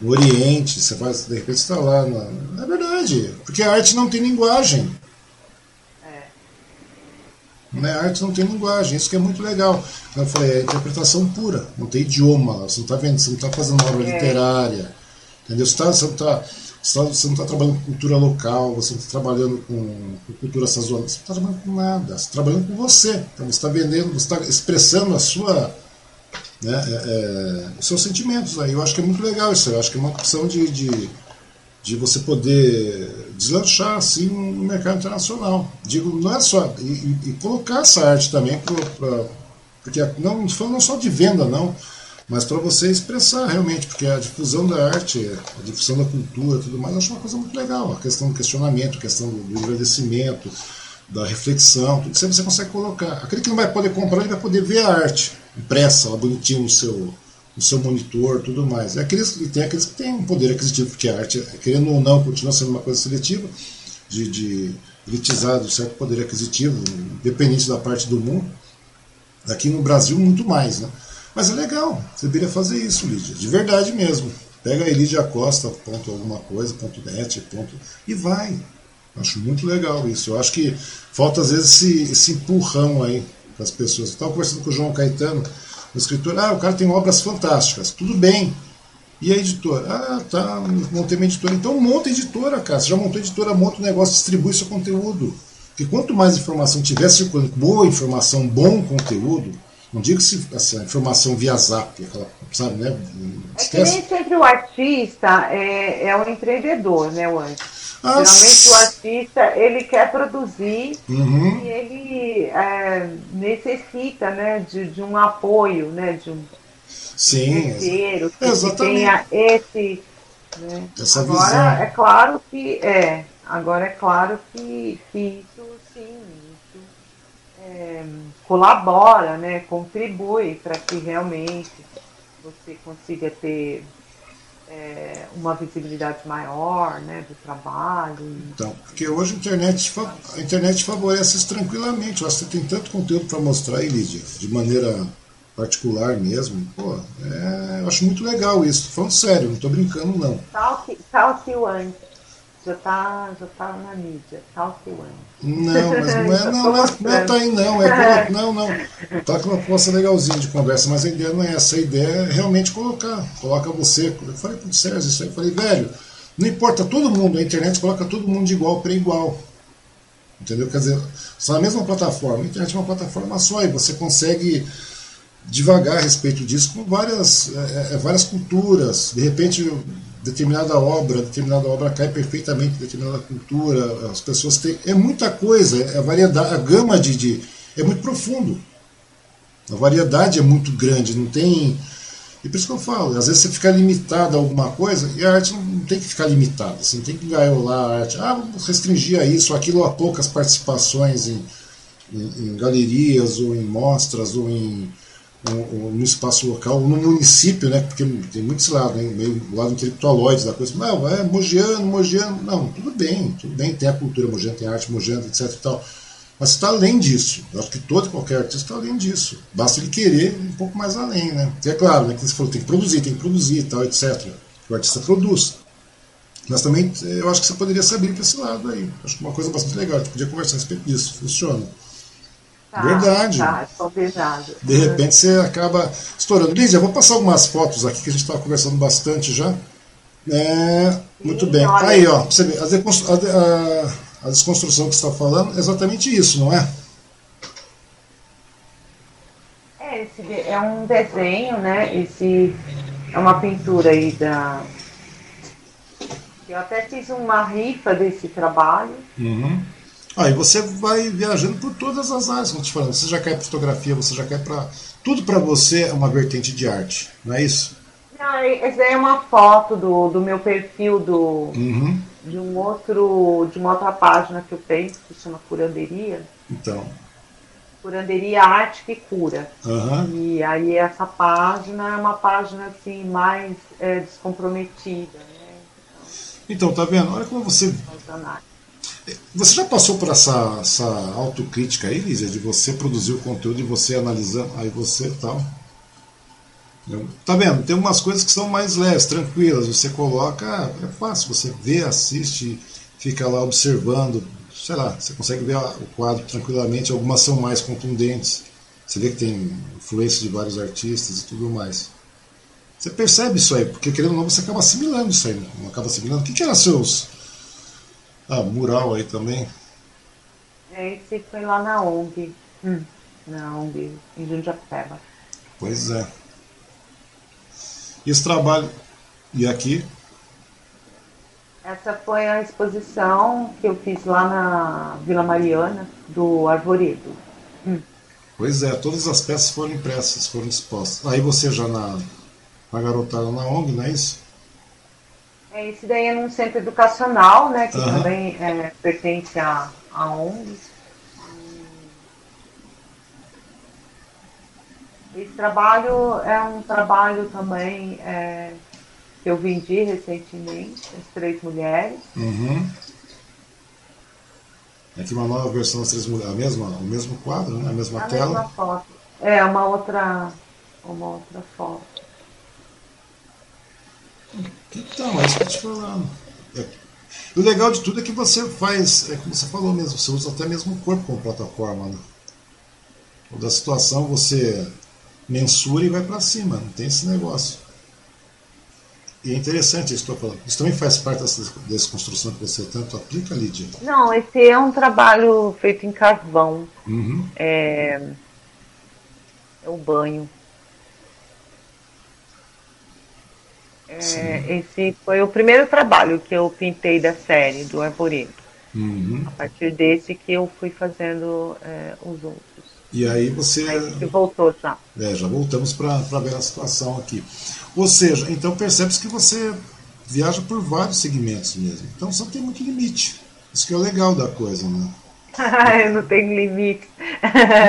no Oriente. Você vai, de repente, está lá. Na... É verdade. Porque a arte não tem linguagem. Né? A arte não tem linguagem, isso que é muito legal. Eu falei, é interpretação pura, não tem idioma. Você não está vendo, você não está fazendo uma obra é. literária. Entendeu? Você, tá, você não está você não está trabalhando com cultura local, você não está trabalhando com, com, cultura sazonal, você não está trabalhando com nada, você está trabalhando com você. Então você está vendendo, você está expressando a sua, né, é, é, os seus sentimentos. Aí. Eu acho que é muito legal isso, eu acho que é uma opção de, de de você poder deslanchar assim no mercado internacional. Digo, não é só. E, e colocar essa arte também, pra, pra, porque não não só de venda, não, mas para você expressar realmente, porque a difusão da arte, a difusão da cultura tudo mais, eu acho uma coisa muito legal. A questão do questionamento, a questão do, engrandecimento, da reflexão, tudo isso você consegue colocar. Aquele que não vai poder comprar, ele vai poder ver a arte impressa, lá bonitinho no seu no seu monitor tudo mais. É aqueles, tem aqueles que têm um poder aquisitivo, porque a arte, querendo ou não, continua sendo uma coisa seletiva, de, de elitizado, certo poder aquisitivo, independente da parte do mundo. Aqui no Brasil, muito mais, né? Mas é legal, você deveria fazer isso, Lídia, de verdade mesmo. Pega aí ponto e vai. Acho muito legal isso. Eu acho que falta às vezes esse, esse empurrão aí para as pessoas. Eu estava conversando com o João Caetano, o escritor, ah, o cara tem obras fantásticas, tudo bem. E a editora? Ah, tá, montei uma editora. Então monta editora, cara. Você já montou editora, monta o negócio, distribui seu conteúdo. Porque quanto mais informação tiver circulando, boa informação, bom conteúdo, não digo se essa informação via zap, aquela, sabe, né? É que nem sempre o artista é, é o empreendedor, né, o. Ah, Geralmente o artista ele quer produzir uhum. e ele é, necessita né, de, de um apoio, né, de um Sim, terceiro que, exatamente. tenha esse. Né? Essa agora visão. é claro que é. Agora é claro que, que é, colabora, né, contribui para que realmente você consiga ter é, uma visibilidade maior né, do trabalho. Então, porque hoje a internet, a internet favorece isso tranquilamente. Você tem tanto conteúdo para mostrar aí, Lídia, de maneira particular mesmo. Pô, é, eu acho muito legal isso. Falando sério, não estou brincando não. Tal que, tal que o antes. já tá, já tá na mídia, tá Não, mas não é, não, não, é, não é tá aí não, é, não, não. Tá com uma proposta legalzinha de conversa, mas a ideia não é essa, a ideia é realmente colocar, coloca você. Eu falei pro Sérgio isso aí, eu falei, velho, não importa, todo mundo, a internet coloca todo mundo de igual para igual. Entendeu? Quer dizer, só na mesma plataforma. A internet é uma plataforma só e você consegue devagar a respeito disso com várias, é, é várias culturas. De repente, determinada obra, determinada obra cai perfeitamente determinada cultura, as pessoas têm. É muita coisa, é a variedade, a gama de, de. é muito profundo. A variedade é muito grande, não tem. E por isso que eu falo, às vezes você fica limitado a alguma coisa, e a arte não tem que ficar limitada. Você não tem que gaiolar a arte. Ah, vamos restringir a isso, aquilo a poucas participações em, em, em galerias, ou em mostras, ou em no espaço local, no município, né? Porque tem muitos lados, né, meio lado intelectualoide da coisa. Não, é mogiano, mogiano. Não, tudo bem, tudo bem, tem a cultura mogiana, tem a arte mogiana, etc e tal. Mas está além disso. Eu acho que todo e qualquer artista está além disso. Basta ele querer um pouco mais além, né? É claro, né, que você falou, tem que produzir, tem que produzir e tal, etc. O artista produz. Mas também eu acho que você poderia se abrir para esse lado aí. Acho que uma coisa bastante legal. A gente podia conversar a respeito disso. Funciona. Tá, verdade. Tá, De repente você acaba estourando. Lídia, vou passar algumas fotos aqui que a gente estava conversando bastante já. É, muito Sim, bem. Olha. Aí, ó, você vê, a, a, a, desconstrução que você está falando é exatamente isso, não é? É, esse é um desenho, né? Esse é uma pintura aí da. Eu até fiz uma rifa desse trabalho. Uhum. Aí você vai viajando por todas as áreas, como eu te falando. Você já quer para fotografia, você já quer para. Tudo para você é uma vertente de arte, não é isso? Não, essa é uma foto do, do meu perfil do, uhum. de um outro, de uma outra página que eu tenho, que se chama Curanderia. Então. Curanderia Arte que Cura. Uhum. E aí essa página é uma página assim mais é, descomprometida. Né? Então, tá vendo? Olha como você. Você já passou por essa, essa autocrítica aí, Lízia, de você produzir o conteúdo e você analisando, aí você tal. Tá vendo? Tem umas coisas que são mais leves, tranquilas. Você coloca, é fácil, você vê, assiste, fica lá observando. Sei lá, você consegue ver o quadro tranquilamente. Algumas são mais contundentes. Você vê que tem influência de vários artistas e tudo mais. Você percebe isso aí, porque querendo ou não, você acaba assimilando isso aí. Não acaba assimilando. O que, que eram seus ah, mural aí também? É, esse foi lá na ONG. Hum, na ONG, em Jundiapeba. Pois é. E esse trabalho. E aqui? Essa foi a exposição que eu fiz lá na Vila Mariana, do Arvoredo. Hum. Pois é, todas as peças foram impressas, foram expostas. Aí você já na, na garotada na ONG, não é isso? É, esse daí é num centro educacional, né, que uhum. também é, pertence à, à ONG. Esse trabalho é um trabalho também é, que eu vendi recentemente, as três mulheres. Uhum. Aqui uma nova versão das três mulheres, a mesma, o mesmo quadro, né? a mesma a tela. Mesma foto. É, uma outra, uma outra foto. Então, é isso que eu te falando. É. O legal de tudo é que você faz, é como você falou mesmo, você usa até mesmo o corpo como plataforma. Né? O da situação você mensura e vai para cima, não tem esse negócio. E é interessante isso que eu estou falando. Isso também faz parte dessa desconstrução que você tanto aplica, Lídia? Não, esse é um trabalho feito em carvão. Uhum. É... é o banho. É, esse foi o primeiro trabalho que eu pintei da série do Arvoredo. Uhum. A partir desse que eu fui fazendo é, os outros. E aí você. Aí voltou já. É, já voltamos para ver a situação aqui. Ou seja, então percebe-se que você viaja por vários segmentos mesmo. Então você não tem muito limite. Isso que é o legal da coisa, né? [laughs] eu não tenho limite.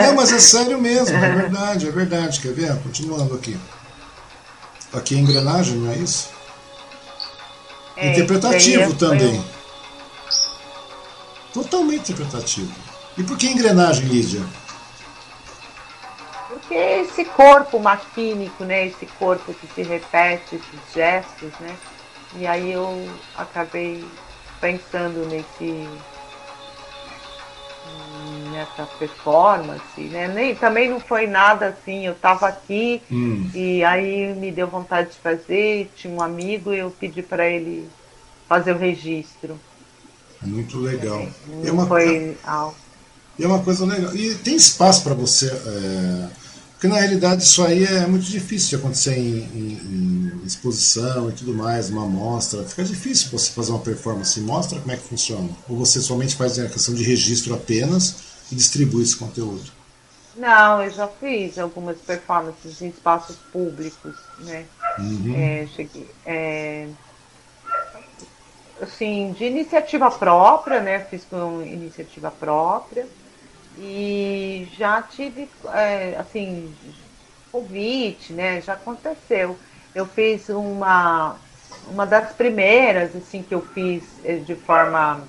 não, mas é sério mesmo, é verdade, é verdade. Quer ver? Continuando aqui. Aqui é engrenagem, não é isso? É, interpretativo também. Totalmente interpretativo. E por que engrenagem, Lídia? Porque esse corpo maquínico, né? Esse corpo que se repete, esses gestos, né? E aí eu acabei pensando nesse nessa performance, né? Nem, também não foi nada assim, eu estava aqui hum. e aí me deu vontade de fazer, tinha um amigo e eu pedi para ele fazer o registro. É muito legal. É, uma, foi algo. é uma coisa legal. E tem espaço para você. É, porque na realidade isso aí é muito difícil de acontecer em, em, em, exposição e tudo mais, uma amostra. Fica difícil você fazer uma performance. Mostra como é que funciona. Ou você somente faz a questão de registro apenas e distribui esse conteúdo. Não, eu já fiz algumas performances em espaços públicos, né? Uhum. É, cheguei, é, assim, de iniciativa própria, né? Fiz com iniciativa própria e já tive, é, assim, convite, né? Já aconteceu. Eu fiz uma, uma das primeiras, assim, que eu fiz é, de forma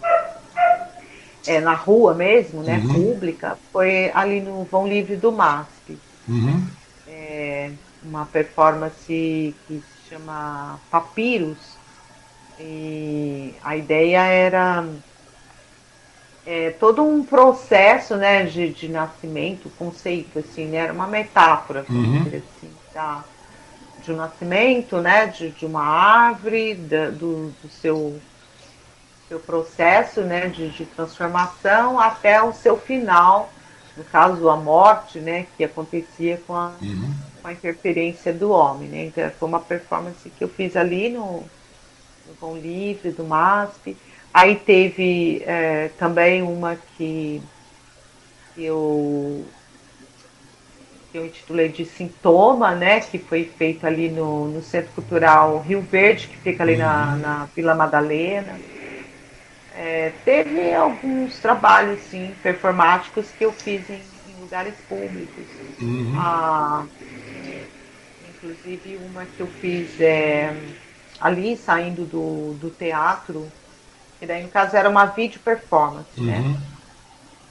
é, na rua mesmo, né? Uhum. Pública, foi ali no Vão Livre do MASP. Uhum. É, uma performance que se chama Papiros, e a ideia era é, todo um processo né, de, de nascimento, conceito, assim, né, era uma metáfora, uhum. assim, da, de um nascimento, né, de, de uma árvore, da, do, do seu, seu processo né, de, de transformação até o seu final, no caso a morte, né, que acontecia com a, uhum. com a interferência do homem. Né? Então foi uma performance que eu fiz ali no, do Pão Livre, do MASP. Aí teve é, também uma que eu, eu intitulei de Sintoma, né, que foi feita ali no, no Centro Cultural Rio Verde, que fica ali na, uhum. na Vila Madalena. É, teve alguns trabalhos, sim, performáticos que eu fiz em, em lugares públicos. Uhum. Ah, inclusive uma que eu fiz é, ali saindo do, do teatro, e daí no caso era uma vídeo performance, né? uhum. né?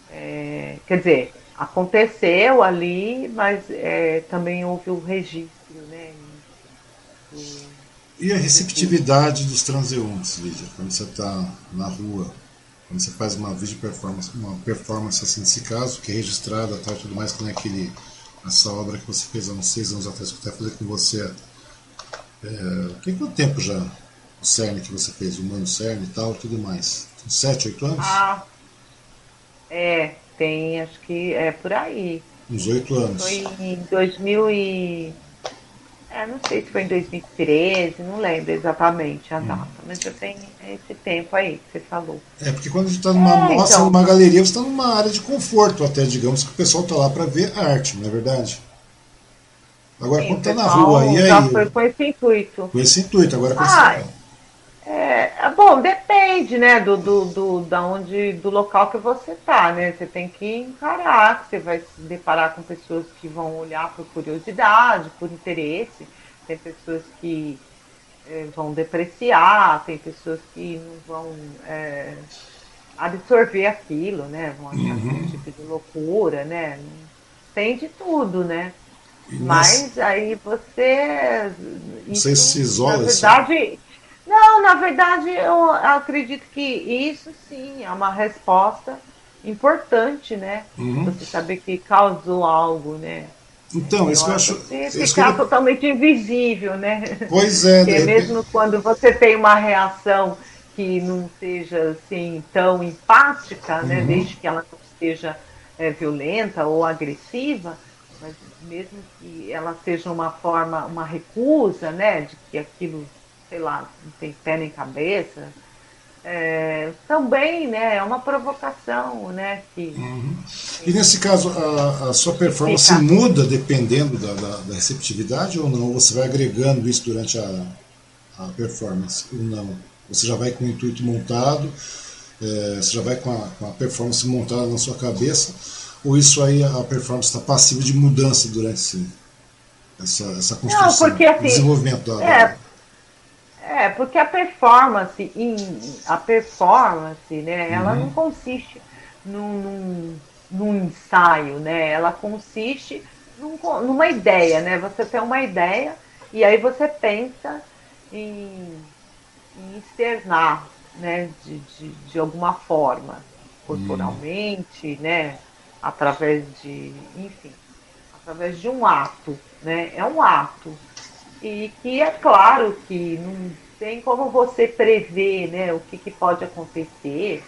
É, quer dizer, aconteceu ali, mas é, também houve o registro, né? Do, e a receptividade dos transeuntes, Lídia, quando você está na rua, quando você faz uma vídeo performance, uma performance assim nesse caso, que é registrada tá, e tudo mais, que nem aquele, essa obra que você fez há uns seis anos atrás, que eu até falei com você é, tem quanto tempo já CERN que você fez, o Humano CERN e tal, tudo mais? 7, 8 anos? Ah, é, tem, acho que é por aí. Uns 8 anos. Foi em 2000 e... É, não sei se foi em 2013, não lembro exatamente a hum. data, mas já tem esse tempo aí que você falou. É, porque quando a gente está numa é, mostra, então... numa galeria, você está numa área de conforto até, digamos, que o pessoal está lá para ver a arte, não é verdade? Agora, Sim, quando está na rua, e aí? Já foi com esse intuito. Com esse intuito, agora com ah, esse... É, é, bom, depende, né, do, do, do, da onde, do local que você tá, né? Você tem que encarar, você vai se deparar com pessoas que vão olhar por curiosidade, por interesse. Tem pessoas que é, vão depreciar, tem pessoas que não vão é, absorver aquilo, né? Vão achar uhum. um tipo de loucura, né? Tem de tudo, né? Mas aí você. Você isso, se isola. Na verdade, não, na verdade, eu acredito que isso sim é uma resposta importante, né? Uhum. Você saber que causou algo, né? Então, isso que eu acho. Ficar eu... totalmente invisível, né? Pois é, Porque mesmo quando você tem uma reação que não seja assim tão empática, né? Uhum. Desde que ela não seja é, violenta ou agressiva, mas mesmo que ela seja uma forma, uma recusa, né, de que aquilo, sei lá, não tem pé nem cabeça, é, também, né, é uma provocação, né, que... Uhum. E nesse caso, a, a sua performance fica... muda dependendo da, da, da, receptividade ou não? Você vai agregando isso durante a, a performance ou não? Você já vai com o intuito montado, é, você já vai com a, com a performance montada na sua cabeça, ou isso aí a performance está passiva de mudança durante esse, essa, essa construção, Não, porque, assim, desenvolvimento da é, é, porque a performance, a performance, né, ela uhum. não consiste num, num, num, ensaio, né? Ela consiste num, numa ideia, né? Você tem uma ideia e aí você pensa em, em externar né, de, de, de alguma forma, corporalmente, hum. né, através de, enfim, através de um ato, né, é um ato. E que é claro que não tem como você prever, né, o que, que pode acontecer,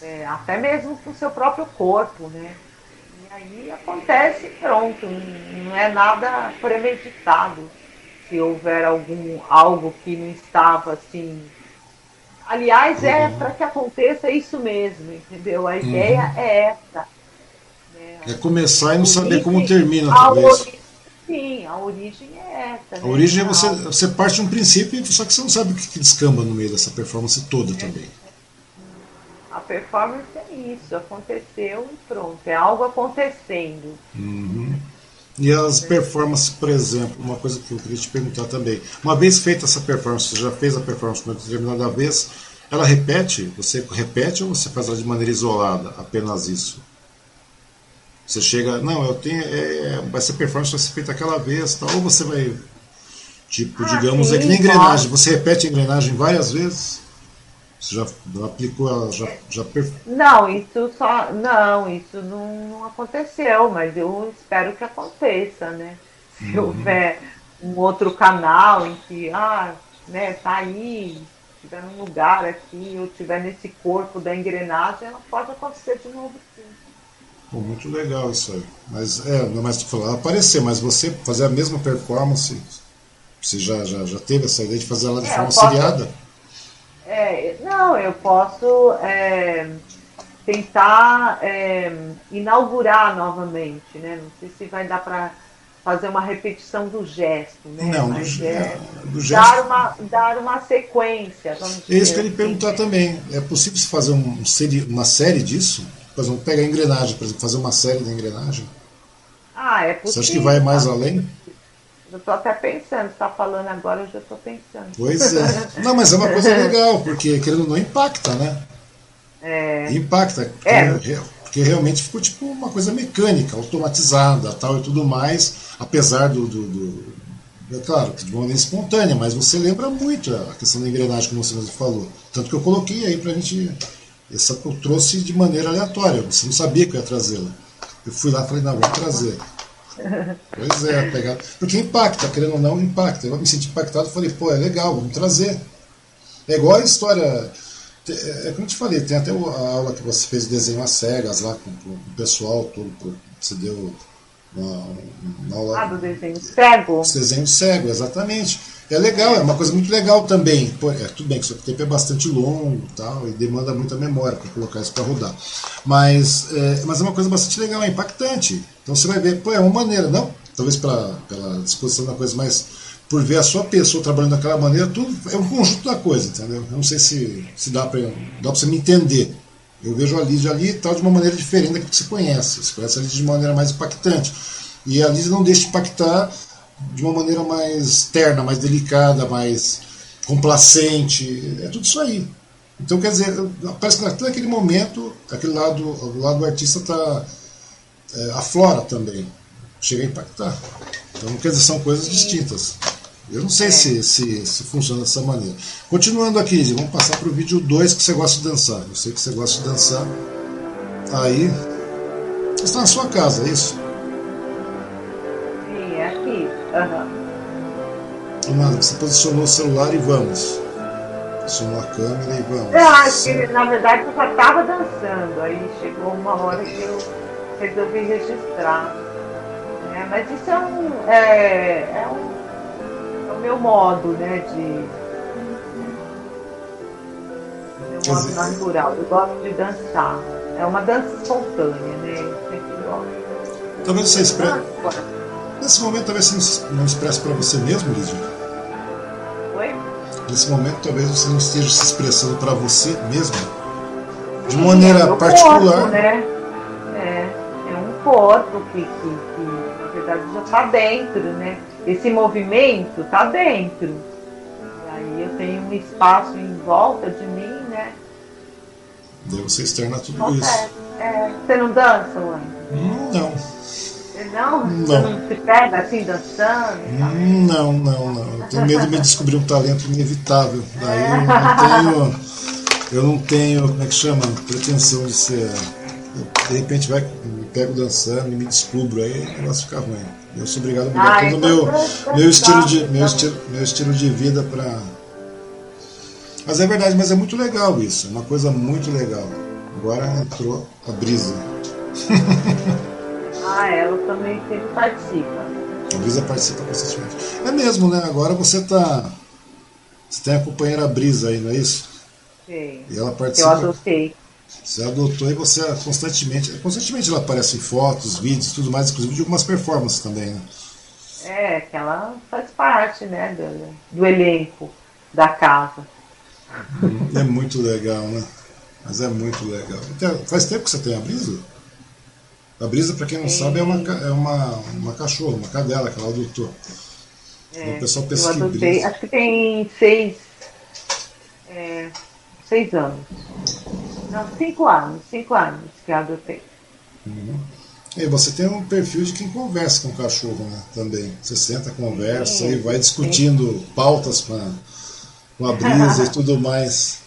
é, até mesmo com o seu próprio corpo, né, e aí acontece pronto, não é nada premeditado. Se houver algum algo que não estava assim Aliás, é uhum. para que aconteça isso mesmo, entendeu? A uhum. ideia é essa. Né? É começar e não saber como termina, talvez. Sim, a origem é essa. A né? origem é você, você parte de um princípio, só que você não sabe o que, que descamba no meio dessa performance toda é. também. A performance é isso, aconteceu e pronto, é algo acontecendo. Uhum. E as performances, por exemplo, uma coisa que eu queria te perguntar também. Uma vez feita essa performance, você já fez a performance uma determinada vez, ela repete? Você repete ou você faz ela de maneira isolada, apenas isso? Você chega, não, eu tenho, é, vai ser performance vai ser feita aquela vez, tal, ou você vai, tipo, ah, digamos, sim, é que nem engrenagem, você repete a engrenagem várias vezes? Você já aplicou ela, já, já Não, isso só. Não, isso não, não, aconteceu, mas eu espero que aconteça, né? Se uhum. houver um outro canal em que, ah, né, tá aí, estiver num lugar aqui, ou estiver nesse corpo da engrenagem, ela pode acontecer de novo sim. Pô, muito legal isso aí. Mas é, não é mais falar aparecer, mas você fazer a mesma performance, você já, já, já teve essa ideia de fazer ela de é, forma seriada? É, não, eu posso é, tentar é, inaugurar novamente, né? Não sei se vai dar para fazer uma repetição do gesto, né? Não, Mas do, é, do gesto. Dar uma, dar uma sequência. Vamos é isso que eu ia lhe perguntar também. É possível fazer um, uma série disso? Por exemplo, pegar a engrenagem, por exemplo, fazer uma série da engrenagem? Ah, é possível. Você acha que vai mais além? Eu estou até pensando, está falando agora, eu já estou pensando. Pois é. [laughs] Não, mas é uma coisa legal, porque querendo não impacta, né? É. Impacta. É. Porque realmente ficou tipo uma coisa mecânica, automatizada tal e tudo mais, apesar do, do, do é claro, de maneira espontânea, mas você lembra muito a questão da engrenagem, como você mesmo falou. Tanto que eu coloquei aí pra gente. Essa eu trouxe de maneira aleatória, você não sabia que eu ia trazê-la. Eu fui lá e falei, não, vou trazer. [laughs] Pois é, pegar. Porque impacta, querendo ou não, impacta. Eu me senti impactado e falei, pô, é legal, vamos trazer. É igual a história. É, é como eu te falei, tem até a aula que você fez desenho às cegas lá com, com o pessoal todo, você deu uma, uma aula. Ah, do desenho cego? Desenho cego, exatamente. É legal, é uma coisa muito legal também. Pô, é, tudo bem que o tempo é bastante longo tal, e demanda muita memória para colocar isso para rodar. Mas é, mas é uma coisa bastante legal, é impactante. Então você vai ver, pô, é uma maneira, não? Talvez pela, pela disposição da coisa, mas por ver a sua pessoa trabalhando daquela maneira, tudo é um conjunto da coisa, entendeu? Eu não sei se, se dá para você me entender. Eu vejo a Lídia ali tal de uma maneira diferente daquilo que você conhece. Você conhece a Lídia de maneira mais impactante. E a Lídia não deixa de impactar de uma maneira mais terna, mais delicada, mais complacente. É tudo isso aí. Então, quer dizer, parece que naquele momento, aquele lado, o lado do artista está é, aflora também. Chega a impactar. Então, quer dizer, são coisas distintas. Eu não sei é. se, se, se, funciona dessa maneira. Continuando aqui, vamos passar para o vídeo 2 que você gosta de dançar. Eu sei que você gosta de dançar. Aí. Você está na sua casa, é isso? Uhum. Nada, você posicionou o celular e vamos. Posicionou a câmera e vamos. Eu acho que na verdade eu já estava dançando, aí chegou uma hora que eu resolvi registrar. Né? Mas isso é um, é, é um. É o meu modo, né? De. Meu modo natural. Eu gosto de dançar. É uma dança espontânea, né? Eu sempre gosto. Talvez você expressa. Nesse momento, talvez você não expresse para você mesmo, Lídia? Oi? Nesse momento, talvez você não esteja se expressando para você mesmo? De Sim, maneira é particular. Corpo, né? É, é um corpo que, que, que na verdade, já está dentro, né? Esse movimento está dentro. E aí eu tenho um espaço em volta de mim, né? Daí você externa tudo isso. É, você não dança, Luan? Hum, não. Não? não? Você não se pega assim dançando? Não, não, não. Eu tenho medo de me descobrir um talento inevitável. Daí eu não tenho. eu não tenho, como é que chama? Pretensão de ser. De repente vai, me pego dançando e me descubro, aí o negócio fica ruim. Eu sou obrigado a mudar ah, todo o então meu, meu, estilo de, meu, estilo, meu estilo de vida para. Mas é verdade, mas é muito legal isso, é uma coisa muito legal. Agora entrou a brisa. [laughs] ah, ela também sempre participa. A brisa participa constantemente. É mesmo, né? Agora você tá. Você tem a companheira Brisa aí, não é isso? Sim. E ela participa. Eu adotei. Você adotou e você constantemente. Constantemente ela aparece em fotos, vídeos tudo mais, inclusive de algumas performances também, né? É, que ela faz parte, né, do, do elenco da casa. É muito legal, né? Mas é muito legal. Então, faz tempo que você tem a Brisa? A Brisa, para quem não Sim. sabe, é, uma, é uma, uma cachorra, uma cadela que ela adotou. É, o pessoal pensa eu adotei, acho que tem seis, é, seis anos. Não, cinco anos, cinco anos que eu adotei. Uhum. E você tem um perfil de quem conversa com o cachorro, né? Também. Você senta, conversa sim, e vai discutindo sim. pautas com a, com a brisa e [laughs] tudo mais.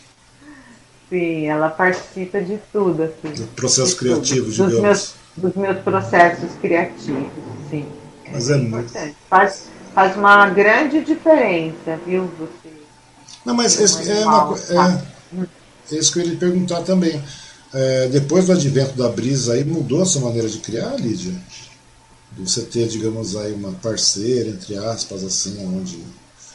Sim, ela participa de tudo, assim. Do processo de criativo, tudo. digamos. Dos meus, dos meus processos criativos, sim. Mas é, é muito. Faz, faz uma grande diferença, viu, você? Não, mas é, é, uma, é, é isso que eu ia lhe perguntar também. É, depois do advento da brisa aí, mudou a sua maneira de criar, Lídia? Você ter, digamos aí, uma parceira, entre aspas, assim, onde.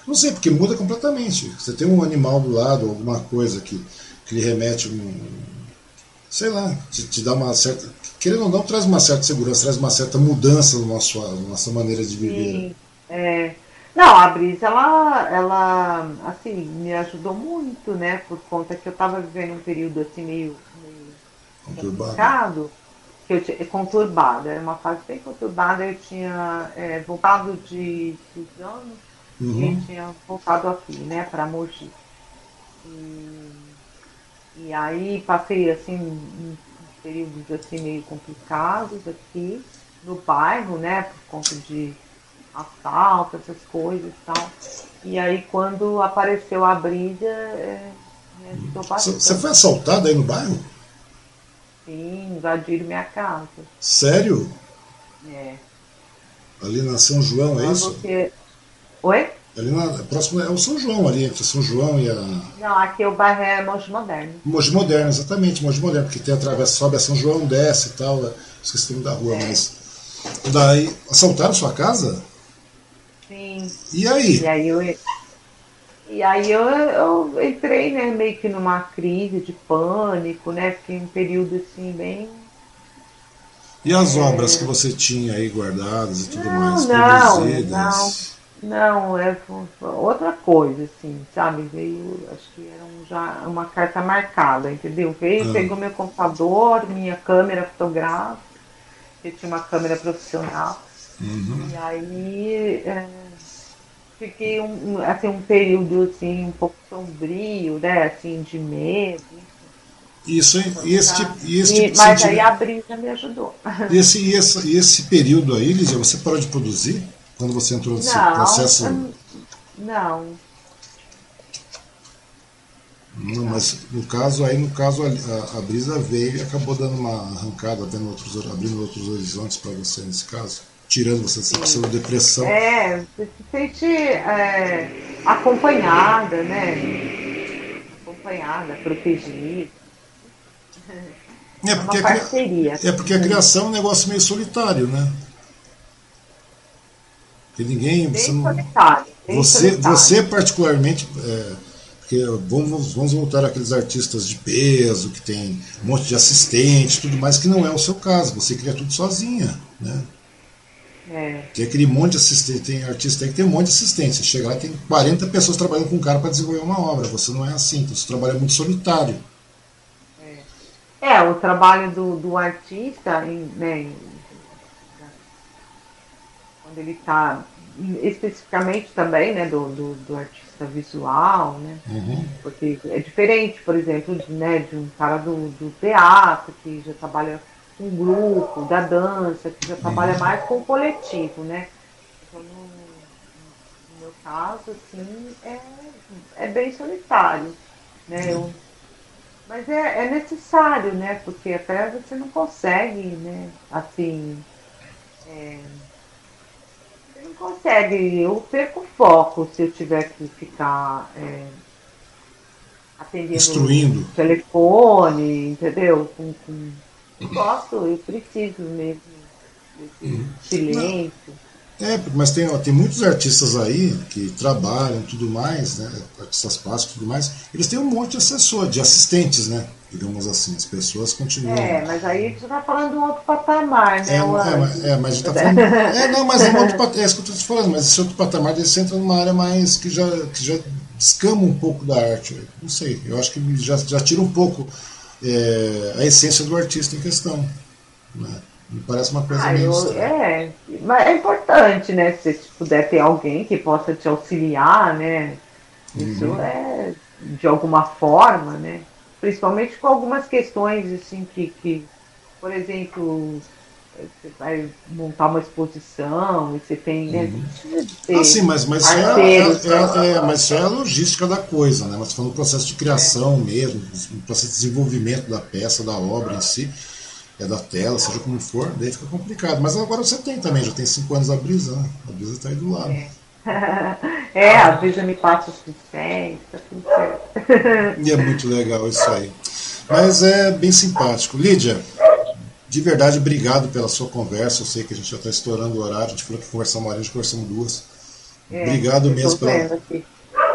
Não sei, porque muda completamente. Você tem um animal do lado, alguma coisa que, que lhe remete um. Sei lá, te, te dá uma certa. Querendo ou não, traz uma certa segurança, traz uma certa mudança no nosso, na nossa maneira de viver. Sim, é. Não, a Brisa, ela, ela, assim, me ajudou muito, né? Por conta que eu estava vivendo um período, assim, meio, meio complicado. Que eu tinha, conturbada, era uma fase bem conturbada. Eu tinha é, voltado de Suzano uhum. e tinha voltado aqui, né, para Mogi. E, e aí passei, assim, um, períodos, assim, meio complicados aqui no bairro, né, por conta de assalto, essas coisas e tal. E aí quando apareceu a briga, é, Você foi assaltada aí no bairro? Sim, invadiram minha casa. Sério? É. Ali na São João, é isso? Porque... Oi? Ali na, próximo é o São João ali, entre São João e a. Não, aqui o bairro é Mogi Moderno. Mogi Moderno, exatamente, Mogi Moderno, porque tem a travessa, sobe a São João, desce e tal. É, esqueci o nome da rua, é. mas. Daí, assaltaram sua casa? Sim. E aí? E aí eu, e aí eu, eu entrei né, meio que numa crise de pânico, né? Fiquei um período assim bem. E as é... obras que você tinha aí guardadas e tudo não, mais, não, produzidas? Não, é outra coisa, assim, sabe? Veio, acho que era um, já uma carta marcada, entendeu? Veio, ah. pegou meu computador, minha câmera fotográfica, eu tinha uma câmera profissional. Uhum. E aí é, fiquei um, assim, um período assim, um pouco sombrio, né? Assim, de medo. Isso, esse tipo, e esse Mas aí a brisa me ajudou. E esse, esse, esse período aí, Lígia, você parou de produzir? Quando você entrou nesse não, processo? Não. Não, mas no caso aí, no caso a, a, brisa veio e acabou dando uma arrancada, abrindo outros, abrindo outros horizontes para você nesse caso tirando você dessa depressão. É, você se sente é, acompanhada, né? Acompanhada, protegida. É porque, é é porque a criação é um negócio meio solitário, né? Porque ninguém. Bem você, não, você, solitário. você particularmente. É, porque vamos, vamos voltar àqueles artistas de peso, que tem um monte de assistente tudo mais, que não é o seu caso. Você cria tudo sozinha, né? É. Tem aquele monte de assistente, tem artista aí que tem um monte de assistente. Você chega lá e tem 40 pessoas trabalhando com um cara para desenvolver uma obra. Você não é assim, então você trabalha muito solitário. É, é o trabalho do, do artista, né, ele está especificamente também né, do, do, do, artista visual, né? Uhum. Porque é diferente, por exemplo, de, né, de um cara do, do teatro que já trabalha um grupo, da dança, que já trabalha uhum. mais com o coletivo, né? Então, no, no, meu caso, assim, é, é bem solitário, né? Eu, Mas é, é necessário, né? Porque até você não consegue, né? Assim. É, consegue. Eu perco foco se eu tiver que ficar é, atendendo Instruindo. o telefone, entendeu? Com, com... Eu gosto, eu preciso mesmo desse uhum. silêncio. É, mas tem, ó, tem muitos artistas aí que trabalham tudo mais, né? Artistas plásticos e tudo mais, eles têm um monte de assessor, de assistentes, né? Digamos assim, as pessoas continuam. É, mas aí você está falando de um outro patamar, né? É, é, mas, é, mas a gente tá falando. É, não, mas é um outro patamar. É isso que eu estou te falando, mas esse outro patamar você entra numa área mais que já, que já descama um pouco da arte. Não sei, eu acho que já, já tira um pouco é, a essência do artista em questão. Né? Me parece uma coisa ah, meio. Eu, é, mas é importante, né? Se puder ter alguém que possa te auxiliar, né? Isso uhum. é de alguma forma, né? Principalmente com algumas questões assim que, que por exemplo, você vai montar uma exposição e você tem, né? Uhum. Ah, sim, mas, mas, é, é, é, é, mas isso é a logística da coisa, né? Mas falando do processo de criação mesmo, o processo de desenvolvimento da peça, da obra em si é da tela, seja como for, daí fica complicado. Mas agora você tem também, já tem cinco anos a brisa, né? A brisa está aí do lado. É. [laughs] é, a brisa me passa os pincéis, tá tudo certo. E é muito legal isso aí. Mas é bem simpático. Lídia, de verdade, obrigado pela sua conversa. Eu sei que a gente já está estourando o horário, a gente falou que conversar uma hora, a gente conversamos duas. É, obrigado mesmo pela. Aqui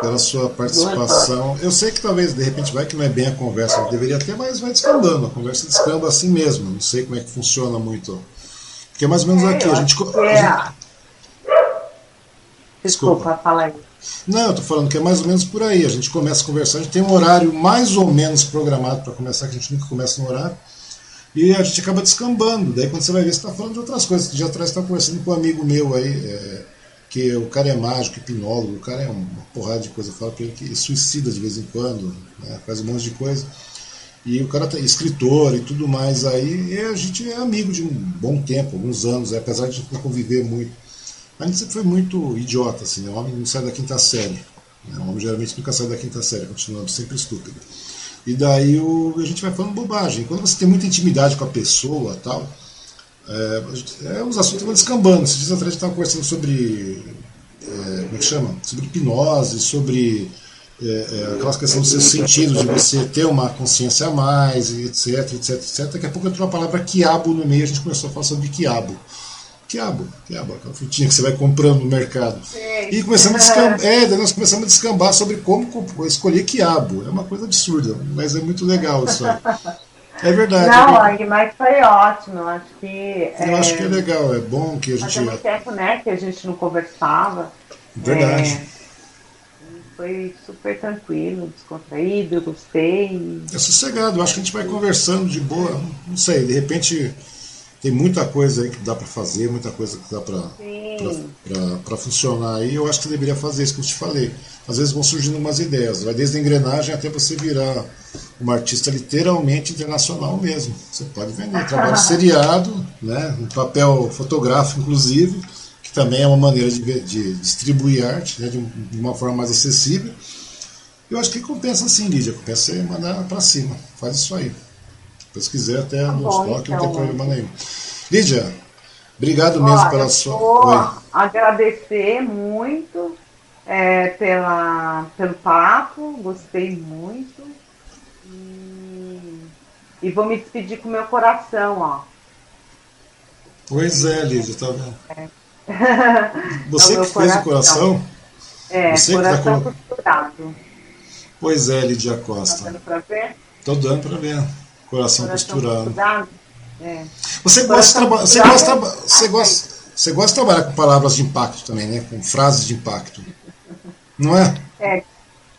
pela sua participação. Eu sei que talvez, de repente, vai que não é bem a conversa que deveria ter, mas vai descambando. A conversa descamba assim mesmo. Não sei como é que funciona muito. Porque é mais ou menos é, aqui. A gente, é. Desculpa, fala aí. Não, eu tô falando que é mais ou menos por aí. A gente começa a conversar, a gente tem um horário mais ou menos programado para começar, que a gente nunca começa no horário. E a gente acaba descambando. Daí quando você vai ver, você está falando de outras coisas. Já atrás está conversando com um amigo meu aí. É, que o cara é mágico, hipnólogo, o cara é uma porrada de coisa, fala pra ele que suicida de vez em quando, né, faz um monte de coisa. E o cara é escritor e tudo mais aí, e a gente é amigo de um bom tempo, alguns anos, apesar de não conviver muito. A gente sempre foi muito idiota, assim, né? o homem não sai da quinta série. Né? O homem geralmente nunca sai da quinta série, continuando sempre estúpido. E daí o, a gente vai falando bobagem. Quando você tem muita intimidade com a pessoa tal, é, é, os assuntos vão descambando. Esses dias atrás a gente estava conversando sobre. É, como é que chama? Sobre hipnose, sobre é, é, aquelas questões dos seus sentidos, de você ter uma consciência a mais, etc, etc, etc. Daqui a pouco entrou a palavra quiabo no meio, a gente começou a falar sobre quiabo. Quiabo, quiabo, aquela frutinha que você vai comprando no mercado. E começamos a descambar, é, nós começamos a descambar sobre como escolher quiabo. É uma coisa absurda, mas é muito legal isso aí. [laughs] É verdade. Não, mas foi ótimo. Eu acho que. Eu é, acho que é legal, é bom que a gente. Fazia tempo, né, que a gente não conversava. Verdade. É, foi super tranquilo, descontraído, eu gostei. É sossegado, eu acho que a gente vai conversando de boa. Não sei, de repente tem muita coisa aí que dá para fazer, muita coisa que dá para funcionar aí. Eu acho que você deveria fazer isso que eu te falei. Às vezes vão surgindo umas ideias, vai desde a engrenagem até você virar uma artista literalmente internacional mesmo. Você pode vender [laughs] trabalho seriado, né, um papel fotográfico, inclusive, que também é uma maneira de, de distribuir arte né, de, de, uma forma mais acessível. Eu acho que compensa sim, Lídia, compensa você mandar para cima. Faz isso aí. Depois quiser até tá nos toque, então, não tem problema nenhum. Lídia, obrigado mesmo pela sua. Oi. Agradecer muito é, pela, pelo papo, gostei muito. E, e vou me despedir com o meu coração, ó. Pois é, Lídia, tá vendo? É. [laughs] Você é que fez o coração? É, Você coração que tá costurado. Pois é, Lídia Costa. Tá dando pra ver? Tô dando pra ver. Coração, costurado. É. Você, gosta você, gosta, você, gosta, você gosta de trabalhar com palavras de impacto também, né? Com frases de impacto. Não é? É.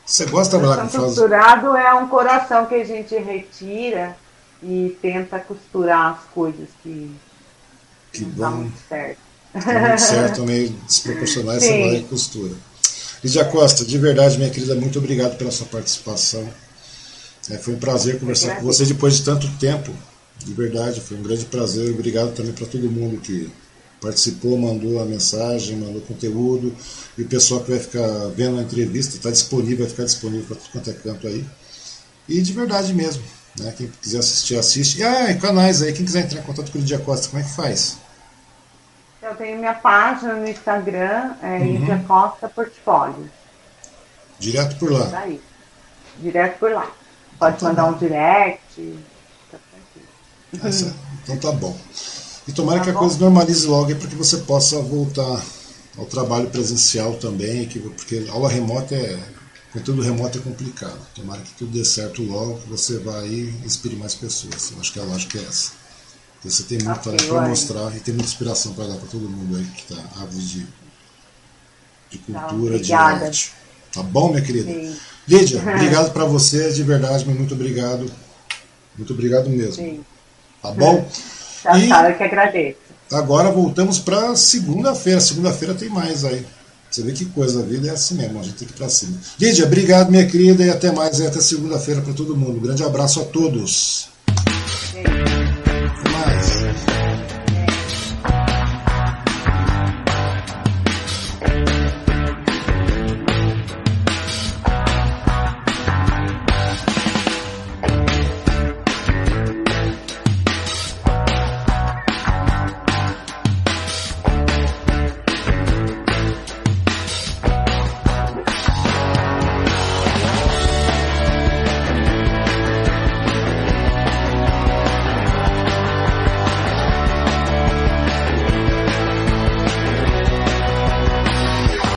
Você gosta de trabalhar com frases? Costurado é um coração que a gente retira e tenta costurar as coisas que, que não tá muito certo. Tá muito certo, [laughs] meio desproporcional essa costura. Lídia Costa, de verdade, minha querida, muito obrigado pela sua participação. É, foi um prazer conversar com você depois de tanto tempo. De verdade, foi um grande prazer. Obrigado também para todo mundo que participou, mandou a mensagem, mandou conteúdo. E o pessoal que vai ficar vendo a entrevista está disponível, vai ficar disponível para tudo quanto é canto aí. E de verdade mesmo. Né? Quem quiser assistir, assiste. Ah, e canais aí, quem quiser entrar em contato com o Lídia Costa, como é que faz? Eu tenho minha página no Instagram, é uhum. Lídia Costa Portfólio. Direto por lá. Direto por lá. Pode tá mandar bom. um direct. Tá então tá bom. E tomara tá que a coisa normalize logo para que você possa voltar ao trabalho presencial também, que, porque aula remota é. Conteúdo remoto é complicado. Tomara que tudo dê certo logo, que você vai inspirar mais pessoas. Eu acho que a lógica é essa. Porque você tem muito okay, para mostrar e tem muita inspiração para dar para todo mundo aí que está ávido de, de cultura, de arte. Tá bom, minha querida? Sim. Lídia, [laughs] obrigado para você, de verdade, muito obrigado. Muito obrigado mesmo. Sim. Tá bom? [laughs] Tá, e... eu que agradeço. Agora voltamos para segunda-feira. Segunda-feira tem mais aí. Você vê que coisa, a vida é assim mesmo, a gente tem que ir para cima. Lídia, obrigado, minha querida, e até mais, e até segunda-feira para todo mundo. Um grande abraço a todos. Sim.